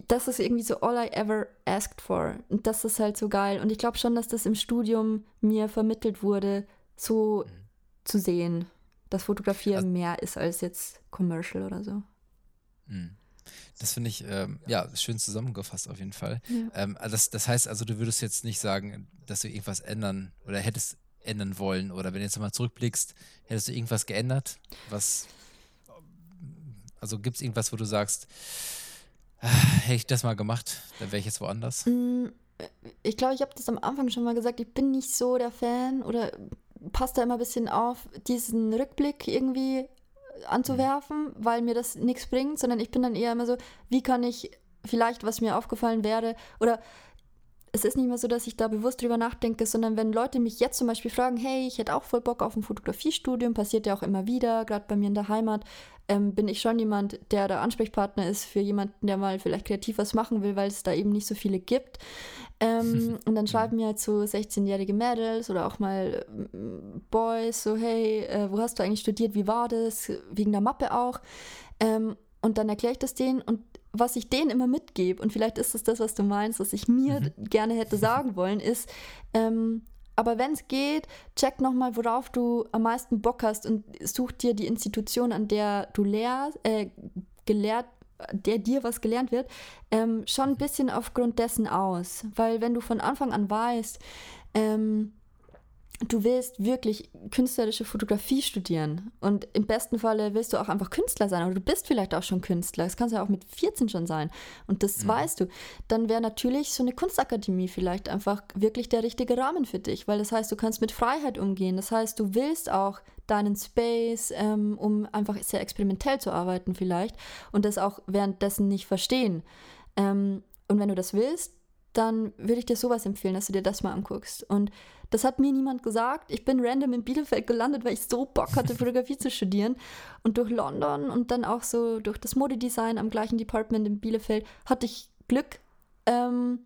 das ist irgendwie so all I ever asked for. Und das ist halt so geil. Und ich glaube schon, dass das im Studium mir vermittelt wurde, so mhm. zu sehen, dass Fotografieren also, mehr ist als jetzt Commercial oder so.
Mhm. Das finde ich, ähm, ja, schön zusammengefasst auf jeden Fall. Ja. Ähm, also das, das heißt also, du würdest jetzt nicht sagen, dass du irgendwas ändern oder hättest ändern wollen oder wenn du jetzt nochmal zurückblickst, hättest du irgendwas geändert? Was, also gibt es irgendwas, wo du sagst, hätte ich das mal gemacht, dann wäre ich jetzt woanders?
Mm, ich glaube, ich habe das am Anfang schon mal gesagt, ich bin nicht so der Fan oder passt da immer ein bisschen auf, diesen Rückblick irgendwie anzuwerfen, mhm. weil mir das nichts bringt, sondern ich bin dann eher immer so, wie kann ich vielleicht, was mir aufgefallen wäre, oder es ist nicht mehr so, dass ich da bewusst drüber nachdenke, sondern wenn Leute mich jetzt zum Beispiel fragen, hey, ich hätte auch voll Bock auf ein Fotografiestudium, passiert ja auch immer wieder, gerade bei mir in der Heimat, ähm, bin ich schon jemand, der der Ansprechpartner ist für jemanden, der mal vielleicht kreativ was machen will, weil es da eben nicht so viele gibt. Ähm, und dann schreiben mir halt so 16-jährige Mädels oder auch mal äh, Boys so, hey, äh, wo hast du eigentlich studiert, wie war das, wegen der Mappe auch. Ähm, und dann erkläre ich das denen und was ich denen immer mitgebe, und vielleicht ist es das, was du meinst, was ich mir mhm. gerne hätte sagen wollen, ist, ähm, aber wenn es geht, check nochmal, worauf du am meisten Bock hast und such dir die Institution, an der du lehrst, äh, gelehrt, der dir was gelernt wird, ähm, schon ein bisschen aufgrund dessen aus. Weil wenn du von Anfang an weißt, ähm, du willst wirklich künstlerische Fotografie studieren. Und im besten Falle willst du auch einfach Künstler sein oder du bist vielleicht auch schon Künstler, das kannst du ja auch mit 14 schon sein. Und das mhm. weißt du, dann wäre natürlich so eine Kunstakademie vielleicht einfach wirklich der richtige Rahmen für dich, weil das heißt, du kannst mit Freiheit umgehen, das heißt, du willst auch deinen Space, ähm, um einfach sehr experimentell zu arbeiten vielleicht und das auch währenddessen nicht verstehen. Ähm, und wenn du das willst, dann würde ich dir sowas empfehlen, dass du dir das mal anguckst. Und das hat mir niemand gesagt. Ich bin random in Bielefeld gelandet, weil ich so Bock hatte, Fotografie zu studieren. Und durch London und dann auch so durch das Modedesign am gleichen Department in Bielefeld hatte ich Glück. Ähm,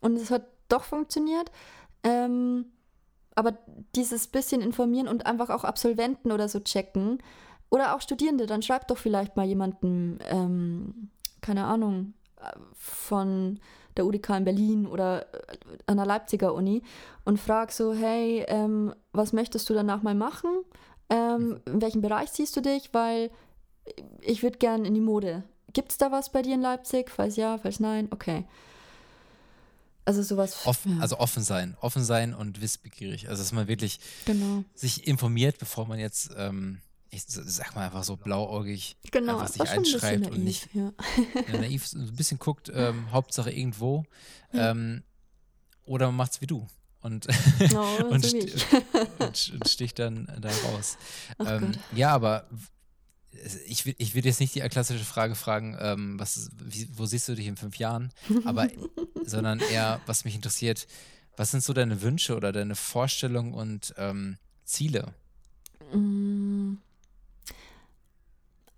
und es hat doch funktioniert. Ähm, aber dieses bisschen informieren und einfach auch Absolventen oder so checken oder auch Studierende, dann schreibt doch vielleicht mal jemanden, ähm, keine Ahnung, von der UDK in Berlin oder äh, an der Leipziger Uni und frag so, hey, ähm, was möchtest du danach mal machen? Ähm, in welchem Bereich siehst du dich? Weil ich würde gern in die Mode. Gibt es da was bei dir in Leipzig? Falls ja, falls nein, okay. Also sowas.
Offen, ja. Also offen sein, offen sein und wissbegierig. Also dass man wirklich genau. sich informiert, bevor man jetzt ähm, ich sag mal einfach so blauäugig
genau,
einfach sich einschreibt und nicht ja. naiv ein bisschen guckt, ähm, Hauptsache irgendwo. Ja. Ähm, oder man macht's wie du und, oh, und, so st und, und, sticht dann da raus. Ähm, ja, aber ich will, ich will jetzt nicht die klassische Frage fragen, ähm, was, wie, wo siehst du dich in fünf Jahren, aber sondern eher, was mich interessiert, was sind so deine Wünsche oder deine Vorstellungen und ähm, Ziele?
Mm.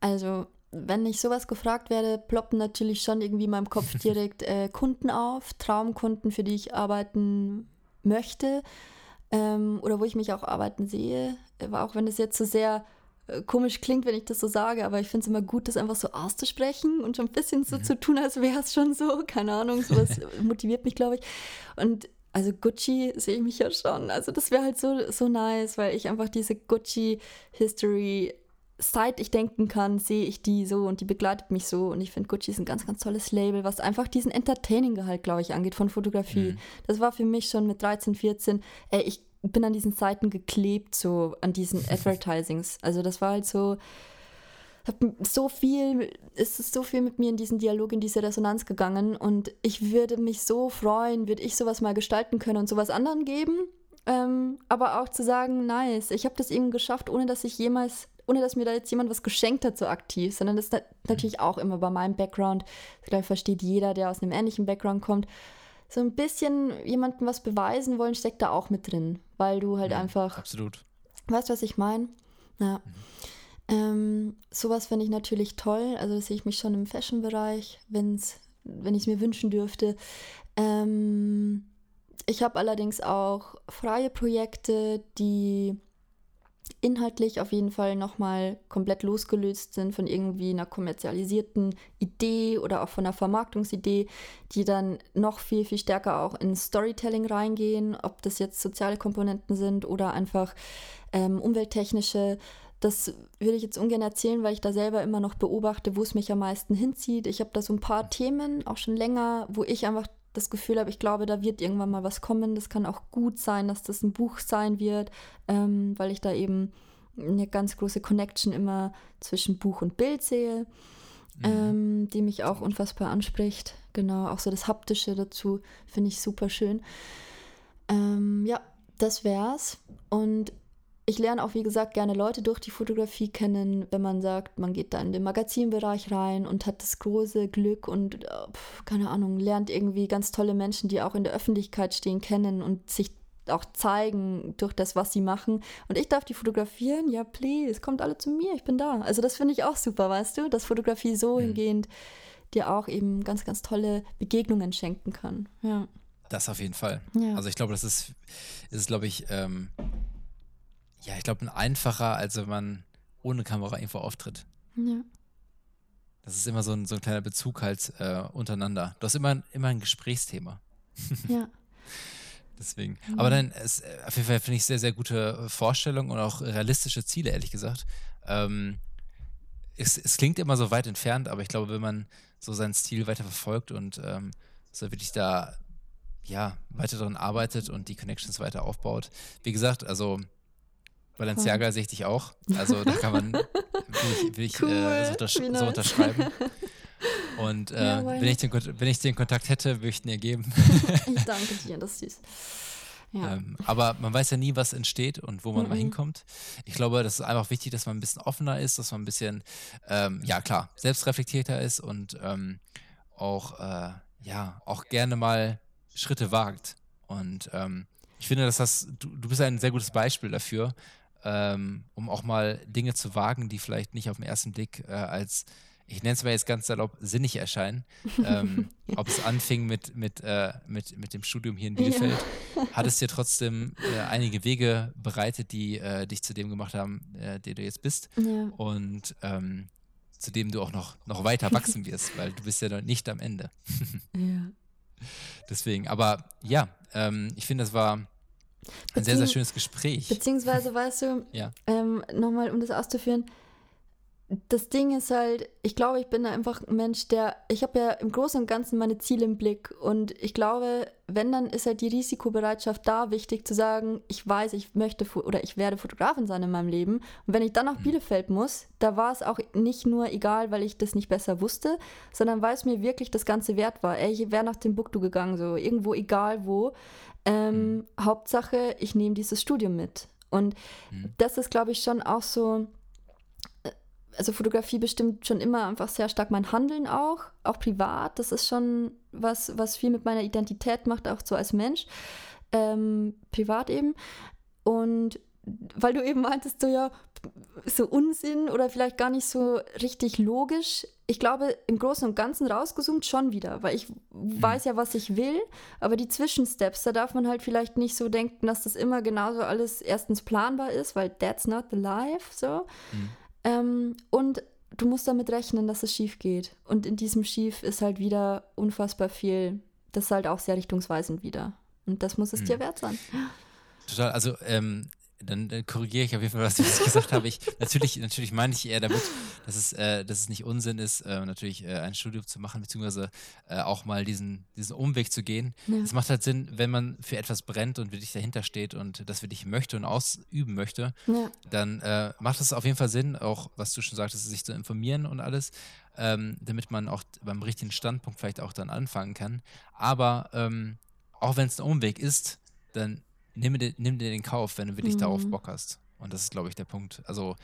Also, wenn ich sowas gefragt werde, ploppen natürlich schon irgendwie in meinem Kopf direkt äh, Kunden auf, Traumkunden, für die ich arbeiten möchte ähm, oder wo ich mich auch arbeiten sehe. Aber auch wenn es jetzt so sehr äh, komisch klingt, wenn ich das so sage, aber ich finde es immer gut, das einfach so auszusprechen und schon ein bisschen so mhm. zu tun, als wäre es schon so. Keine Ahnung, sowas motiviert mich, glaube ich. Und also Gucci sehe ich mich ja schon. Also das wäre halt so, so nice, weil ich einfach diese Gucci-History seit ich denken kann, sehe ich die so und die begleitet mich so. Und ich finde, Gucci ist ein ganz, ganz tolles Label, was einfach diesen Entertaining-Gehalt, glaube ich, angeht von Fotografie. Mhm. Das war für mich schon mit 13, 14, ey, ich bin an diesen Seiten geklebt, so an diesen Advertisings. Also das war halt so, so viel, es ist so viel mit mir in diesen Dialog, in diese Resonanz gegangen und ich würde mich so freuen, würde ich sowas mal gestalten können und sowas anderen geben. Ähm, aber auch zu sagen, nice, ich habe das eben geschafft, ohne dass ich jemals ohne dass mir da jetzt jemand was geschenkt hat, so aktiv, sondern das ist natürlich auch immer bei meinem Background, ich glaube, versteht jeder, der aus einem ähnlichen Background kommt, so ein bisschen jemandem was beweisen wollen, steckt da auch mit drin, weil du halt ja, einfach.
Absolut.
Weißt du, was ich meine? Ja. Mhm. Ähm, sowas finde ich natürlich toll. Also sehe ich mich schon im Fashion-Bereich, wenn's, wenn ich es mir wünschen dürfte. Ähm, ich habe allerdings auch freie Projekte, die inhaltlich auf jeden Fall nochmal komplett losgelöst sind von irgendwie einer kommerzialisierten Idee oder auch von einer Vermarktungsidee, die dann noch viel, viel stärker auch in Storytelling reingehen, ob das jetzt soziale Komponenten sind oder einfach ähm, umwelttechnische. Das würde ich jetzt ungern erzählen, weil ich da selber immer noch beobachte, wo es mich am meisten hinzieht. Ich habe da so ein paar Themen, auch schon länger, wo ich einfach das Gefühl habe, ich glaube, da wird irgendwann mal was kommen. Das kann auch gut sein, dass das ein Buch sein wird, ähm, weil ich da eben eine ganz große Connection immer zwischen Buch und Bild sehe, mhm. ähm, die mich auch unfassbar anspricht. Genau, auch so das Haptische dazu finde ich super schön. Ähm, ja, das wär's. Und ich lerne auch, wie gesagt, gerne Leute durch die Fotografie kennen, wenn man sagt, man geht da in den Magazinbereich rein und hat das große Glück und, äh, keine Ahnung, lernt irgendwie ganz tolle Menschen, die auch in der Öffentlichkeit stehen, kennen und sich auch zeigen durch das, was sie machen. Und ich darf die fotografieren, ja, please, kommt alle zu mir, ich bin da. Also das finde ich auch super, weißt du, dass Fotografie so mhm. hingehend dir auch eben ganz, ganz tolle Begegnungen schenken kann. Ja.
Das auf jeden Fall. Ja. Also ich glaube, das ist, ist glaube ich, ähm, ja, ich glaube, einfacher, als wenn man ohne Kamera irgendwo auftritt. Ja. Das ist immer so ein, so ein kleiner Bezug halt äh, untereinander. Du hast immer, immer ein Gesprächsthema. Ja. Deswegen. Mhm. Aber dann, ist, äh, auf jeden Fall finde ich sehr, sehr gute Vorstellungen und auch realistische Ziele, ehrlich gesagt. Ähm, es, es, klingt immer so weit entfernt, aber ich glaube, wenn man so seinen Stil weiter verfolgt und ähm, so wirklich da ja, weiter daran arbeitet und die Connections weiter aufbaut. Wie gesagt, also Balenciaga sehe ich dich auch. Also da kann man, will ich, will ich cool. äh, so, untersch nice. so, unterschreiben. Und äh, ja, wenn, ich den, wenn ich den Kontakt hätte, würde ich ihn dir geben.
ich danke dir, das ist süß.
Ja. Ähm, aber man weiß ja nie, was entsteht und wo man mhm. mal hinkommt. Ich glaube, das ist einfach wichtig, dass man ein bisschen offener ist, dass man ein bisschen, ähm, ja klar, selbstreflektierter ist und ähm, auch, äh, ja, auch gerne mal Schritte wagt. Und ähm, ich finde, dass das, du, du bist ein sehr gutes Beispiel dafür, ähm, um auch mal Dinge zu wagen, die vielleicht nicht auf den ersten Blick äh, als ich nenne es mal jetzt ganz salopp, sinnig erscheinen. ähm, ob es anfing mit, mit, äh, mit, mit dem Studium hier in Bielefeld, ja. hat es dir trotzdem äh, einige Wege bereitet, die äh, dich zu dem gemacht haben, äh, der du jetzt bist. Ja. Und ähm, zu dem du auch noch, noch weiter wachsen wirst, weil du bist ja noch nicht am Ende. ja. Deswegen, aber ja, ähm, ich finde, das war ein sehr, sehr schönes Gespräch.
Beziehungsweise, weißt du, ja. ähm, nochmal, um das auszuführen, das Ding ist halt, ich glaube, ich bin einfach ein Mensch, der, ich habe ja im Großen und Ganzen meine Ziele im Blick und ich glaube, wenn, dann ist halt die Risikobereitschaft da wichtig zu sagen, ich weiß, ich möchte oder ich werde Fotografin sein in meinem Leben und wenn ich dann nach mhm. Bielefeld muss, da war es auch nicht nur egal, weil ich das nicht besser wusste, sondern weil es mir wirklich das Ganze wert war. Ey, ich wäre nach Timbuktu gegangen, so irgendwo egal wo. Ähm, mhm. Hauptsache, ich nehme dieses Studium mit. Und mhm. das ist, glaube ich, schon auch so also Fotografie bestimmt schon immer einfach sehr stark mein Handeln auch, auch privat. Das ist schon was, was viel mit meiner Identität macht, auch so als Mensch, ähm, privat eben. Und weil du eben meintest, so ja, so Unsinn oder vielleicht gar nicht so richtig logisch. Ich glaube, im Großen und Ganzen rausgezoomt schon wieder, weil ich mhm. weiß ja, was ich will, aber die Zwischensteps, da darf man halt vielleicht nicht so denken, dass das immer genauso alles erstens planbar ist, weil that's not the life, so. Mhm. Ähm, und du musst damit rechnen, dass es schief geht. Und in diesem Schief ist halt wieder unfassbar viel. Das ist halt auch sehr richtungsweisend wieder. Und das muss es mhm. dir wert sein.
Total. Also ähm, dann, dann korrigiere ich auf jeden Fall, was ich gesagt habe. Ich, natürlich, natürlich meine ich eher damit, dass es, äh, dass es nicht Unsinn ist, äh, natürlich äh, ein Studium zu machen, beziehungsweise äh, auch mal diesen, diesen Umweg zu gehen. Es macht halt Sinn, wenn man für etwas brennt und wirklich dahinter steht und das wirklich möchte und ausüben möchte, ja. dann äh, macht es auf jeden Fall Sinn, auch was du schon sagtest, sich zu informieren und alles, ähm, damit man auch beim richtigen Standpunkt vielleicht auch dann anfangen kann. Aber ähm, auch wenn es ein Umweg ist, dann nimm dir, nimm dir den Kauf, wenn du wirklich mhm. darauf Bock hast. Und das ist, glaube ich, der Punkt. Also,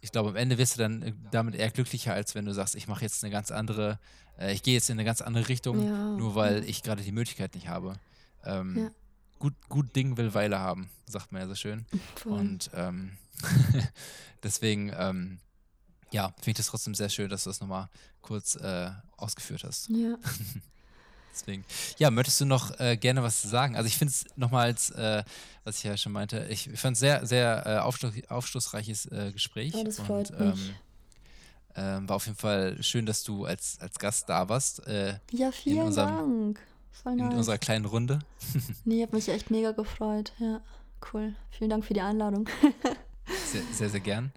ich glaube, am Ende wirst du dann äh, damit eher glücklicher, als wenn du sagst, ich mache jetzt eine ganz andere, äh, ich gehe jetzt in eine ganz andere Richtung, ja. nur weil ich gerade die Möglichkeit nicht habe. Ähm, ja. gut, gut Ding will Weile haben, sagt man ja so schön. Voll. Und ähm, deswegen, ähm, ja, finde ich das trotzdem sehr schön, dass du das nochmal kurz äh, ausgeführt hast.
Ja.
Deswegen. Ja, möchtest du noch äh, gerne was sagen? Also ich finde es nochmals, äh, was ich ja schon meinte, ich fand es sehr, sehr äh, aufschluss, aufschlussreiches äh, Gespräch.
Ja, das freut und, mich. Ähm,
ähm, war auf jeden Fall schön, dass du als, als Gast da warst.
Äh, ja, vielen unserem, Dank.
Voll nice. In unserer kleinen Runde.
nee, hat mich echt mega gefreut. Ja, cool. Vielen Dank für die Einladung.
sehr, sehr, sehr gern.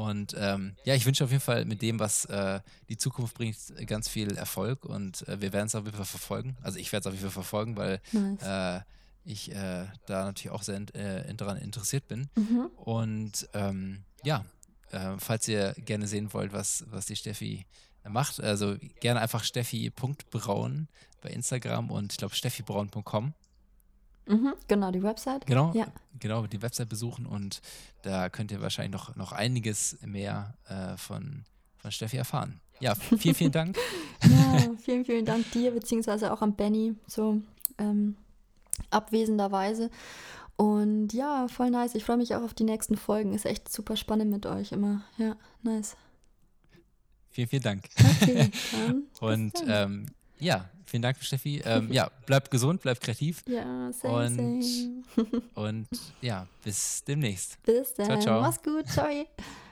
Und ähm, ja, ich wünsche auf jeden Fall mit dem, was äh, die Zukunft bringt, ganz viel Erfolg und äh, wir werden es auf jeden Fall verfolgen. Also ich werde es auf jeden Fall verfolgen, weil nice. äh, ich äh, da natürlich auch sehr äh, daran interessiert bin. Mhm. Und ähm, ja, äh, falls ihr gerne sehen wollt, was, was die Steffi macht, also gerne einfach steffi.braun bei Instagram und ich glaube steffibraun.com.
Mhm, genau, die Website.
Genau, ja. genau, die Website besuchen und da könnt ihr wahrscheinlich noch, noch einiges mehr äh, von, von Steffi erfahren. Ja, vielen, vielen Dank.
ja, vielen, vielen Dank dir, beziehungsweise auch an Benny, so ähm, abwesenderweise. Und ja, voll nice. Ich freue mich auch auf die nächsten Folgen. Ist echt super spannend mit euch immer. Ja, nice.
Vielen, vielen Dank. Okay, Und ähm, ja, vielen Dank, Steffi. Ähm, ja, bleib gesund, bleib kreativ.
Ja, same,
und, same. und ja, bis demnächst.
Bis dann. Ciao, ciao. Mach's gut. Ciao.